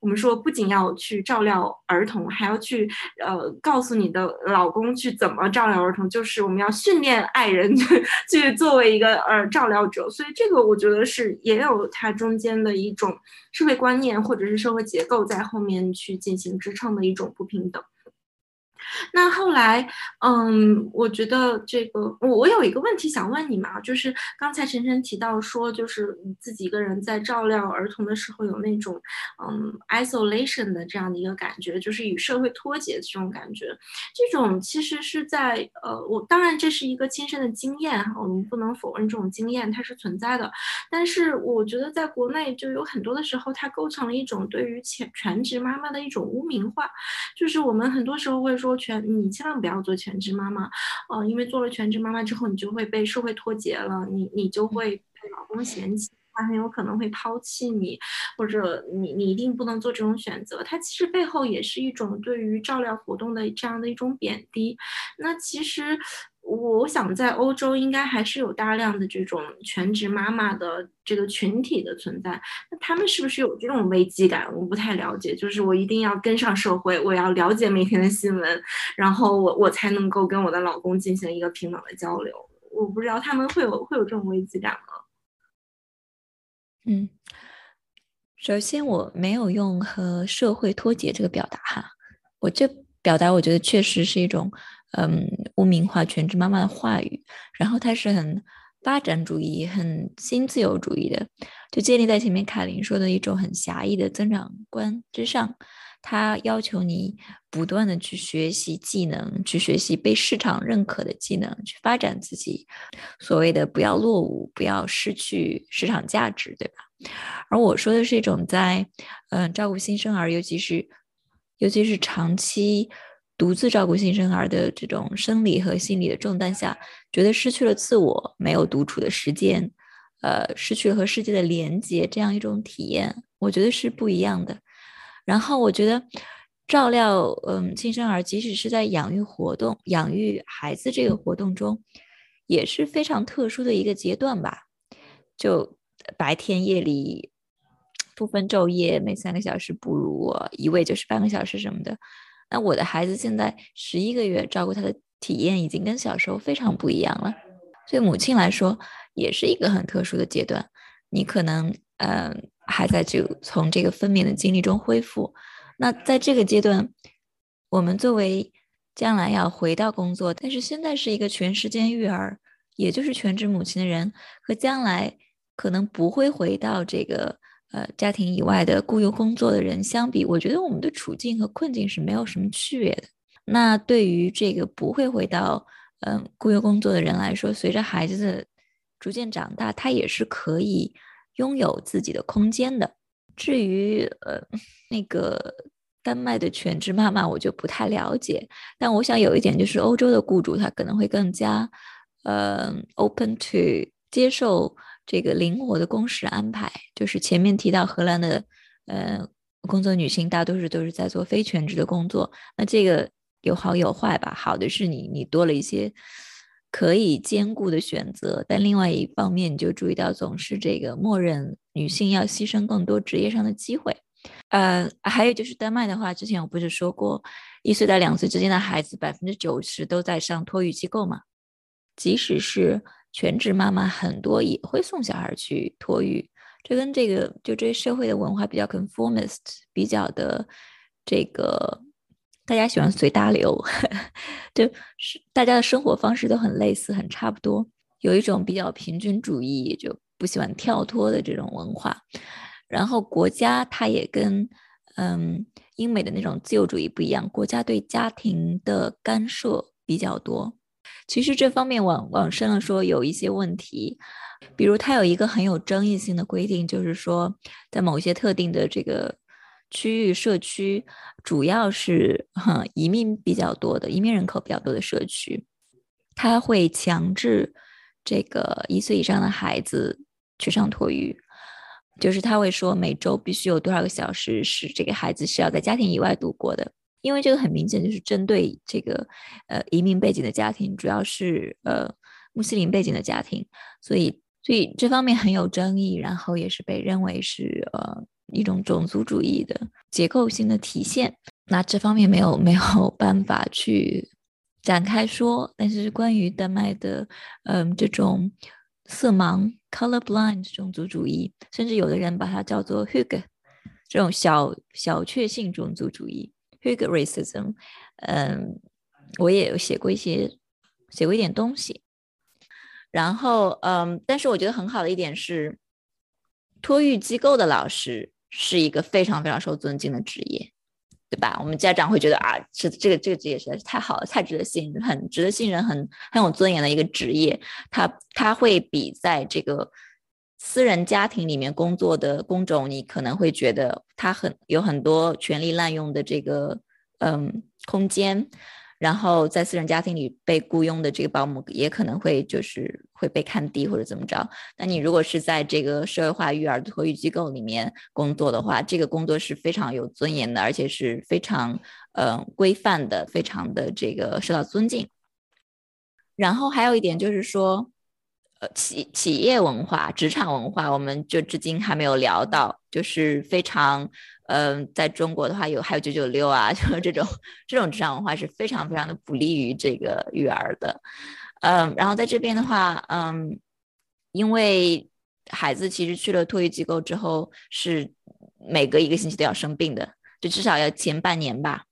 我们说，不仅要去照料儿童，还要去呃告诉你的老公去怎么照料儿童，就是我们要训练爱人去去作为一个呃照料者。所以这个我觉得是也有它中间的一种社会观念或者是社会结构在后面去进行支撑的一种不平等。那后来，嗯，我觉得这个我我有一个问题想问你嘛，就是刚才晨晨提到说，就是你自己一个人在照料儿童的时候有那种嗯 isolation 的这样的一个感觉，就是与社会脱节的这种感觉。这种其实是在呃，我当然这是一个亲身的经验哈，我们不能否认这种经验它是存在的。但是我觉得在国内就有很多的时候，它构成了一种对于全全职妈妈的一种污名化，就是我们很多时候会说。全你千万不要做全职妈妈，呃，因为做了全职妈妈之后，你就会被社会脱节了，你你就会被老公嫌弃，他很有可能会抛弃你，或者你你一定不能做这种选择。它其实背后也是一种对于照料活动的这样的一种贬低。那其实。我想在欧洲应该还是有大量的这种全职妈妈的这个群体的存在，那他们是不是有这种危机感？我不太了解，就是我一定要跟上社会，我要了解每天的新闻，然后我我才能够跟我的老公进行一个平等的交流。我不知道他们会有会有这种危机感吗？嗯，首先我没有用和社会脱节这个表达哈，我这表达我觉得确实是一种。嗯，污名化全职妈妈的话语，然后它是很发展主义、很新自由主义的，就建立在前面凯琳说的一种很狭义的增长观之上。他要求你不断的去学习技能，去学习被市场认可的技能，去发展自己。所谓的不要落伍，不要失去市场价值，对吧？而我说的是一种在嗯照顾新生儿，尤其是尤其是长期。独自照顾新生儿的这种生理和心理的重担下，觉得失去了自我，没有独处的时间，呃，失去和世界的连接，这样一种体验，我觉得是不一样的。然后我觉得照料嗯新生儿，即使是在养育活动、养育孩子这个活动中，也是非常特殊的一个阶段吧。就白天夜里不分昼夜，每三个小时哺乳，一喂就是半个小时什么的。那我的孩子现在十一个月，照顾他的体验已经跟小时候非常不一样了。对母亲来说，也是一个很特殊的阶段。你可能，嗯，还在就从这个分娩的经历中恢复。那在这个阶段，我们作为将来要回到工作，但是现在是一个全时间育儿，也就是全职母亲的人，和将来可能不会回到这个。呃，家庭以外的雇佣工作的人相比，我觉得我们的处境和困境是没有什么区别的。那对于这个不会回到嗯雇佣工作的人来说，随着孩子的逐渐长大，他也是可以拥有自己的空间的。至于呃那个丹麦的全职妈妈，我就不太了解。但我想有一点就是，欧洲的雇主他可能会更加呃 open to 接受。这个灵活的工时安排，就是前面提到荷兰的，呃，工作女性大多数都是在做非全职的工作。那这个有好有坏吧？好的是你你多了一些可以兼顾的选择，但另外一方面你就注意到总是这个默认女性要牺牲更多职业上的机会。呃，还有就是丹麦的话，之前我不是说过，一岁到两岁之间的孩子百分之九十都在上托育机构嘛，即使是。全职妈妈很多也会送小孩去托育，这跟这个就这社会的文化比较 conformist，比较的这个大家喜欢随大流，[laughs] 就是大家的生活方式都很类似，很差不多，有一种比较平均主义，就不喜欢跳脱的这种文化。然后国家它也跟嗯英美的那种自由主义不一样，国家对家庭的干涉比较多。其实这方面往往深了说有一些问题，比如它有一个很有争议性的规定，就是说在某些特定的这个区域社区，主要是哈移民比较多的移民人口比较多的社区，他会强制这个一岁以上的孩子去上托育。就是他会说每周必须有多少个小时是这个孩子是要在家庭以外度过的，因为这个很明显就是针对这个呃移民背景的家庭，主要是呃穆斯林背景的家庭，所以所以这方面很有争议，然后也是被认为是呃一种种族主义的结构性的体现。那这方面没有没有办法去展开说，但是关于丹麦的嗯这种色盲 （color blind） 种族主义，甚至有的人把它叫做 “hug” 这种小小确幸种族主义 （hug racism）。嗯，我也有写过一些写过一点东西。然后嗯，但是我觉得很好的一点是，托育机构的老师是一个非常非常受尊敬的职业。对吧？我们家长会觉得啊，是这个这个职业实在是太好了，太值得信任，很值得信任，很很有尊严的一个职业。他他会比在这个私人家庭里面工作的工种，你可能会觉得他很有很多权力滥用的这个嗯空间。然后在私人家庭里被雇佣的这个保姆也可能会就是会被看低或者怎么着。那你如果是在这个社会化育儿托育机构里面工作的话，这个工作是非常有尊严的，而且是非常呃规范的，非常的这个受到尊敬。然后还有一点就是说，呃企企业文化、职场文化，我们就至今还没有聊到，就是非常。嗯，在中国的话，有还有九九六啊，[laughs] 就是这种这种职场文化是非常非常的不利于这个育儿的。嗯，然后在这边的话，嗯，因为孩子其实去了托育机构之后，是每隔一个星期都要生病的，就至少要前半年吧，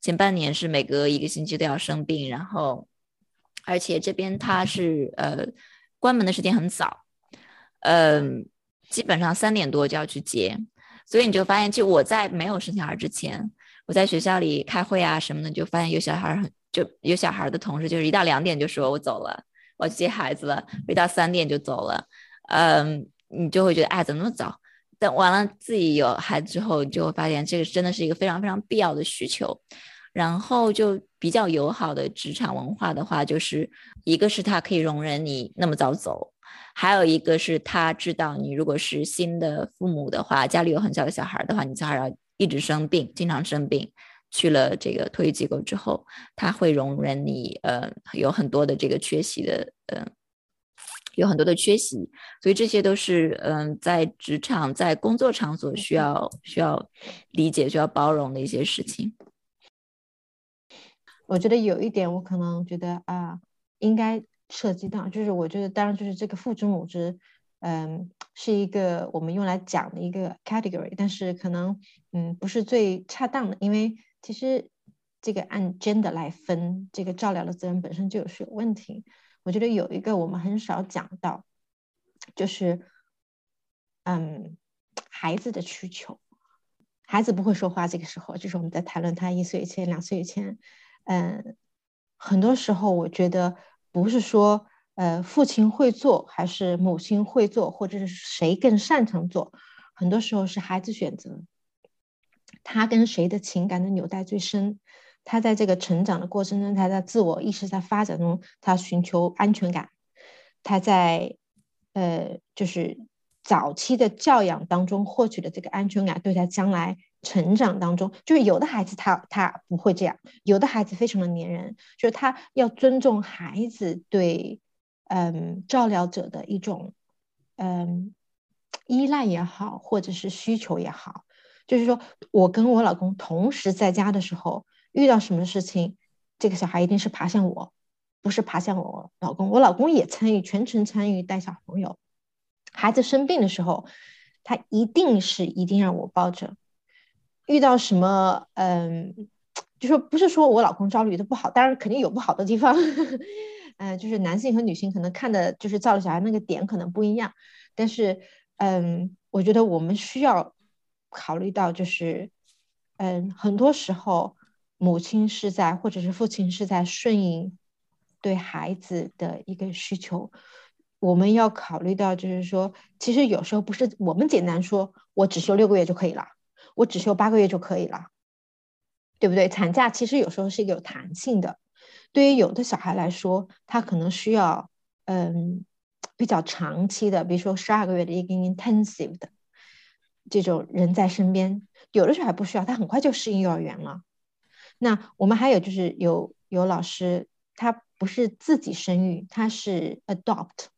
前半年是每隔一个星期都要生病，然后而且这边他是呃关门的时间很早，嗯，基本上三点多就要去接。所以你就发现，就我在没有生小孩之前，我在学校里开会啊什么的，就发现有小孩很就有小孩的同事，就是一到两点就说我走了，我去接孩子了，一到三点就走了。嗯，你就会觉得哎，怎么那么早？等完了自己有孩子之后，你就会发现这个真的是一个非常非常必要的需求。然后就比较友好的职场文化的话，就是一个是他可以容忍你那么早走。还有一个是他知道，你如果是新的父母的话，家里有很小的小孩的话，你小孩要一直生病，经常生病，去了这个托育机构之后，他会容忍你，呃，有很多的这个缺席的，呃，有很多的缺席，所以这些都是，嗯，在职场在工作场所需要需要理解、需要包容的一些事情。我觉得有一点，我可能觉得啊，应该。涉及到，就是我觉得，当然就是这个父之母之，嗯，是一个我们用来讲的一个 category，但是可能，嗯，不是最恰当的，因为其实这个按 gender 来分，这个照料的责任本身就是有问题。我觉得有一个我们很少讲到，就是，嗯，孩子的需求，孩子不会说话，这个时候就是我们在谈论他一岁以前、两岁以前，嗯，很多时候我觉得。不是说，呃，父亲会做还是母亲会做，或者是谁更擅长做，很多时候是孩子选择。他跟谁的情感的纽带最深？他在这个成长的过程中，他在自我意识在发展中，他寻求安全感。他在，呃，就是早期的教养当中获取的这个安全感，对他将来。成长当中，就是有的孩子他他不会这样，有的孩子非常的粘人，就是他要尊重孩子对嗯照料者的一种嗯依赖也好，或者是需求也好，就是说我跟我老公同时在家的时候，遇到什么事情，这个小孩一定是爬向我，不是爬向我老公，我老公也参与全程参与带小朋友，孩子生病的时候，他一定是一定让我抱着。遇到什么，嗯，就说不是说我老公焦虑的不好，当然肯定有不好的地方，[laughs] 嗯，就是男性和女性可能看的就是照顾小孩那个点可能不一样，但是，嗯，我觉得我们需要考虑到，就是，嗯，很多时候母亲是在或者是父亲是在顺应对孩子的一个需求，我们要考虑到，就是说，其实有时候不是我们简单说我只休六个月就可以了。我只休八个月就可以了，对不对？产假其实有时候是一个有弹性的，对于有的小孩来说，他可能需要嗯比较长期的，比如说十二个月的一个 intensive 的，这种人在身边，有的时候还不需要，他很快就适应幼儿园了。那我们还有就是有有老师，他不是自己生育，他是 adopt。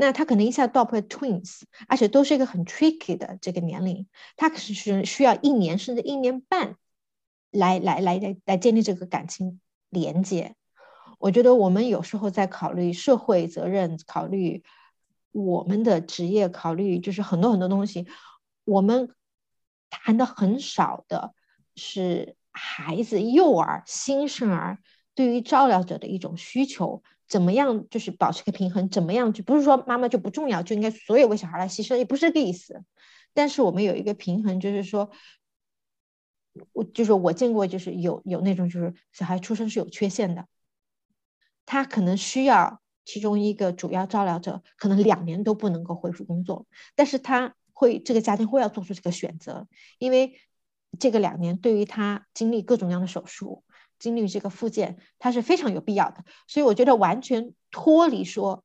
那他可能一下 adopt twins，而且都是一个很 tricky 的这个年龄，他可是需需要一年甚至一年半来来来来来建立这个感情连接。我觉得我们有时候在考虑社会责任，考虑我们的职业，考虑就是很多很多东西，我们谈的很少的是孩子、幼儿、新生儿对于照料者的一种需求，怎么样就是保持个平衡，怎么样就不是说妈妈就不重要，就应该所有为小孩来牺牲，也不是这个意思。但是我们有一个平衡，就是说，我就是我见过，就是有有那种就是小孩出生是有缺陷的。他可能需要其中一个主要照料者，可能两年都不能够恢复工作，但是他会这个家庭会要做出这个选择，因为这个两年对于他经历各种各样的手术，经历这个复健，它是非常有必要的。所以我觉得完全脱离说，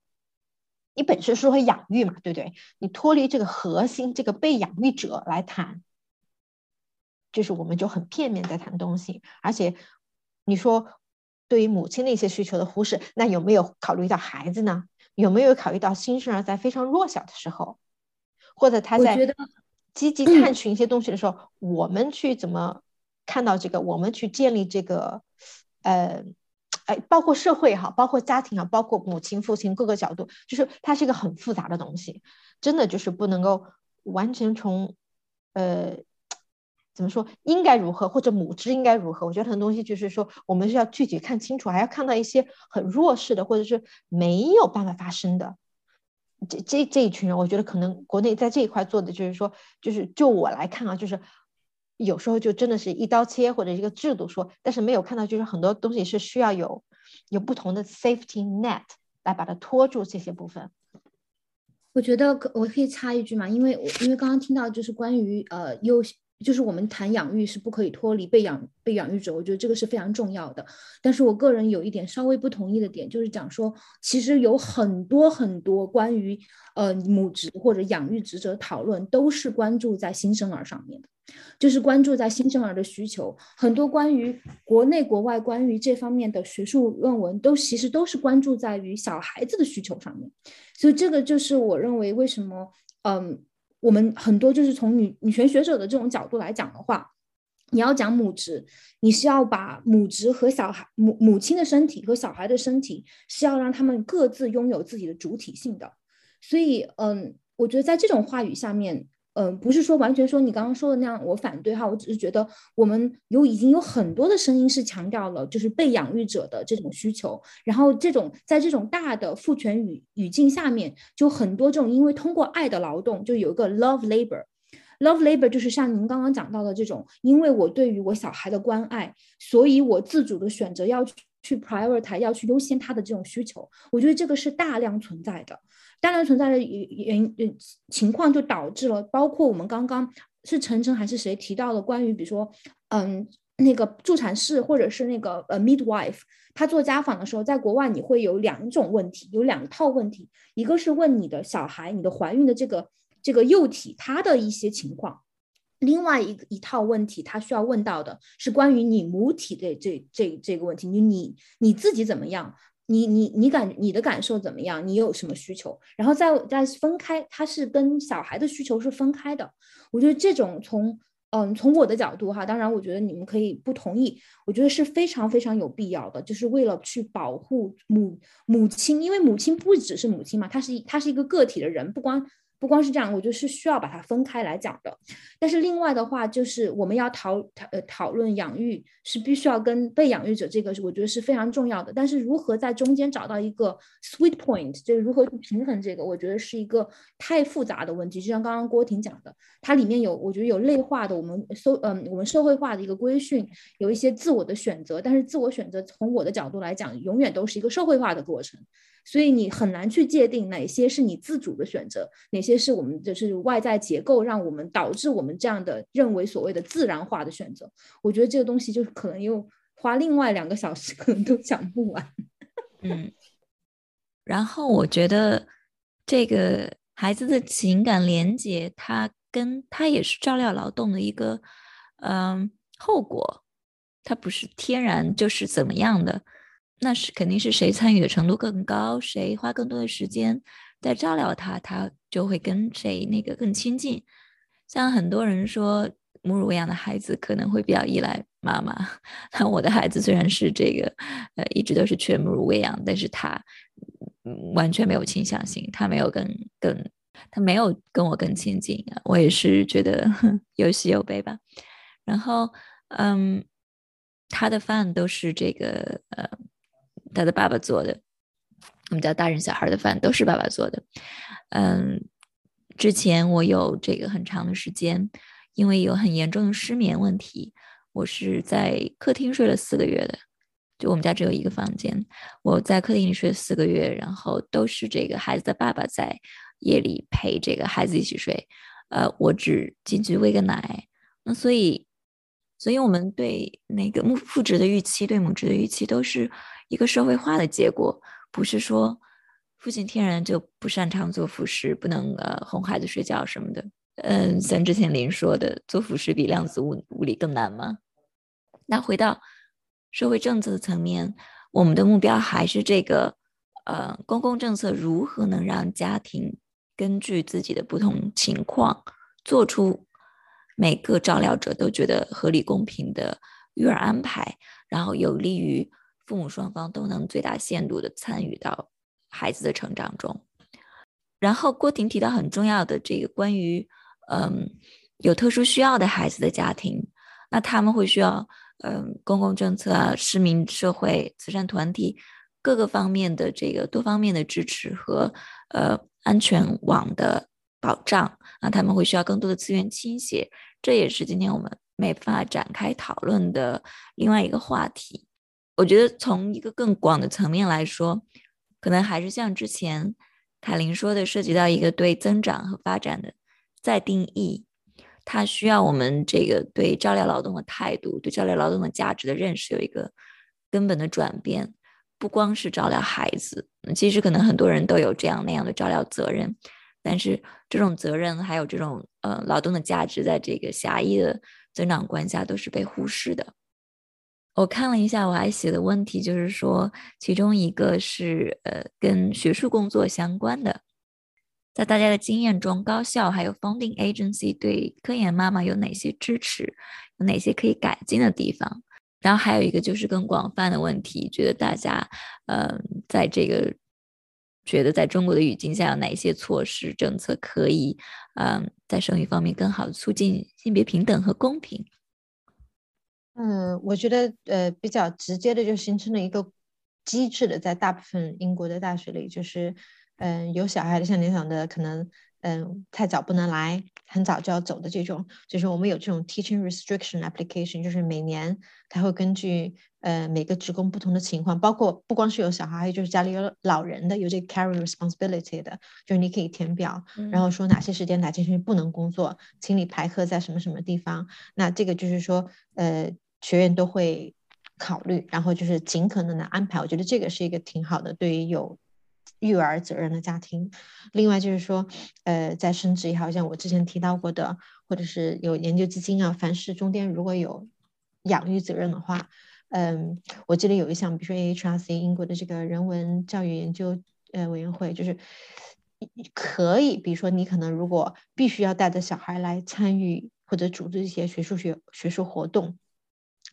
你本身是会养育嘛，对不对？你脱离这个核心，这个被养育者来谈，就是我们就很片面在谈东西，而且你说。对于母亲的一些需求的忽视，那有没有考虑到孩子呢？有没有考虑到新生儿在非常弱小的时候，或者他在积极探寻一些东西的时候，我们去怎么看到这个？我们去建立这个，呃，哎，包括社会哈，包括家庭啊，包括母亲、父亲各个角度，就是它是一个很复杂的东西，真的就是不能够完全从，呃。怎么说应该如何，或者母职应该如何？我觉得很多东西就是说，我们是要具体看清楚，还要看到一些很弱势的，或者是没有办法发生的这这这一群人。我觉得可能国内在这一块做的就是说，就是就我来看啊，就是有时候就真的是一刀切或者一个制度说，但是没有看到就是很多东西是需要有有不同的 safety net 来把它拖住这些部分。我觉得可我可以插一句嘛，因为我因为刚刚听到就是关于呃优。就是我们谈养育是不可以脱离被养被养育者，我觉得这个是非常重要的。但是我个人有一点稍微不同意的点，就是讲说，其实有很多很多关于呃母职或者养育职责讨论，都是关注在新生儿上面的，就是关注在新生儿的需求。很多关于国内国外关于这方面的学术论文，都其实都是关注在于小孩子的需求上面。所以这个就是我认为为什么嗯。我们很多就是从女女权学者的这种角度来讲的话，你要讲母职，你是要把母职和小孩母母亲的身体和小孩的身体是要让他们各自拥有自己的主体性的。所以，嗯，我觉得在这种话语下面。嗯，不是说完全说你刚刚说的那样，我反对哈。我只是觉得我们有已经有很多的声音是强调了，就是被养育者的这种需求。然后这种在这种大的父权语语境下面，就很多这种因为通过爱的劳动，就有一个 love labor，love labor 就是像您刚刚讲到的这种，因为我对于我小孩的关爱，所以我自主的选择要去去 prioritize，要去优先他的这种需求。我觉得这个是大量存在的。大量存在的原原情况就导致了，包括我们刚刚是晨晨还是谁提到的关于，比如说，嗯，那个助产士或者是那个呃 midwife，他做家访的时候，在国外你会有两种问题，有两套问题，一个是问你的小孩，你的怀孕的这个这个幼体他的一些情况，另外一一套问题，他需要问到的是关于你母体的这这这个问题，你你你自己怎么样？你你你感你的感受怎么样？你有什么需求？然后再再分开，它是跟小孩的需求是分开的。我觉得这种从嗯从我的角度哈，当然我觉得你们可以不同意，我觉得是非常非常有必要的，就是为了去保护母母亲，因为母亲不只是母亲嘛，她是她是一个个体的人，不光。不光是这样，我觉得是需要把它分开来讲的。但是另外的话，就是我们要讨讨呃讨论养育，是必须要跟被养育者这个是，我觉得是非常重要的。但是如何在中间找到一个 sweet point，就是如何去平衡这个，我觉得是一个太复杂的问题。就像刚刚郭婷讲的，它里面有我觉得有类化的，我们搜嗯我们社会化的一个规训，有一些自我的选择。但是自我选择从我的角度来讲，永远都是一个社会化的过程。所以你很难去界定哪些是你自主的选择，哪些是我们就是外在结构让我们导致我们这样的认为所谓的自然化的选择。我觉得这个东西就可能又花另外两个小时可能都讲不完。[laughs] 嗯，然后我觉得这个孩子的情感连接，他跟它也是照料劳动的一个嗯后果，它不是天然就是怎么样的，那是肯定是谁参与的程度更高，谁花更多的时间在照料他，他就会跟谁那个更亲近。像很多人说。母乳喂养的孩子可能会比较依赖妈妈。[laughs] 那我的孩子虽然是这个，呃，一直都是全母乳喂养，但是他完全没有倾向性，他没有跟跟，他没有跟我更亲近。我也是觉得 [laughs] 有喜有悲吧。然后，嗯，他的饭都是这个，呃，他的爸爸做的。我们家大人小孩的饭都是爸爸做的。嗯，之前我有这个很长的时间。因为有很严重的失眠问题，我是在客厅睡了四个月的。就我们家只有一个房间，我在客厅里睡了四个月，然后都是这个孩子的爸爸在夜里陪这个孩子一起睡。呃，我只进去喂个奶。那所以，所以我们对那个母父职的预期，对母职的预期，都是一个社会化的结果，不是说父亲天然就不擅长做辅食，不能呃哄孩子睡觉什么的。嗯，像之前林说的，做辅食比量子物物理更难吗？那回到社会政策层面，我们的目标还是这个，呃，公共政策如何能让家庭根据自己的不同情况，做出每个照料者都觉得合理公平的育儿安排，然后有利于父母双方都能最大限度的参与到孩子的成长中。然后郭婷提到很重要的这个关于。嗯，有特殊需要的孩子的家庭，那他们会需要嗯公共政策啊、市民社会、慈善团体各个方面的这个多方面的支持和呃安全网的保障那他们会需要更多的资源倾斜，这也是今天我们没法展开讨论的另外一个话题。我觉得从一个更广的层面来说，可能还是像之前凯琳说的，涉及到一个对增长和发展的。再定义，它需要我们这个对照料劳动的态度、对照料劳动的价值的认识有一个根本的转变。不光是照料孩子，其实可能很多人都有这样那样的照料责任，但是这种责任还有这种呃劳动的价值，在这个狭义的增长观下都是被忽视的。我看了一下，我还写的问题就是说，其中一个是呃跟学术工作相关的。在大家的经验中，高校还有 funding agency 对科研妈妈有哪些支持？有哪些可以改进的地方？然后还有一个就是更广泛的问题，觉得大家，嗯，在这个觉得在中国的语境下，有哪些措施政策可以，嗯，在生育方面更好的促进性别平等和公平？嗯，我觉得，呃，比较直接的就形成了一个机制的，在大部分英国的大学里，就是。嗯，有小孩的，像你讲的，可能嗯太早不能来，很早就要走的这种，就是我们有这种 teaching restriction application，就是每年他会根据呃每个职工不同的情况，包括不光是有小孩，还有就是家里有老人的，有这个 carry responsibility 的，就是你可以填表，然后说哪些时间哪些时间不能工作，请你排课在什么什么地方。那这个就是说，呃，学院都会考虑，然后就是尽可能的安排。我觉得这个是一个挺好的，对于有。育儿责任的家庭，另外就是说，呃，在升职也好像我之前提到过的，或者是有研究基金啊，凡是中间如果有养育责任的话，嗯，我记得有一项，比如说 AHRC 英国的这个人文教育研究呃委员会，就是可以，比如说你可能如果必须要带着小孩来参与或者组织一些学术学学术活动，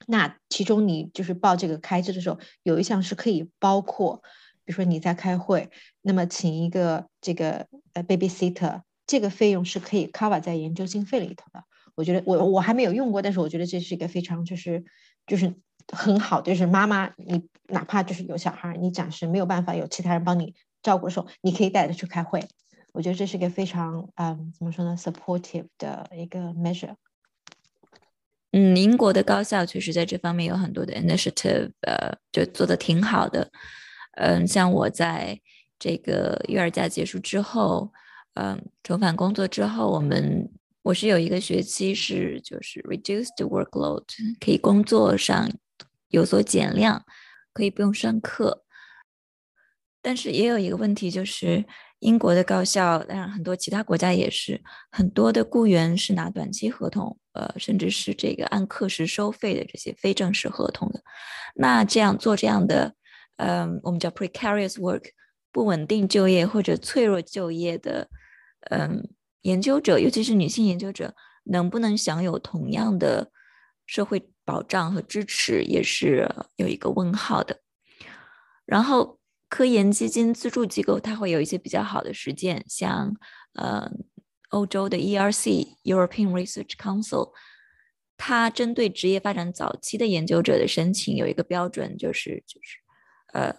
那其中你就是报这个开支的时候，有一项是可以包括。比如说你在开会，那么请一个这个呃 babysitter，这个费用是可以 cover 在研究经费里头的。我觉得我我还没有用过，但是我觉得这是一个非常就是就是很好，就是妈妈你哪怕就是有小孩，你暂时没有办法有其他人帮你照顾的时候，你可以带着去开会。我觉得这是一个非常嗯怎么说呢 supportive 的一个 measure。嗯，英国的高校确实在这方面有很多的 initiative，呃，就做的挺好的。嗯，像我在这个育儿假结束之后，嗯，重返工作之后，我们我是有一个学期是就是 reduced workload，可以工作上有所减量，可以不用上课。但是也有一个问题，就是英国的高校，当然很多其他国家也是，很多的雇员是拿短期合同，呃，甚至是这个按课时收费的这些非正式合同的。那这样做这样的，嗯，我们叫 precarious work，不稳定就业或者脆弱就业的，嗯，研究者，尤其是女性研究者，能不能享有同样的社会保障和支持，也是有一个问号的。然后。科研基金资助机构，它会有一些比较好的实践，像呃欧洲的 ERC European Research Council，它针对职业发展早期的研究者的申请有一个标准，就是就是呃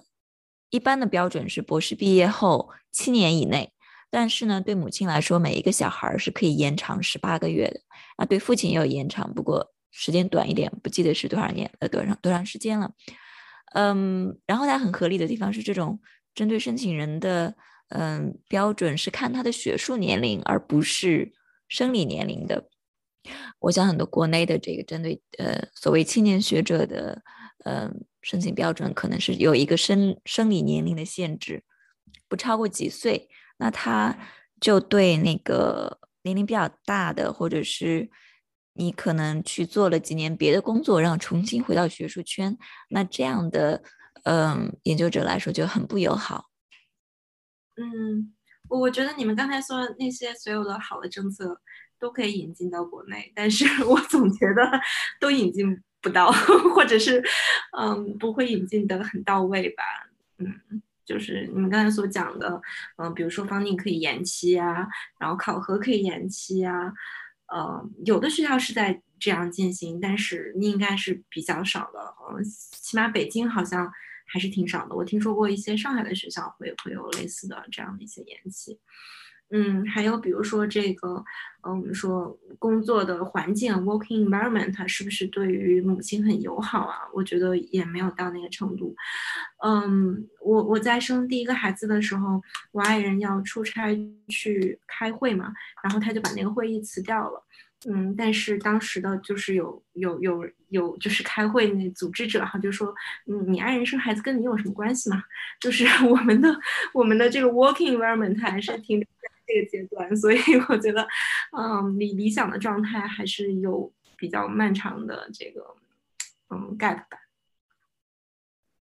一般的标准是博士毕业后七年以内，但是呢，对母亲来说，每一个小孩是可以延长十八个月的，啊，对父亲也有延长，不过时间短一点，不记得是多少年呃多长多长时间了。嗯，然后它很合理的地方是，这种针对申请人的嗯标准是看他的学术年龄，而不是生理年龄的。我想很多国内的这个针对呃所谓青年学者的嗯申请标准，可能是有一个生生理年龄的限制，不超过几岁，那他就对那个年龄比较大的或者是。你可能去做了几年别的工作，然后重新回到学术圈，那这样的嗯研究者来说就很不友好。嗯，我觉得你们刚才说的那些所有的好的政策都可以引进到国内，但是 [laughs] 我总觉得都引进不到，或者是嗯不会引进的很到位吧。嗯，就是你们刚才所讲的，嗯，比如说方定可以延期啊，然后考核可以延期啊。呃，有的学校是在这样进行，但是应该是比较少的。嗯，起码北京好像还是挺少的。我听说过一些上海的学校会会有类似的这样的一些延期。嗯，还有比如说这个，嗯，我们说工作的环境 （working environment） 是不是对于母亲很友好啊？我觉得也没有到那个程度。嗯，我我在生第一个孩子的时候，我爱人要出差去开会嘛，然后他就把那个会议辞掉了。嗯，但是当时的就是有有有有就是开会那组织者哈，就说，嗯，你爱人生孩子跟你有什么关系吗？[laughs] 就是我们的我们的这个 working environment 还是挺。这个阶段，所以 [laughs] 我觉得，嗯，理理想的状态还是有比较漫长的这个，嗯，gap 吧。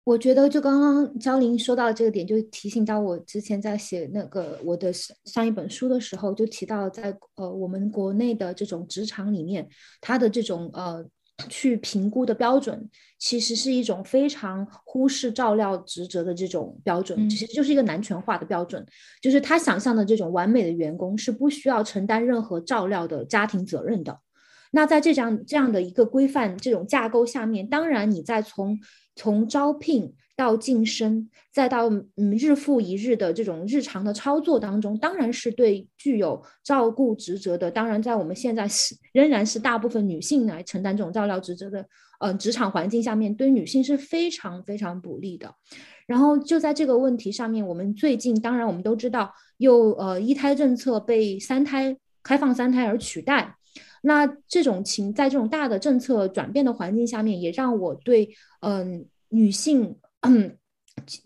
我觉得，就刚刚焦林说到这个点，就提醒到我之前在写那个我的上一本书的时候，就提到在呃我们国内的这种职场里面，它的这种呃。去评估的标准，其实是一种非常忽视照料职责的这种标准，其实就是一个男权化的标准。就是他想象的这种完美的员工是不需要承担任何照料的家庭责任的。那在这样这样的一个规范这种架构下面，当然你在从从招聘。到晋升，再到嗯日复一日的这种日常的操作当中，当然是对具有照顾职责的，当然在我们现在是仍然是大部分女性来承担这种照料职责的，嗯，职场环境下面对女性是非常非常不利的。然后就在这个问题上面，我们最近当然我们都知道，又呃一胎政策被三胎开放三胎而取代，那这种情在这种大的政策转变的环境下面，也让我对嗯女性。嗯，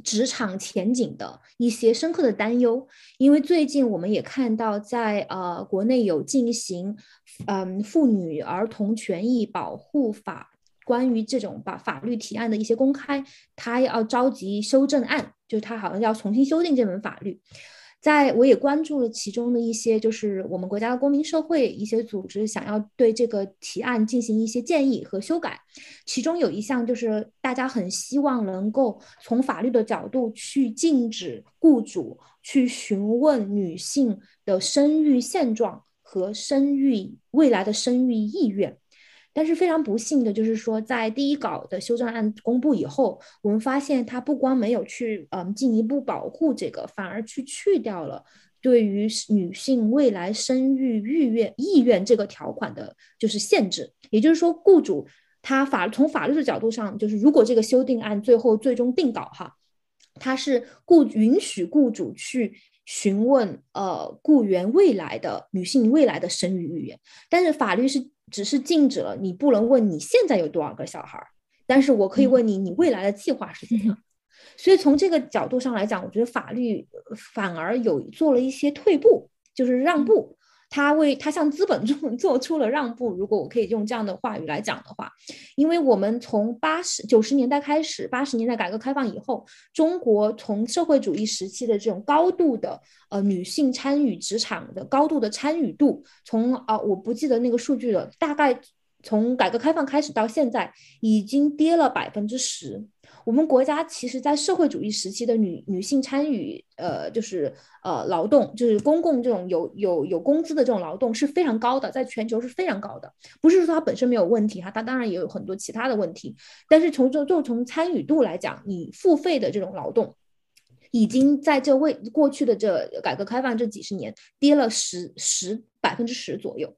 职场前景的一些深刻的担忧，因为最近我们也看到，在呃国内有进行嗯妇女儿童权益保护法关于这种把法律提案的一些公开，他要召集修正案，就他好像要重新修订这门法律。在我也关注了其中的一些，就是我们国家的公民社会一些组织想要对这个提案进行一些建议和修改，其中有一项就是大家很希望能够从法律的角度去禁止雇主去询问女性的生育现状和生育未来的生育意愿。但是非常不幸的就是说，在第一稿的修正案公布以后，我们发现它不光没有去嗯进一步保护这个，反而去去掉了对于女性未来生育意愿意愿这个条款的就是限制。也就是说，雇主他法从法律的角度上，就是如果这个修订案最后最终定稿哈，他是雇允许雇主去询问呃雇员未来的女性未来的生育意愿，但是法律是。只是禁止了你不能问你现在有多少个小孩儿，但是我可以问你你未来的计划是怎样。[laughs] 所以从这个角度上来讲，我觉得法律反而有做了一些退步，就是让步。他为他向资本 [laughs] 做做出了让步。如果我可以用这样的话语来讲的话，因为我们从八十九十年代开始，八十年代改革开放以后，中国从社会主义时期的这种高度的呃女性参与职场的高度的参与度，从啊我不记得那个数据了，大概从改革开放开始到现在，已经跌了百分之十。我们国家其实，在社会主义时期的女女性参与，呃，就是呃劳动，就是公共这种有有有工资的这种劳动是非常高的，在全球是非常高的。不是说它本身没有问题哈，它当然也有很多其他的问题。但是从就就从参与度来讲，你付费的这种劳动，已经在这未过去的这改革开放这几十年跌了十十百分之十左右。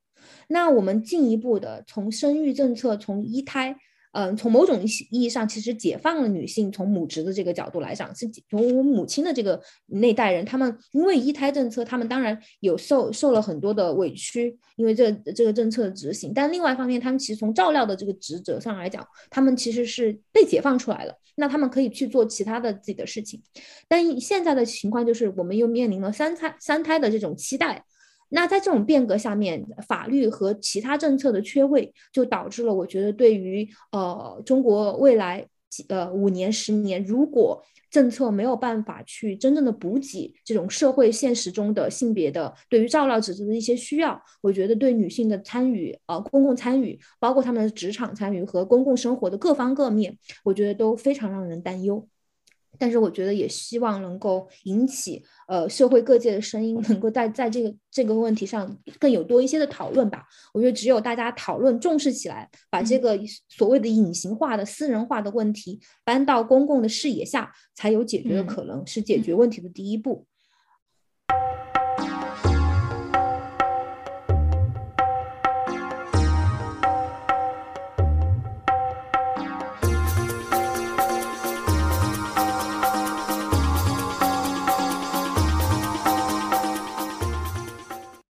那我们进一步的从生育政策，从一胎。嗯，从某种意义上，其实解放了女性从母职的这个角度来讲，是从我母亲的这个那代人，他们因为一胎政策，他们当然有受受了很多的委屈，因为这这个政策的执行。但另外一方面，他们其实从照料的这个职责上来讲，他们其实是被解放出来了，那他们可以去做其他的自己的事情。但现在的情况就是，我们又面临了三胎三胎的这种期待。那在这种变革下面，法律和其他政策的缺位，就导致了我觉得对于呃中国未来呃五年十年，如果政策没有办法去真正的补给这种社会现实中的性别的对于照料职责的一些需要，我觉得对女性的参与呃公共参与，包括他们的职场参与和公共生活的各方各面，我觉得都非常让人担忧。但是我觉得也希望能够引起呃社会各界的声音，能够在在这个这个问题上更有多一些的讨论吧。我觉得只有大家讨论重视起来，把这个所谓的隐形化的私人化的问题搬到公共的视野下，才有解决的可能，是解决问题的第一步。